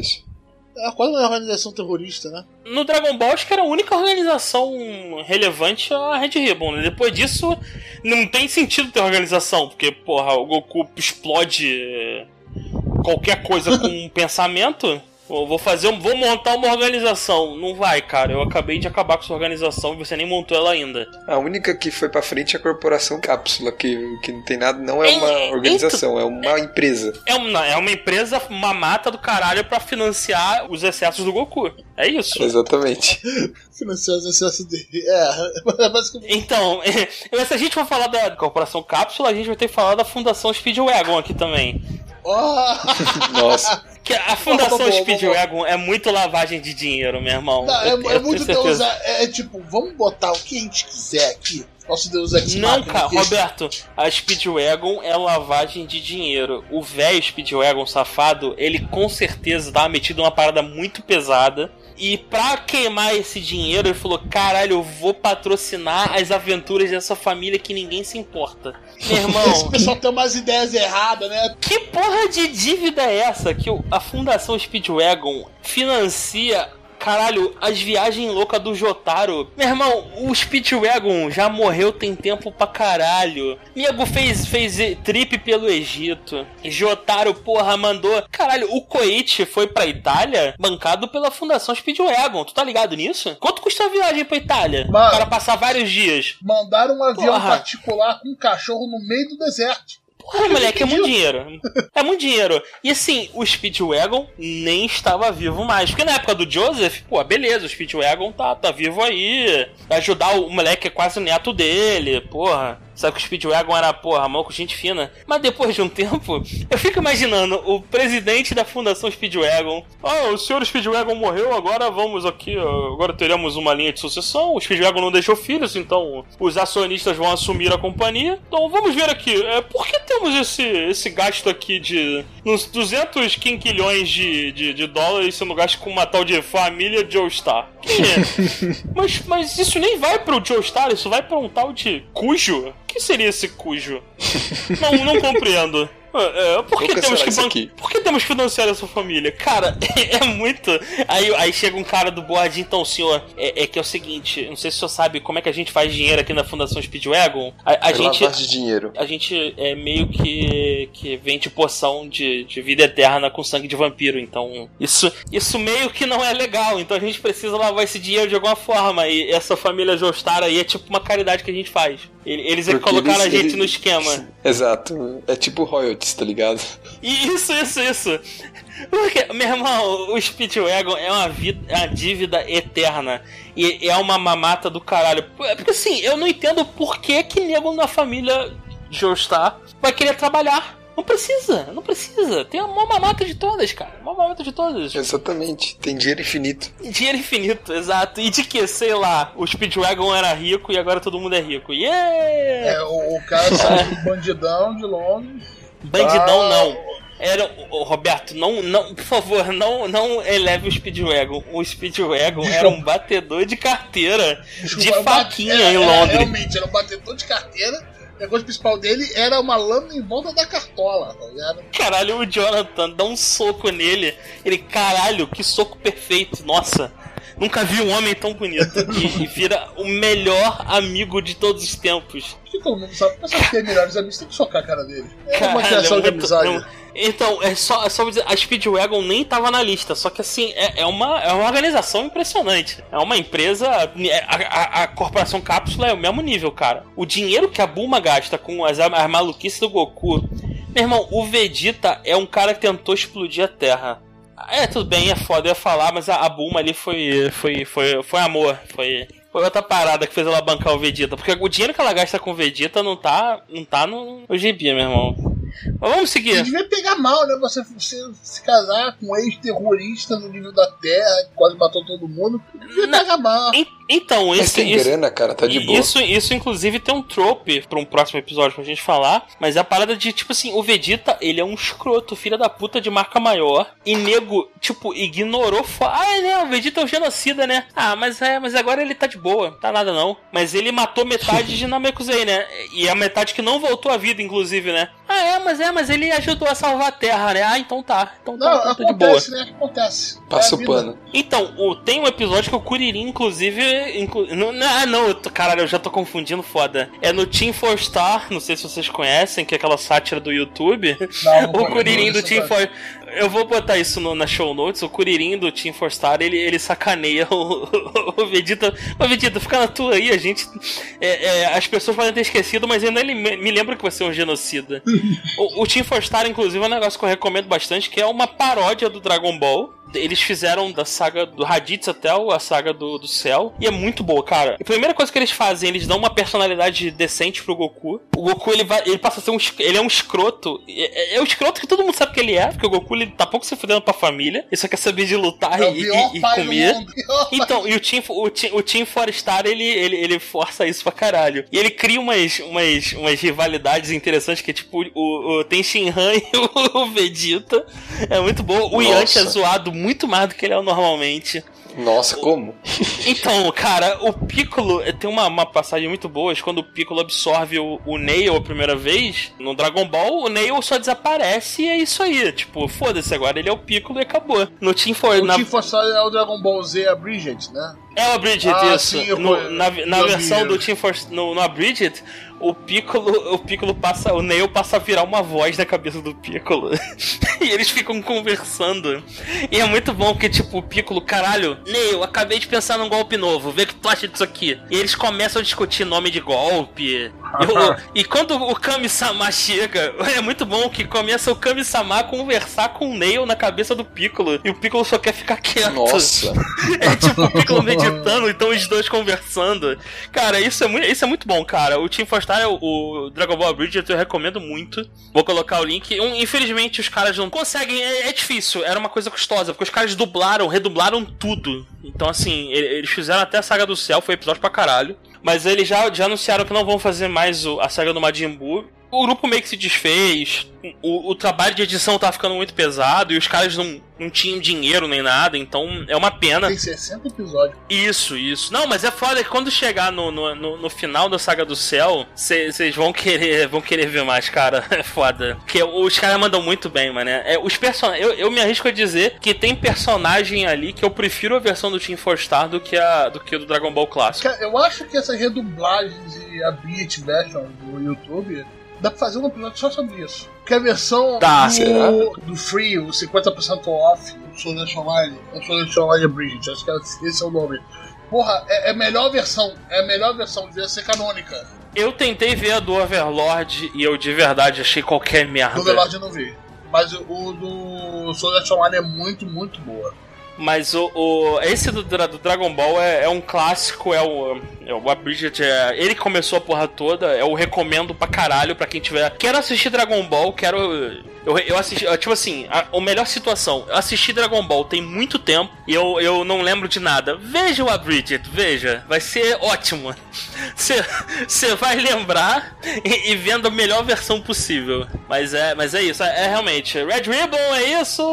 [SPEAKER 1] É quase uma organização terrorista, né?
[SPEAKER 3] No Dragon Ball, acho que era a única organização relevante a Red Ribbon. né? Depois disso, não tem sentido ter organização, porque, porra, o Goku explode eh, qualquer coisa com um [LAUGHS] pensamento. Vou fazer, um- vou montar uma organização. Não vai, cara. Eu acabei de acabar com sua organização e você nem montou ela ainda.
[SPEAKER 2] A única que foi pra frente é a Corporação Cápsula, que, que não tem nada, não é
[SPEAKER 3] Em-
[SPEAKER 2] uma organização, é uma empresa.
[SPEAKER 3] É uma, é uma empresa mamata do caralho pra financiar os excessos do Goku. É isso.
[SPEAKER 2] Exatamente. [LAUGHS]
[SPEAKER 1] Financiar os excessos dele. É, [LAUGHS] basicamente.
[SPEAKER 3] Então, [LAUGHS] se a gente for falar da Corporação Cápsula, a gente vai ter que falar da Fundação Speedwagon aqui também.
[SPEAKER 1] Oh! [LAUGHS]
[SPEAKER 2] Nossa.
[SPEAKER 3] Que a Fundação
[SPEAKER 1] boa, boa,
[SPEAKER 3] Speedwagon é muito lavagem de dinheiro, meu irmão.
[SPEAKER 1] Não, é,
[SPEAKER 3] Eu-
[SPEAKER 1] é muito. Deus. É, é tipo, vamos botar o que a gente quiser aqui. Nosso Deus Ex
[SPEAKER 3] Não, cara. Roberto, a Speedwagon é lavagem de dinheiro. O velho Speedwagon safado, ele com certeza tava metido numa parada muito pesada. E pra queimar esse dinheiro, ele falou: caralho, eu vou patrocinar as aventuras dessa família que ninguém se importa. [LAUGHS] Meu
[SPEAKER 1] Esse
[SPEAKER 3] irmão,
[SPEAKER 1] pessoal tem umas ideias erradas, né?
[SPEAKER 3] que porra de dívida é essa que a Fundação Speedwagon financia? Caralho, as viagens loucas do Jotaro. Meu irmão, o Speedwagon já morreu tem tempo pra caralho. Nego fez, fez trip pelo Egito. Jotaro, porra, mandou. Caralho, o Koichi foi pra Itália bancado pela Fundação Speedwagon. Tu tá ligado nisso? Quanto custa a viagem pra Itália?
[SPEAKER 1] Mano.
[SPEAKER 3] O cara passar vários dias.
[SPEAKER 1] Mandaram um avião
[SPEAKER 3] Porra.
[SPEAKER 1] particular com um cachorro no meio do deserto.
[SPEAKER 3] Porra, moleque, é muito dinheiro. É muito dinheiro. E assim, o Speedwagon nem estava vivo mais. Porque na época do Joseph, pô, beleza, o Speedwagon tá, tá vivo aí. Vai ajudar o moleque que é quase o neto dele, porra. Sabe que o Speedwagon era, porra, mão com gente fina. Mas depois de um tempo, eu fico imaginando o presidente da Fundação Speedwagon. Ah, o senhor Speedwagon morreu, agora vamos aqui, agora teremos uma linha de sucessão. O Speedwagon não deixou filhos, então os acionistas vão assumir a companhia. Então vamos ver aqui, é, por que temos esse, esse gasto aqui de uns 200 quinquilhões de, de, de dólares sendo gasto com uma tal de família Joestar? Quem [LAUGHS] é? mas, mas isso nem vai pro Joestar, isso vai pra um tal de Cujo? Que seria esse Cujo? Não, não compreendo. É, por, que temos que ban- por que temos que financiar essa família? Cara, [LAUGHS] é muito. Aí, aí chega um cara do board, então, senhor, é, é que é o seguinte: não sei se o senhor sabe como é que a gente faz dinheiro aqui na Fundação Speedwagon. A, a
[SPEAKER 2] É
[SPEAKER 3] gente.
[SPEAKER 2] de dinheiro.
[SPEAKER 3] A gente é meio que, que vende poção de, de vida eterna com sangue de vampiro, então isso, isso meio que não é legal, então a gente precisa lavar esse dinheiro de alguma forma, e essa família Jostar aí é tipo uma caridade que a gente faz. Ele- Eles é que colocaram
[SPEAKER 2] eles-
[SPEAKER 3] a gente
[SPEAKER 2] eles-
[SPEAKER 3] no esquema.
[SPEAKER 2] Exato. É tipo royalties, tá ligado?
[SPEAKER 3] Isso, isso, isso. Porque, meu irmão, o Speedwagon é uma, vida, é uma dívida eterna. E é uma mamata do caralho. Porque assim, eu não entendo por que que nego na família Joestar vai querer trabalhar. Não precisa, não precisa. Tem a maior mamata de todas, cara. A maior mamata de todas.
[SPEAKER 2] Exatamente. Tem dinheiro infinito.
[SPEAKER 3] Dinheiro infinito, exato. E de que, sei lá, o Speedwagon era rico e agora todo mundo é rico. Yeah!
[SPEAKER 1] É, o, o cara saiu do bandidão de Londres.
[SPEAKER 3] Bandidão
[SPEAKER 1] Ah.
[SPEAKER 3] não. Era, o Roberto, não, não, por favor, não, não eleve o Speedwagon. O Speedwagon era um batedor de carteira de faquinha
[SPEAKER 1] é,
[SPEAKER 3] em Londres.
[SPEAKER 1] Realmente, era um batedor de carteira. E a coisa principal dele era uma lâmina em volta da cartola, tá ligado?
[SPEAKER 3] Caralho, o Jonathan dá um soco nele. Ele, caralho, que soco perfeito. Nossa, nunca vi um homem tão bonito. E, e vira o melhor amigo de todos os tempos.
[SPEAKER 1] Acho que todo mundo sabe. Sabe que tem melhores amigos, tem que socar a cara dele. É uma
[SPEAKER 3] Caralho,
[SPEAKER 1] criação
[SPEAKER 3] é
[SPEAKER 1] de amizade.
[SPEAKER 3] não- Então, é só, é só dizer, a Speedwagon nem tava na lista, só que assim, é, é uma, é uma organização impressionante. É uma empresa. é, A, a- a corporação Cápsula é o mesmo nível, cara. O dinheiro que a Bulma gasta com as, as maluquices do Goku. Meu irmão, o Vegeta é um cara que tentou explodir a Terra. É, tudo bem, é foda eu ia falar, mas a, a Bulma ali foi, foi, foi, foi amor. Foi, foi outra parada que fez ela bancar o Vegeta. Porque o dinheiro que ela gasta com o Vegeta não tá, não tá no, no gibi, meu irmão. Mas vamos seguir.
[SPEAKER 1] devia pegar mal, né? Você, você se casar com um ex-terrorista no nível da Terra, que quase matou todo mundo. Devia
[SPEAKER 3] Não.
[SPEAKER 1] pegar mal.
[SPEAKER 3] Então,
[SPEAKER 2] Mas
[SPEAKER 3] esse,
[SPEAKER 2] tem
[SPEAKER 3] isso,
[SPEAKER 2] grana, cara, tá de boa.
[SPEAKER 3] isso, isso, inclusive, tem um trope pra um próximo episódio pra gente falar. Mas é a parada de, tipo assim, o Vegeta, ele é um escroto, filho da puta de marca maior. E nego, tipo, ignorou. Ah, é, né? O Vegeta é um genocida, né? Ah, mas é, mas agora ele tá de boa, tá nada não. Mas ele matou metade de [LAUGHS] Namekusei, né? E a metade que não voltou à vida, inclusive, né? Ah, é, mas é, mas ele ajudou a salvar a Terra, né? Ah, então tá. Então tá,
[SPEAKER 1] Não,
[SPEAKER 3] então tá de boa.
[SPEAKER 1] acontece, né? Acontece.
[SPEAKER 2] Passa
[SPEAKER 1] É
[SPEAKER 2] o pano.
[SPEAKER 3] Então, o- tem um episódio que o Kuririn, inclusive. Ah, não, eu tô- caralho, eu já tô confundindo foda. É no Team for Star, não sei se vocês conhecem, que é aquela sátira do YouTube.
[SPEAKER 1] Não, [LAUGHS]
[SPEAKER 3] o Kuririn do Team for. Eu vou botar isso no- na show notes. O Kuririn do Team for Star, ele, ele sacaneia [LAUGHS] o, o Vegeta. Ô Vegeta, fica na tua aí, a gente. é, é, as pessoas podem ter esquecido, mas ainda ele me me lembra que você é um genocida. [LAUGHS] O, o Team for Star, inclusive, é um negócio que eu recomendo bastante, que é uma paródia do Dragon Ball. Eles fizeram da saga do Raditz até a saga do, do Cell. E é muito boa, cara. A primeira coisa que eles fazem, eles dão uma personalidade decente pro Goku. O Goku, ele, vai, ele passa a ser um. Ele é um escroto. É, é, é o escroto que todo mundo sabe que ele é, porque o Goku ele tá pouco se fudendo pra família. Ele só quer saber de lutar
[SPEAKER 1] É
[SPEAKER 3] e, e- e comer. [LAUGHS] Então, e o Team, o Team, o Team Forestar, ele, ele, ele força isso pra caralho. E ele cria umas, umas, umas rivalidades interessantes, que é tipo, o, o tem Shinhan [LAUGHS] e o, Vegeta. É muito bom. O
[SPEAKER 2] Nossa.
[SPEAKER 3] Yanti é zoado muito mais do que ele é normalmente.
[SPEAKER 2] Nossa, como?
[SPEAKER 3] Então, cara, o Piccolo tem uma, uma passagem muito boa. Quando o Piccolo absorve o, o Nail a primeira vez, no Dragon Ball, o Nail só desaparece e é isso aí. Tipo, foda-se, agora ele é o Piccolo e acabou. No Team For.
[SPEAKER 1] O
[SPEAKER 3] na-
[SPEAKER 1] Team Force é o Dragon Ball Z Abridged, né?
[SPEAKER 3] É o Abridged,
[SPEAKER 1] Ah,
[SPEAKER 3] isso.
[SPEAKER 1] sim, eu
[SPEAKER 3] No- na na
[SPEAKER 1] Eu
[SPEAKER 3] versão
[SPEAKER 1] vi.
[SPEAKER 3] do Team Force, no, no Abridged, o Piccolo, o Piccolo passa, o Neo passa a virar uma voz da cabeça do Piccolo. [LAUGHS] e eles ficam conversando. E é muito bom porque, tipo, o Piccolo, caralho, Neo, acabei de pensar num golpe novo, vê o que tu acha disso aqui. E eles começam a discutir nome de golpe. E, o- e quando o Kami-sama chega, [LAUGHS] é muito bom que começa o Kami-sama a conversar com o Neo na cabeça do Piccolo. E o Piccolo só quer ficar quieto.
[SPEAKER 2] Nossa. [LAUGHS]
[SPEAKER 3] É tipo o Piccolo meditando, então os dois conversando. Cara, isso é muito, isso é muito bom, cara. O Team Star, o, o Dragon Ball Bridge, eu recomendo muito. Vou colocar o link. Um, infelizmente, os caras não conseguem, é, é difícil. Era uma coisa custosa, porque os caras dublaram, redublaram tudo. Então, assim, eles fizeram até a Saga do Céu, foi episódio pra caralho. Mas eles já, já anunciaram que não vão fazer mais o- a saga do Majin Buu. O grupo meio que se desfez, o, o trabalho de edição tá ficando muito pesado e os caras não, não tinham dinheiro nem nada, então é uma pena.
[SPEAKER 1] Tem 60 episódios.
[SPEAKER 3] Isso, isso. Não, mas é foda que quando chegar no, no, no, no final da Saga do Céu, vocês vão querer vão querer ver mais, cara. [LAUGHS] É foda. Porque os caras mandam muito bem, mano. É, os person... eu, eu me arrisco a dizer que tem personagem ali que eu prefiro a versão do Team Four Star do que a do que o do Dragon Ball Clássico.
[SPEAKER 1] Cara, eu acho que essas redublagens e a Beat version do YouTube dá pra fazer um episódio só sobre isso. Que a versão
[SPEAKER 3] Dá,
[SPEAKER 1] do, do Free, o 50% off do Sword Art Online, é Sword Art Online Abridged, acho que esse é o nome. Porra, é, é a melhor versão, é a melhor versão, devia ser canônica.
[SPEAKER 3] Eu tentei ver a do Overlord e eu de verdade achei qualquer merda.
[SPEAKER 1] Do Velord eu não vi. Mas o, o do Art Online é muito, muito boa.
[SPEAKER 3] Mas o, o- esse do, do Dragon Ball é, é um clássico, é o, é o Abridged, é, ele começou a porra toda, eu recomendo pra caralho pra quem tiver. Quero assistir Dragon Ball, quero. Eu, eu assisti, tipo assim, a, a melhor situação, eu assisti Dragon Ball tem muito tempo e eu, eu não lembro de nada. Veja o Abridged, veja, vai ser ótimo. Você vai lembrar e, e, vendo a melhor versão possível. Mas é, mas é isso, é, é realmente. Red Ribbon é isso,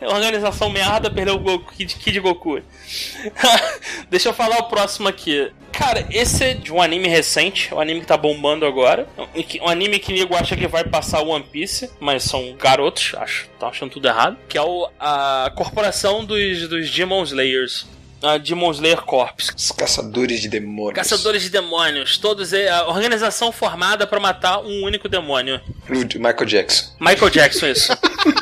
[SPEAKER 3] é organização merda, perdeu o Goku, Kid, Kid Goku. [LAUGHS] Deixa eu falar o próximo aqui. Cara, esse é de um anime recente, um anime que tá bombando agora. Um anime que nego acha que vai passar One Piece, mas são garotos, acho, estão achando tudo errado. Que é o, a corporação dos, dos Demon Slayers a Demon Slayer Corps.
[SPEAKER 2] Os caçadores de demônios.
[SPEAKER 3] Caçadores de demônios. Todos a organização formada para matar um único demônio.
[SPEAKER 2] Michael Jackson.
[SPEAKER 3] Michael Jackson, isso. [LAUGHS]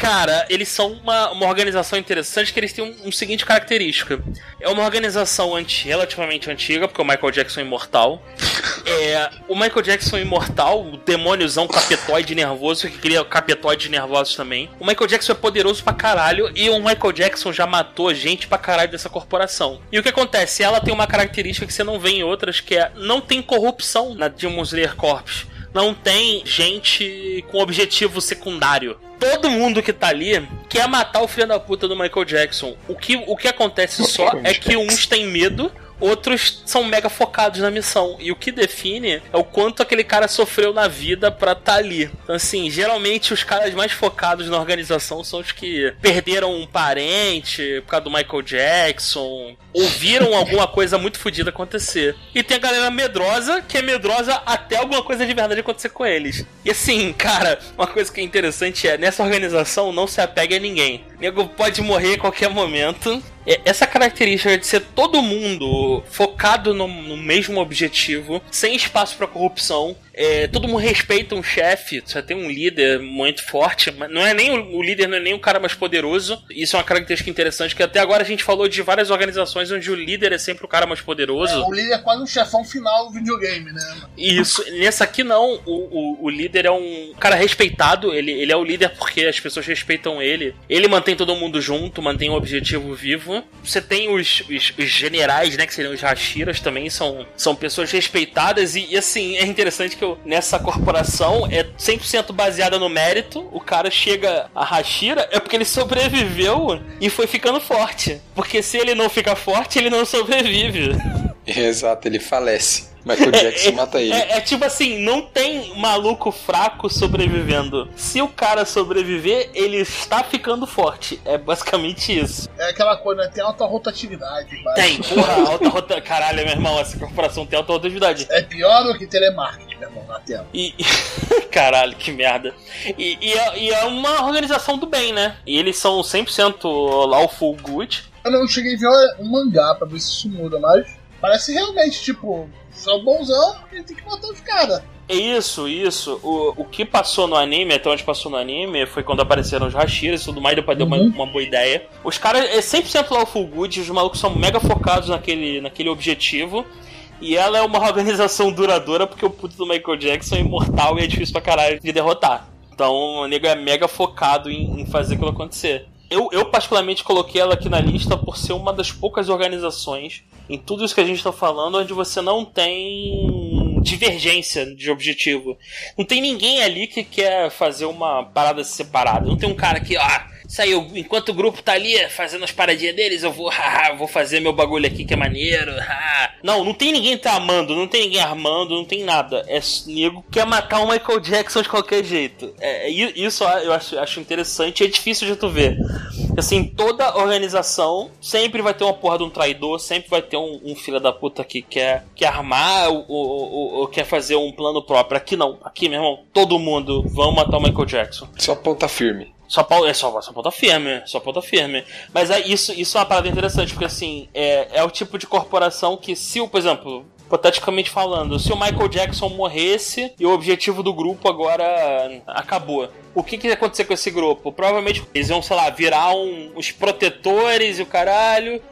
[SPEAKER 3] Cara, eles são uma, uma organização interessante que eles têm um, um seguinte característica. É uma organização anti, relativamente antiga, porque o Michael Jackson é imortal. [LAUGHS] É, o Michael Jackson é imortal, o demôniozão capetoide nervoso, que cria capetoides nervosos também. O Michael Jackson é poderoso pra caralho e o Michael Jackson já matou gente pra caralho dessa corporação. E o que acontece? Ela tem uma característica que você não vê em outras, que é não tem corrupção na Demon Slayer Corps não tem gente com objetivo secundário. Todo mundo que tá ali quer matar o filho da puta do Michael Jackson. O que, o que acontece só é que uns têm medo outros são mega focados na missão. E o que define é o quanto aquele cara sofreu na vida pra estar tá ali. Então, assim, geralmente os caras mais focados na organização são os que perderam um parente por causa do Michael Jackson, ouviram alguma coisa muito fodida acontecer. E tem a galera medrosa, que é medrosa até alguma coisa de verdade acontecer com eles. E assim, cara, uma coisa que é interessante é, nessa organização não se apega a ninguém. O nego pode morrer a qualquer momento é, essa característica de ser todo mundo focado no, no mesmo objetivo, sem espaço para corrupção, é, todo mundo respeita um chefe, você tem um líder muito forte, mas não é nem o, o, líder, não é nem o cara mais poderoso. Isso é uma característica interessante, que até agora a gente falou de várias organizações onde o líder é sempre o cara mais poderoso. É,
[SPEAKER 1] o líder é quase um chefão final do videogame, né?
[SPEAKER 3] Isso, nessa aqui não, o, o, o, líder é um cara respeitado, ele, ele é o líder porque as pessoas respeitam ele. Ele mantém todo mundo junto, mantém o objetivo vivo. Você tem os, os, os generais, né, que seriam os Hashiras também, são, são pessoas respeitadas e, e assim, é interessante que eu nessa corporação é 100% baseada no mérito. O cara chega a Hashira é porque ele sobreviveu e foi ficando forte. Porque se ele não fica forte, ele não sobrevive. [LAUGHS] [LAUGHS]
[SPEAKER 2] Exato, ele falece. Michael Jackson é, mata ele.
[SPEAKER 3] É, é, tipo assim, não tem maluco fraco sobrevivendo. Se o cara sobreviver, ele está ficando forte. É basicamente isso.
[SPEAKER 1] É aquela coisa, né? Tem alta rotatividade.
[SPEAKER 3] Mas... Tem, [LAUGHS] porra, alta rotatividade. Caralho, meu irmão, essa corporação tem alta rotatividade.
[SPEAKER 1] É pior do que telemarketing, meu irmão, na tela.
[SPEAKER 3] E... [LAUGHS] Caralho, que merda. E, e, é, e é uma organização do bem, né? E eles são 100% lawful good.
[SPEAKER 1] Eu não cheguei a ver um mangá pra ver se isso muda, mas parece realmente, tipo, são bonzão e tem que matar os caras.
[SPEAKER 3] É isso, isso. O, o que passou no anime, até onde passou no anime, foi quando apareceram os Hashiras e tudo mais, deu pra uhum. dar uma, uma, boa ideia. Os caras é 100% lá o Full Good, os malucos são mega focados naquele, naquele objetivo. E ela é uma [LAUGHS] organização duradoura porque o puto do Michael Jackson é imortal e é difícil pra caralho de derrotar. Então o nego é mega focado em, em fazer aquilo acontecer. Eu, eu, particularmente coloquei ela aqui na lista por ser uma das poucas organizações em tudo isso que a gente está falando onde você não tem divergência de objetivo. Não tem ninguém ali que quer fazer uma parada separada. Não tem um cara que, ah, saiu, enquanto o grupo tá ali fazendo as paradinhas deles, eu vou, [LAUGHS] haha, vou fazer meu bagulho aqui que é maneiro, haha. Não, não tem ninguém tramando, não tem ninguém armando, não tem nada. É nego que quer matar o Michael Jackson de qualquer jeito. É, é isso eu acho, acho interessante e é difícil de tu ver. Assim, toda organização sempre vai ter uma porra de um traidor, sempre vai ter um, um filho da puta que quer, quer armar ou, ou, ou, quer fazer um plano próprio. Aqui não, aqui, meu irmão, todo mundo vão matar o Michael Jackson.
[SPEAKER 2] Só ponta firme.
[SPEAKER 3] Só, é só, só ponta firme, só ponta firme. Mas é isso, isso é uma parada interessante, porque assim, é, é o tipo de corporação que se, por exemplo, hipoteticamente falando, se o Michael Jackson morresse e o objetivo do grupo agora acabou. O que, que ia acontecer com esse grupo? Provavelmente eles iam, sei lá, virar um, os protetores e o caralho.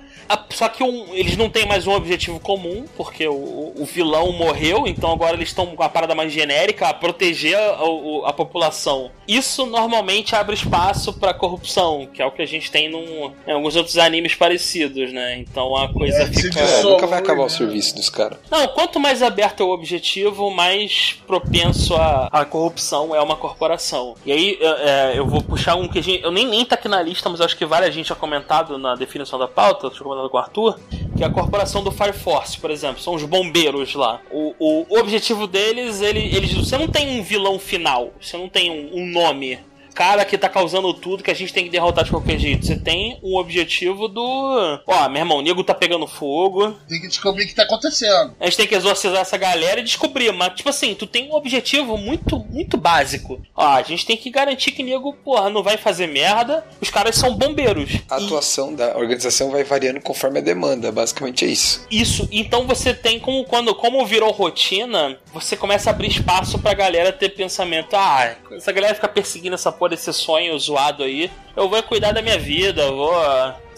[SPEAKER 3] Só que um, eles não têm mais um objetivo comum, porque o, o vilão morreu, então agora eles estão com a parada mais genérica, a proteger a, a, a população. Isso normalmente abre espaço para corrupção, que é o que a gente tem num, em alguns outros animes parecidos, né? Então a coisa é, fica.
[SPEAKER 2] É, nunca vai acabar o serviço dos caras.
[SPEAKER 3] Não, quanto mais aberto é o objetivo, mais propenso a, a corrupção é uma corporação. E aí é, eu vou puxar um que a gente. Eu nem, nem tá aqui na lista, mas acho que várias gente já comentado na definição da pauta. Com o Arthur, que é a corporação do Fire Force, por exemplo, são os bombeiros lá. O, o, o objetivo deles, ele, eles, você não tem um vilão final, você não tem um, um nome cara que tá causando tudo que a gente tem que derrotar de qualquer jeito. Você tem um objetivo do. Ó, meu irmão, o nego tá pegando fogo.
[SPEAKER 1] Tem que descobrir o que tá acontecendo.
[SPEAKER 3] A gente tem que exorcizar essa galera e descobrir. Mas, tipo assim, tu tem um objetivo muito, muito básico. Ó, a gente tem que garantir que nego, porra, não vai fazer merda. Os caras são bombeiros.
[SPEAKER 2] A
[SPEAKER 3] E-
[SPEAKER 2] atuação da organização vai variando conforme a demanda, basicamente é isso.
[SPEAKER 3] Isso, então você tem como quando como virou rotina, você começa a abrir espaço pra galera ter pensamento, ah, essa galera fica perseguindo essa porra desse sonho zoado aí, eu vou cuidar da minha vida, vou,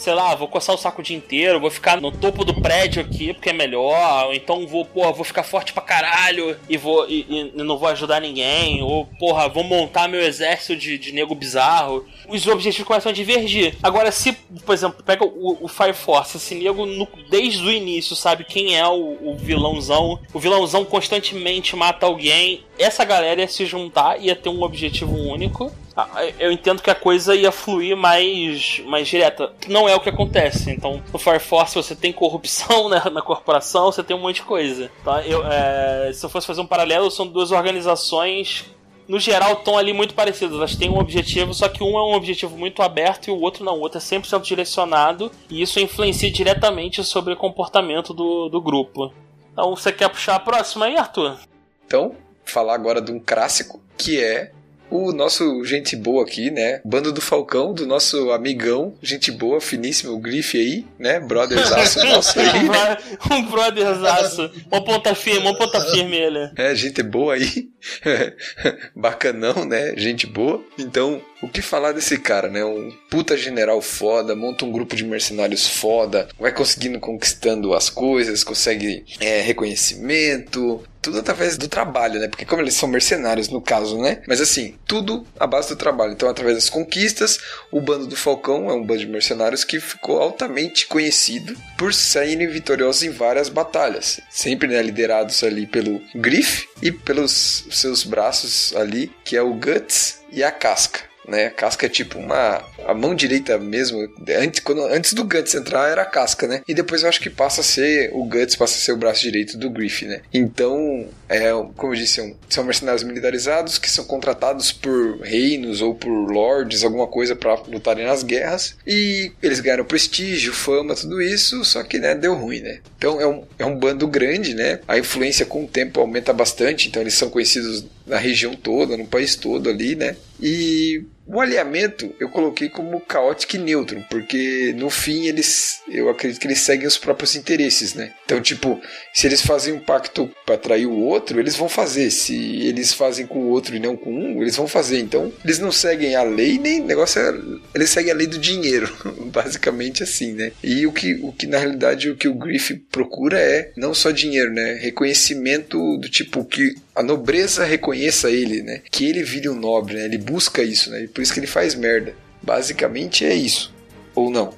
[SPEAKER 3] sei lá, vou coçar o saco o dia inteiro, vou ficar no topo do prédio aqui porque é melhor, ou então vou, porra, vou ficar forte pra caralho e vou e, e não vou ajudar ninguém, ou porra, vou montar meu exército de, de nego bizarro. Os objetivos começam a divergir. Agora, se, por exemplo, pega o, o Fire Force, esse nego no- desde o início sabe quem é o, o vilãozão, o vilãozão constantemente mata alguém, essa galera ia se juntar, ia ter um objetivo único. Ah, Eu entendo que a coisa ia fluir mais, mais direta. Não é o que acontece. Então, no Fire Force você tem corrupção [LAUGHS] né, na corporação, você tem um monte de coisa. Tá? Eu, é, se eu fosse fazer um paralelo, são duas organizações no geral, estão ali muito parecidas. Elas têm um objetivo, só que um é um objetivo muito aberto e o outro não. O outro é 100% direcionado e isso influencia diretamente sobre o comportamento do, do grupo. Então, você quer puxar a próxima aí, Arthur?
[SPEAKER 2] Então, falar agora de um clássico que é o nosso gente boa aqui, né? Bando do Falcão, do nosso amigão, gente boa, finíssimo, o Grife aí, né? Brotherzaço nosso aí, né? [LAUGHS]
[SPEAKER 3] um brotherzaço. Um ponta firme, um ponta firme ele.
[SPEAKER 2] É, gente boa aí. [LAUGHS] Bacanão, né? Gente boa. Então, o que falar desse cara, né? Um puta general foda, monta um grupo de mercenários foda, vai conseguindo conquistando as coisas, consegue é, reconhecimento. Tudo através do trabalho, né? Porque como eles são mercenários no caso, né? Mas assim, tudo à base do trabalho. Então, através das conquistas, o bando do Falcão é um bando de mercenários que ficou altamente conhecido por saírem vitoriosos em várias batalhas. Sempre né, liderados ali pelo Griff e pelos seus braços ali, que é o Guts e a Casca. Né? A casca é tipo uma. A mão direita mesmo. Antes, quando, antes do Guts entrar era a casca, né? E depois eu acho que passa a ser. O Guts passa a ser o braço direito do Griff, né? Então, é, como eu disse, são, são mercenários militarizados que são contratados por reinos ou por lords, alguma coisa para lutarem nas guerras. E eles ganharam prestígio, fama, tudo isso, só que né, deu ruim, né? Então é um, é um bando grande, né? A influência com o tempo aumenta bastante, então eles são conhecidos na região toda, no país todo ali, né? E o alinhamento eu coloquei como caótico neutro, porque no fim eles, eu acredito que eles seguem os próprios interesses, né? Então, tipo, se eles fazem um pacto para atrair o outro, eles vão fazer. Se eles fazem com o outro e não com um, eles vão fazer. Então, eles não seguem a lei, nem negócio é, eles seguem a lei do dinheiro, [LAUGHS] basicamente assim, né? E o que, o que na realidade o que o Griff procura é não só dinheiro, né? Reconhecimento do tipo que a nobreza reconheça ele, né? Que ele vire um nobre, né? Ele busca isso, né? E por isso que ele faz merda. Basicamente é isso. Ou não?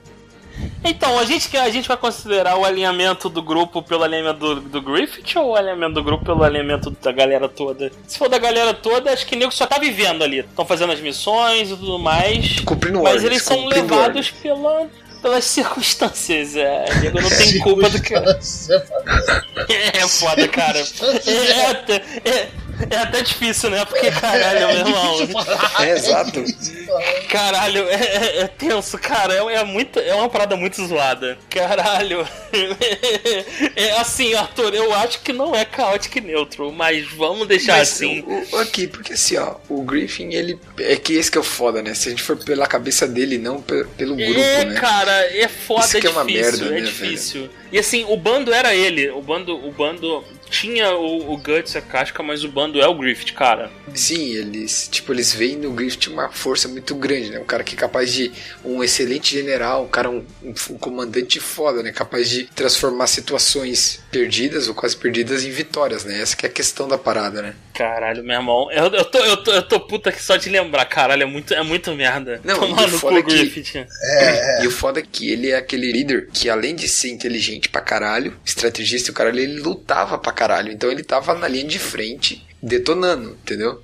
[SPEAKER 3] Então, a gente, a gente vai considerar o alinhamento do grupo pelo alinhamento do, do Griffith ou o alinhamento do grupo pelo alinhamento da galera toda? Se for da galera toda, acho que o nego só tá vivendo ali. Estão fazendo as missões e tudo mais.
[SPEAKER 2] Cumprindo
[SPEAKER 3] Mas
[SPEAKER 2] ordens,
[SPEAKER 3] eles são levados pela, pelas [LAUGHS] circunstâncias. É, o nego não tem [LAUGHS] culpa do que. [LAUGHS] É foda, cara. É até, é, é até difícil, né? Porque, caralho, meu irmão.
[SPEAKER 2] É, exato.
[SPEAKER 3] Caralho, é, é- é tenso, cara. É, é, muito, é uma parada muito zoada. Caralho. É assim, Arthur, eu acho que não é caótico neutro, mas vamos deixar
[SPEAKER 2] Mas,
[SPEAKER 3] assim.
[SPEAKER 2] o- o- aqui, porque assim, ó, o Griffin, ele. É que esse que é o foda, né? Se a gente for pela cabeça dele, não pe- pelo grupo,
[SPEAKER 3] é,
[SPEAKER 2] né?
[SPEAKER 3] cara, é foda,
[SPEAKER 2] Isso
[SPEAKER 3] é
[SPEAKER 2] que é uma
[SPEAKER 3] difícil,
[SPEAKER 2] merda,
[SPEAKER 3] é
[SPEAKER 2] né,
[SPEAKER 3] difícil. E assim, o bando era ele, o bando, o bando tinha o, o Guts a Casca, mas o bando é o Griffith, cara.
[SPEAKER 2] Sim, eles, tipo, eles veem no Griffith uma força muito grande, né? Um cara que é capaz de um excelente general, um cara um, um, um comandante foda, né? Capaz de transformar situações perdidas ou quase perdidas em vitórias, né? Essa que é a questão da parada, né?
[SPEAKER 3] Caralho, meu irmão, eu, eu, tô, eu, tô, eu tô puta aqui só de lembrar, caralho, é muito, é muito merda.
[SPEAKER 2] Não,
[SPEAKER 3] Tomar
[SPEAKER 2] e o
[SPEAKER 3] no
[SPEAKER 2] foda
[SPEAKER 3] cu,
[SPEAKER 2] é que-
[SPEAKER 3] Griffith.
[SPEAKER 2] E o foda é que ele é aquele líder que, além de ser inteligente pra caralho, estrategista e o caralho, ele lutava pra caralho. Então ele tava na linha de frente, detonando, entendeu?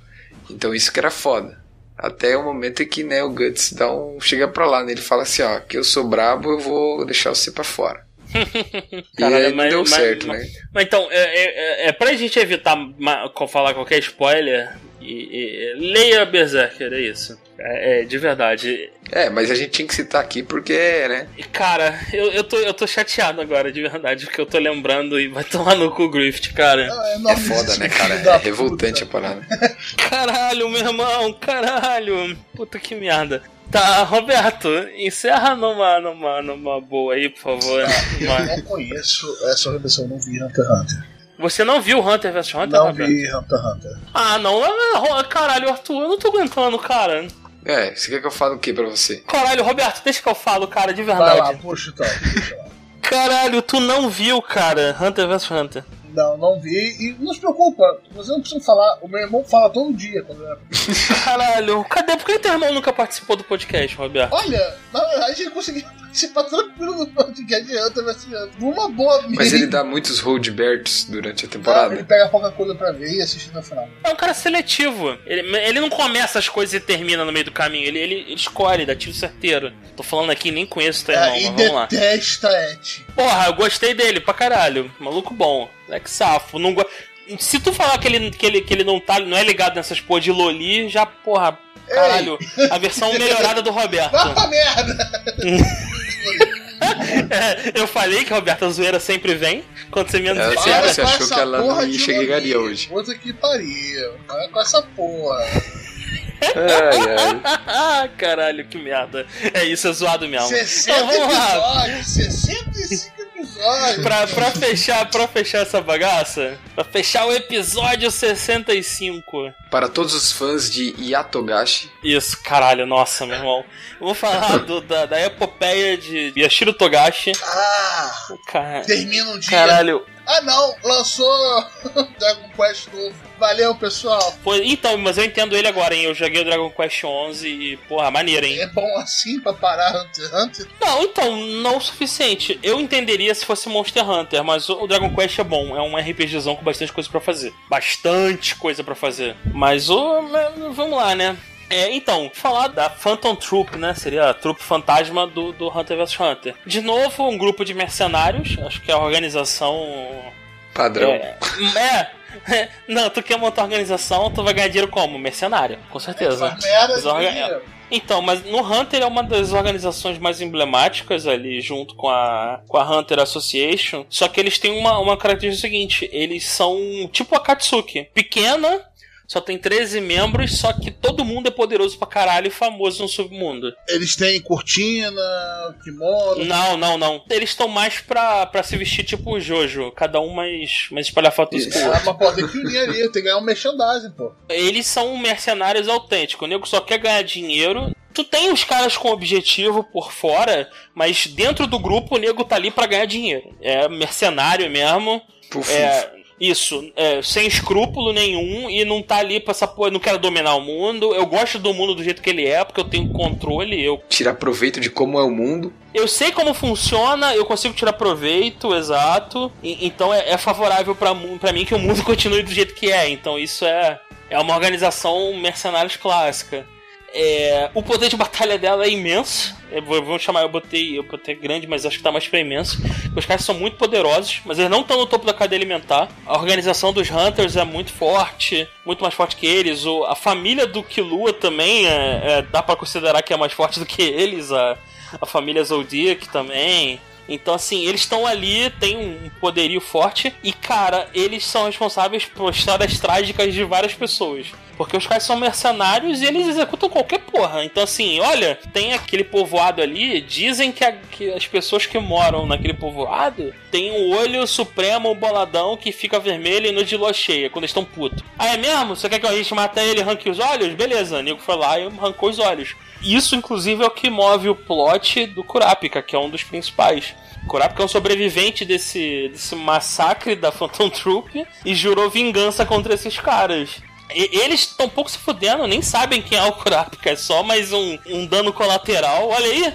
[SPEAKER 2] Então isso que era foda. Até o momento em que né, o Guts dá um, chega pra lá, né? Ele fala assim, ó, que eu sou brabo, eu vou deixar você pra fora. [LAUGHS] e aí não deu certo,
[SPEAKER 3] mas,
[SPEAKER 2] né?
[SPEAKER 3] Mas então, é, é, é, pra gente evitar ma- falar qualquer spoiler, e, e- leia Berserker, é isso. É, é, de verdade.
[SPEAKER 2] É, mas a gente tinha que citar aqui porque, né?
[SPEAKER 3] E, Cara, eu, eu, tô, eu tô chateado agora, de verdade, porque eu tô lembrando e vai tomar no cu Grift, cara.
[SPEAKER 2] É foda, né, cara? É revoltante a parada. [LAUGHS]
[SPEAKER 3] Caralho, meu irmão, caralho. Puta que merda. Tá, Roberto, encerra numa, numa, numa boa aí, por favor.
[SPEAKER 1] Eu
[SPEAKER 3] Uma-
[SPEAKER 1] não conheço essa organização, eu não vi Hunter x Hunter.
[SPEAKER 3] Você não viu Hunter vs Hunter,
[SPEAKER 1] Não
[SPEAKER 3] Roberto?
[SPEAKER 1] vi Hunter x Hunter.
[SPEAKER 3] Ah, não, ah, caralho, Arthur, eu não tô aguentando, cara.
[SPEAKER 2] É, você quer que eu fale o que pra você?
[SPEAKER 3] Caralho, Roberto, deixa que eu falo, cara, de
[SPEAKER 1] Vai lá,
[SPEAKER 3] verdade.
[SPEAKER 1] puxa então. Puxa lá.
[SPEAKER 3] Caralho, tu não viu, cara, Hunter vs Hunter.
[SPEAKER 1] Não, não vi. E não se preocupa, você não precisa falar. O meu irmão fala todo dia quando é. [LAUGHS]
[SPEAKER 3] Caralho, cadê? Por que teu irmão nunca participou do podcast, Roberto?
[SPEAKER 1] Olha, na verdade ele conseguiu [LAUGHS] participar tranquilo do podcast de Hunter vs Hunter. Uma boa
[SPEAKER 2] Mas ele dá muitos roadberts durante a
[SPEAKER 1] Ele
[SPEAKER 2] temporada.
[SPEAKER 1] pega pouca coisa pra ver e assiste no final.
[SPEAKER 3] É um cara seletivo. Ele, ele não começa as coisas e termina no meio do caminho. Ele, ele, ele escolhe, dá tiro certeiro. Tô falando aqui, nem conheço teu irmão,
[SPEAKER 1] É,
[SPEAKER 3] mas vamos lá.
[SPEAKER 1] detesta Ed.
[SPEAKER 3] Porra, eu gostei dele pra caralho. Maluco bom. É que safo. Não go... Se tu falar que ele, que, ele, que ele não tá, não é ligado nessas porra de Loli, já, porra, caralho. A versão melhorada do Roberto.
[SPEAKER 1] Vai pra merda! [LAUGHS]
[SPEAKER 3] É, eu falei que a Roberta zoeira sempre vem. Quando você menos espera.
[SPEAKER 2] você achou
[SPEAKER 1] essa
[SPEAKER 2] que ela não chegaria hoje.
[SPEAKER 1] Puta que pariu. Para com essa porra.
[SPEAKER 2] Ai, ai. [LAUGHS]
[SPEAKER 3] Caralho, que merda. É isso, é zoado mesmo.
[SPEAKER 1] 60
[SPEAKER 3] Então vamos lá.
[SPEAKER 1] episódios, 65 episódios.
[SPEAKER 3] Pra, pra, fechar, pra fechar essa bagaça, pra fechar o episódio 65.
[SPEAKER 2] Para todos os fãs de Yatogashi,
[SPEAKER 3] Isso, caralho, nossa, meu irmão. Eu vou falar do- da, da epopeia de Yashiro Togashi.
[SPEAKER 1] Ah,
[SPEAKER 3] Cara,
[SPEAKER 1] termina um dia.
[SPEAKER 3] caralho.
[SPEAKER 1] Ah não, lançou [LAUGHS] Dragon Quest novo. Valeu, pessoal.
[SPEAKER 3] Então, mas eu entendo ele agora, hein? Eu joguei o Dragon Quest 11 e, porra, maneiro, hein?
[SPEAKER 1] É bom assim pra parar Hunter x Hunter?
[SPEAKER 3] Não, então, não o suficiente. Eu entenderia se fosse Monster Hunter, mas o Dragon Quest é bom. É um RPGzão com bastante coisa pra fazer. Bastante coisa pra fazer. Mas o. Vamos lá, né? É, então, falar da Phantom Troop, né? Seria a trupe fantasma do, do Hunter vs Hunter. De novo, um grupo de mercenários. Acho que é a organização.
[SPEAKER 2] padrão.
[SPEAKER 3] É, é. [LAUGHS] Não, tu quer montar organização, tu vai ganhar dinheiro como? Mercenário, com certeza. Orga-
[SPEAKER 1] dinheiro.
[SPEAKER 3] Então, mas no Hunter é uma das organizações mais emblemáticas ali, junto com a, com a Hunter Association. Só que eles têm uma, uma característica seguinte: eles são tipo a Katsuki, pequena. Só tem 13 membros, só que todo mundo é poderoso pra caralho e famoso no submundo.
[SPEAKER 1] Eles têm cortina, kimono.
[SPEAKER 3] Não, não, não. Eles estão mais pra, pra se vestir tipo o Jojo, cada um mais, mais espalhafatoso que o
[SPEAKER 1] Ah,
[SPEAKER 3] outro.
[SPEAKER 1] mas pô, tem que unir ali, tem que ganhar um merchandising, pô.
[SPEAKER 3] Eles são mercenários autênticos. O nego só quer ganhar dinheiro. Tu tem os caras com objetivo por fora, mas dentro do grupo o nego tá ali pra ganhar dinheiro. É mercenário mesmo.
[SPEAKER 2] Puf,
[SPEAKER 3] É. Isso, é, sem escrúpulo nenhum e não tá ali pra essa porra, não quero dominar o mundo. Eu gosto do mundo do jeito que ele é, porque eu tenho controle, eu
[SPEAKER 2] tirar proveito de como é o mundo.
[SPEAKER 3] eu sei como funciona, eu consigo tirar proveito, exato. E- então é, é favorável pra mim que o mundo [LAUGHS] continue do jeito que é. Então isso é, é uma organização mercenários clássica. É, o poder de batalha dela é imenso. Eu vou, chamar, eu botei, eu botei grande, mas acho que tá mais pra imenso. Os caras são muito poderosos, mas eles não estão no topo da cadeia alimentar. A organização dos Hunters é muito forte, muito mais forte que eles. O, a família do Killua também é, é- dá pra considerar que é mais forte do que eles. A, a família Zodiac também. Então, assim, eles estão ali, tem um poderio forte, e, cara, eles são responsáveis por histórias trágicas de várias pessoas. Porque os caras são mercenários e eles executam qualquer porra. Então, assim, olha, tem aquele povoado ali, dizem que, a- que as pessoas que moram naquele povoado têm um olho supremo, boladão, que fica vermelho e no de lua cheia, quando eles estão putos. Ah, é mesmo? Você quer que a gente mate ele e arranque os olhos? Beleza, o nego foi lá e arrancou os olhos. Isso, inclusive, é o que move o plot do Kurapika, que é um dos principais. Kurapika é um sobrevivente desse, desse massacre da Phantom Troop e jurou vingança contra esses caras. E- eles estão pouco se fudendo, nem sabem quem é o Kurapika, é só mais um, um dano colateral. Olha aí,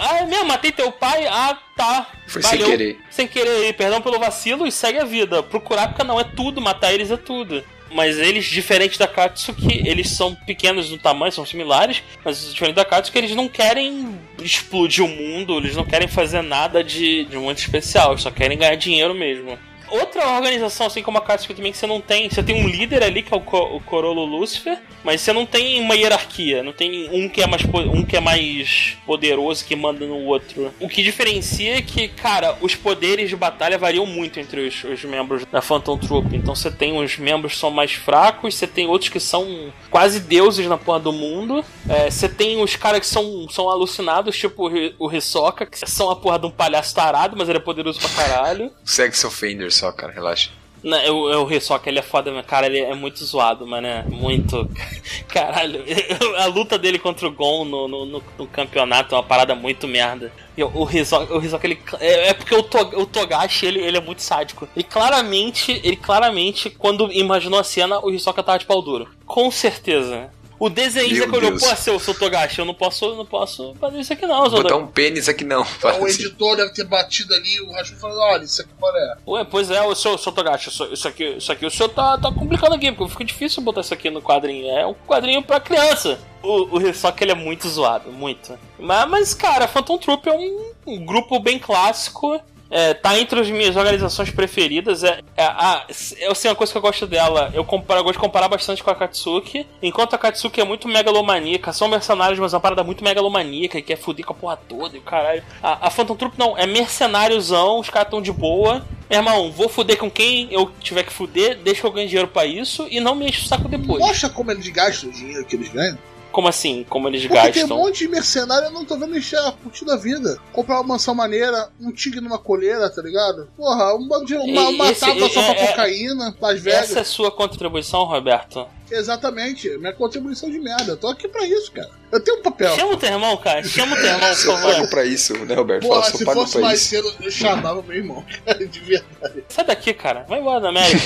[SPEAKER 3] ah, é mesmo, matei teu pai? Ah, tá.
[SPEAKER 2] Foi sem querer.
[SPEAKER 3] Sem querer, perdão pelo vacilo e segue a vida. Pro Kurapika não é tudo, matar eles é tudo. Mas eles, diferente da Katsuki, eles são pequenos no tamanho, são similares, mas diferente da Katsuki, eles não querem explodir o mundo, eles não querem fazer nada de, de muito especial, eles só querem ganhar dinheiro mesmo. Outra organização, assim como a Katsuki também, que você não tem. Você tem um líder ali, que é o, Co o Corolo Lucifer, mas você não tem uma hierarquia. Não tem um que é mais, um que é mais poderoso que manda no outro. O que diferencia é que, cara, os poderes de batalha variam muito entre os, os membros da Phantom Troop. Então você tem uns membros que são mais fracos, você tem outros que são quase deuses na porra do mundo. É, você tem os caras que são, são alucinados, tipo o, Ri- o Hisoka, que são a porra de um palhaço tarado, mas ele é poderoso pra caralho.
[SPEAKER 2] Sex offender só, cara, relaxa.
[SPEAKER 3] Não, eu, eu ri só que ele é foda, meu cara, ele é muito zoado, mano, é muito. [LAUGHS] Caralho, [LAUGHS] a luta dele contra o Gon no, no, no- no campeonato é uma parada muito merda. E o, o o ele. É, é porque o, To- o Togashi, ele, ele é muito sádico. E claramente, ele claramente, quando imaginou a cena, o Hisoka tava de pau duro. Com certeza. O desenhista que olhou, pô, seu, seu Togashi, eu não posso, não posso fazer isso aqui não, seu
[SPEAKER 2] Botar um pênis aqui não. [LAUGHS] Fala
[SPEAKER 1] O
[SPEAKER 2] assim.
[SPEAKER 1] editor deve ter batido ali, o Rashford falando, olha, isso aqui qual é?
[SPEAKER 3] Ué, pois é, o seu, seu Togashi, isso, isso aqui, isso aqui o senhor tá, tá complicando aqui, porque fica difícil botar isso aqui no quadrinho. É um quadrinho pra criança. O, o Hisoka, ele é muito zoado, muito. Mas, mas cara, Phantom Troop é um, um grupo bem clássico. É, tá entre as minhas organizações preferidas. É, é, a, é assim, uma coisa que eu gosto dela. Eu, comparo, eu gosto de comparar bastante com a Katsuki. Enquanto a Katsuki é muito megalomaníaca, são mercenários, mas é uma parada muito megalomaníaca e quer fuder com a porra toda e o caralho. A, a Phantom Troop não, é mercenáriozão, os caras tão de boa. Meu irmão, vou fuder com quem eu tiver que fuder, deixa eu ganhe dinheiro pra isso e não me enche o saco depois.
[SPEAKER 1] Mostra como eles gastam o dinheiro que eles ganham.
[SPEAKER 3] Como assim? Como eles
[SPEAKER 1] Porque tem um
[SPEAKER 3] gastam?
[SPEAKER 1] monte de mercenário, eu não tô vendo encher a curtir da vida. Comprar uma mansão maneira, um tigre numa colheira, tá ligado? Porra, um bando de, uma,
[SPEAKER 3] E-
[SPEAKER 1] uma
[SPEAKER 3] esse-
[SPEAKER 1] tábua só
[SPEAKER 3] é-
[SPEAKER 1] pra
[SPEAKER 3] é-
[SPEAKER 1] cocaína, Las Vegas.
[SPEAKER 3] Essa é a sua contribuição, Roberto?
[SPEAKER 1] Exatamente, minha contribuição de merda. Eu tô aqui pra isso, cara. Eu tenho um papel.
[SPEAKER 3] Chama o teu irmão, cara. Chama o teu irmão, por [LAUGHS]
[SPEAKER 2] Sou pago
[SPEAKER 3] favor.
[SPEAKER 2] pra isso, né, Roberto?
[SPEAKER 1] Porra,
[SPEAKER 2] Fala,
[SPEAKER 1] se
[SPEAKER 2] pago
[SPEAKER 1] fosse
[SPEAKER 2] pra
[SPEAKER 1] mais
[SPEAKER 2] isso.
[SPEAKER 1] cedo, eu chamava meu irmão, cara, de verdade.
[SPEAKER 3] Sai daqui, cara. Vai embora da América.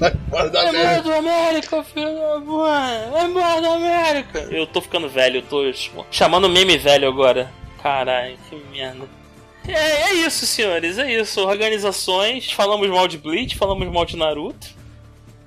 [SPEAKER 1] Vai embora da
[SPEAKER 3] Vai embora da América, filho da mãe. Vai embora da América. Eu tô ficando velho, eu tô chamando meme velho agora. Caralho, que merda. É, é isso, senhores, é isso. Organizações, falamos mal de Bleach, falamos mal de Naruto.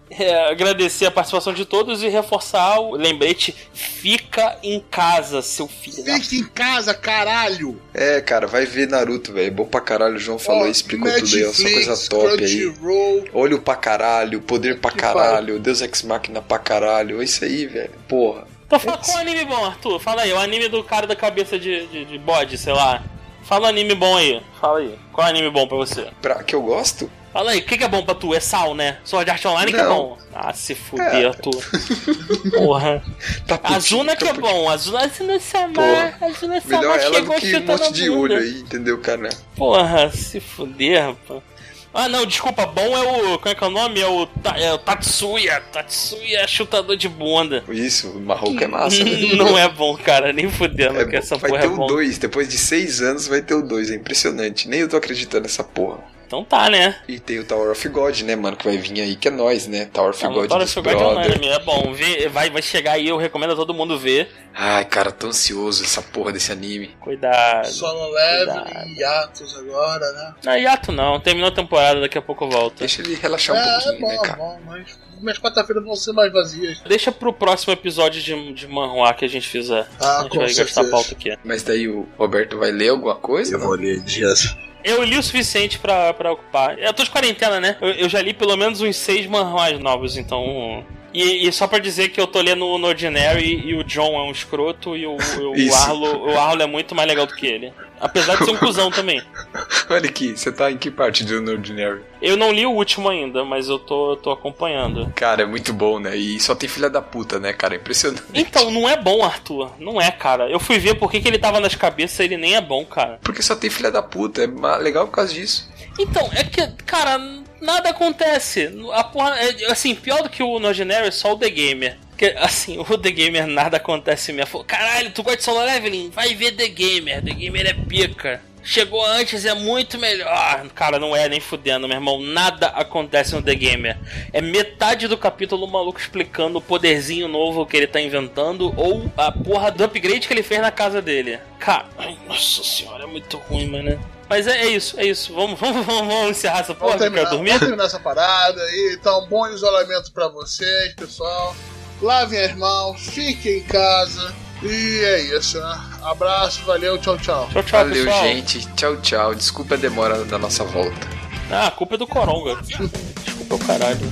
[SPEAKER 3] É, agradecer a participação de todos e reforçar o lembrete: fica em casa, seu filho.
[SPEAKER 1] Fique em casa, caralho.
[SPEAKER 2] É, cara, vai ver Naruto, velho. Bom pra caralho. O João falou
[SPEAKER 1] Ó,
[SPEAKER 2] e explicou tudo aí, ó. Só coisa top aí.
[SPEAKER 1] Crunchyroll.
[SPEAKER 2] Olho pra caralho, poder pra
[SPEAKER 1] Que
[SPEAKER 2] caralho, Deus Ex Machina pra caralho. É isso aí, velho. Porra.
[SPEAKER 3] Então fala qual anime bom, Arthur? Fala aí, o anime do cara da cabeça de, de, de bode, sei lá. Fala um anime bom aí. Fala aí. Qual anime bom pra você?
[SPEAKER 2] Pra que eu gosto?
[SPEAKER 3] Fala aí, o que, que é bom pra tu? É sal, né? Sword Art Online que é
[SPEAKER 2] Não.
[SPEAKER 3] bom. Ah, se fuder,
[SPEAKER 2] É.
[SPEAKER 3] Arthur. [LAUGHS] Porra.
[SPEAKER 2] Tá putinho,
[SPEAKER 3] Azuna que
[SPEAKER 2] tá
[SPEAKER 3] é bom. Azuna se não se amar. Azuna
[SPEAKER 2] Melhor ela
[SPEAKER 3] Chegou
[SPEAKER 2] do que um monte de olho aí, entendeu, cara?
[SPEAKER 3] Porra, se fuder, rapaz. Ah, não, desculpa, bom é o. Como é que é o nome? É o, é o Tatsuya. Tatsuya é chutador de bunda.
[SPEAKER 2] Isso, o Marroco é massa. [LAUGHS]
[SPEAKER 3] Não é bom, cara, nem fudendo
[SPEAKER 2] É
[SPEAKER 3] que essa
[SPEAKER 2] vai
[SPEAKER 3] porra
[SPEAKER 2] ter
[SPEAKER 3] é
[SPEAKER 2] o
[SPEAKER 3] bom.
[SPEAKER 2] 2, depois de 6 anos vai ter o 2, é impressionante. Nem eu tô acreditando nessa porra.
[SPEAKER 3] Então tá, né?
[SPEAKER 2] E tem o Tower of God, né, mano, que vai vir aí, que é nós, né? Tower of
[SPEAKER 3] Tá,
[SPEAKER 2] God
[SPEAKER 3] Tower of God é unânime, é bom. Vê, vai, vai chegar aí, eu recomendo a todo mundo ver.
[SPEAKER 2] Ai, cara, tô ansioso essa porra desse anime.
[SPEAKER 3] Cuidado.
[SPEAKER 1] Solo Level
[SPEAKER 3] Cuidado.
[SPEAKER 1] e Yatos agora, né?
[SPEAKER 3] Não, hiato não, terminou a temporada, daqui a pouco volta.
[SPEAKER 2] Deixa ele relaxar um
[SPEAKER 1] é, é
[SPEAKER 2] pouquinho,
[SPEAKER 1] bom,
[SPEAKER 2] né,
[SPEAKER 1] é
[SPEAKER 2] cara?
[SPEAKER 1] bom, mas minhas quarta-feiras vão ser mais vazias.
[SPEAKER 3] Deixa pro próximo episódio de, de manhua que a gente fizer.
[SPEAKER 1] Ah,
[SPEAKER 3] a gente
[SPEAKER 1] com
[SPEAKER 3] vai gastar
[SPEAKER 1] certeza.
[SPEAKER 3] a pauta aqui.
[SPEAKER 2] Mas daí o Roberto vai ler alguma coisa?
[SPEAKER 1] Eu
[SPEAKER 2] não?
[SPEAKER 1] vou ler dias.
[SPEAKER 3] Eu li o suficiente pra, pra ocupar. Eu tô de quarentena, né? Eu, eu já li pelo menos uns seis manhuas novos, então. E, e só pra dizer que eu tô lendo o Ordinary e o John é um escroto e o, o, [LAUGHS] o. Arlo, o Arlo é muito mais legal do que ele. Apesar de ser um cuzão também. [LAUGHS]
[SPEAKER 2] Olha aqui, você tá em que parte do Ordinary?
[SPEAKER 3] Eu não li o último ainda, mas eu tô, eu tô acompanhando.
[SPEAKER 2] Cara, é muito bom, né? E só tem filha da puta, né, cara? Impressionante.
[SPEAKER 3] Então, não é bom, Arthur. Não é, cara. Eu fui ver por que, que ele tava nas cabeças ele nem é bom, cara.
[SPEAKER 2] Porque só tem filha da puta, é legal por causa disso.
[SPEAKER 3] Então, é que, cara, nada acontece. A porra, é, assim, pior do que o No Generic, é só o The Gamer. Porque, assim, [LAUGHS] o The Gamer nada acontece mesmo. Caralho, tu gosta de solo leveling? Vai ver The Gamer. The Gamer é pica.
[SPEAKER 4] Chegou antes, é muito melhor. Ah, cara, não é nem fudendo, meu irmão. Nada acontece no The Gamer. É metade do capítulo o maluco explicando o poderzinho novo que ele tá inventando ou a porra do upgrade que ele fez na casa dele. Cara, ai, [CLEARS THROAT] nossa senhora, é muito ruim, mano. Mas é, é, isso, é isso. Vamos, [LAUGHS] vamos, vamos, vamos encerrar essa porra,
[SPEAKER 1] vamos terminar,
[SPEAKER 4] dormir.
[SPEAKER 1] Vamos terminar essa parada aí. Então, bom isolamento para vocês, pessoal. Lavem as mãos, fiquem em casa. E é isso, né? Abraço, valeu, tchau, tchau.
[SPEAKER 4] Tchau, tchau,
[SPEAKER 2] Valeu,
[SPEAKER 4] pessoal.
[SPEAKER 2] gente. Tchau, tchau. Desculpa a demora da nossa volta.
[SPEAKER 4] Ah, a culpa é do Coronga. [LAUGHS] Desculpa o caralho.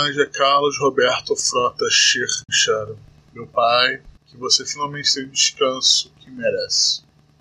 [SPEAKER 1] homenagem a Carlos Roberto Frota Chiro, meu pai. Que você finalmente tenha o descanso que merece.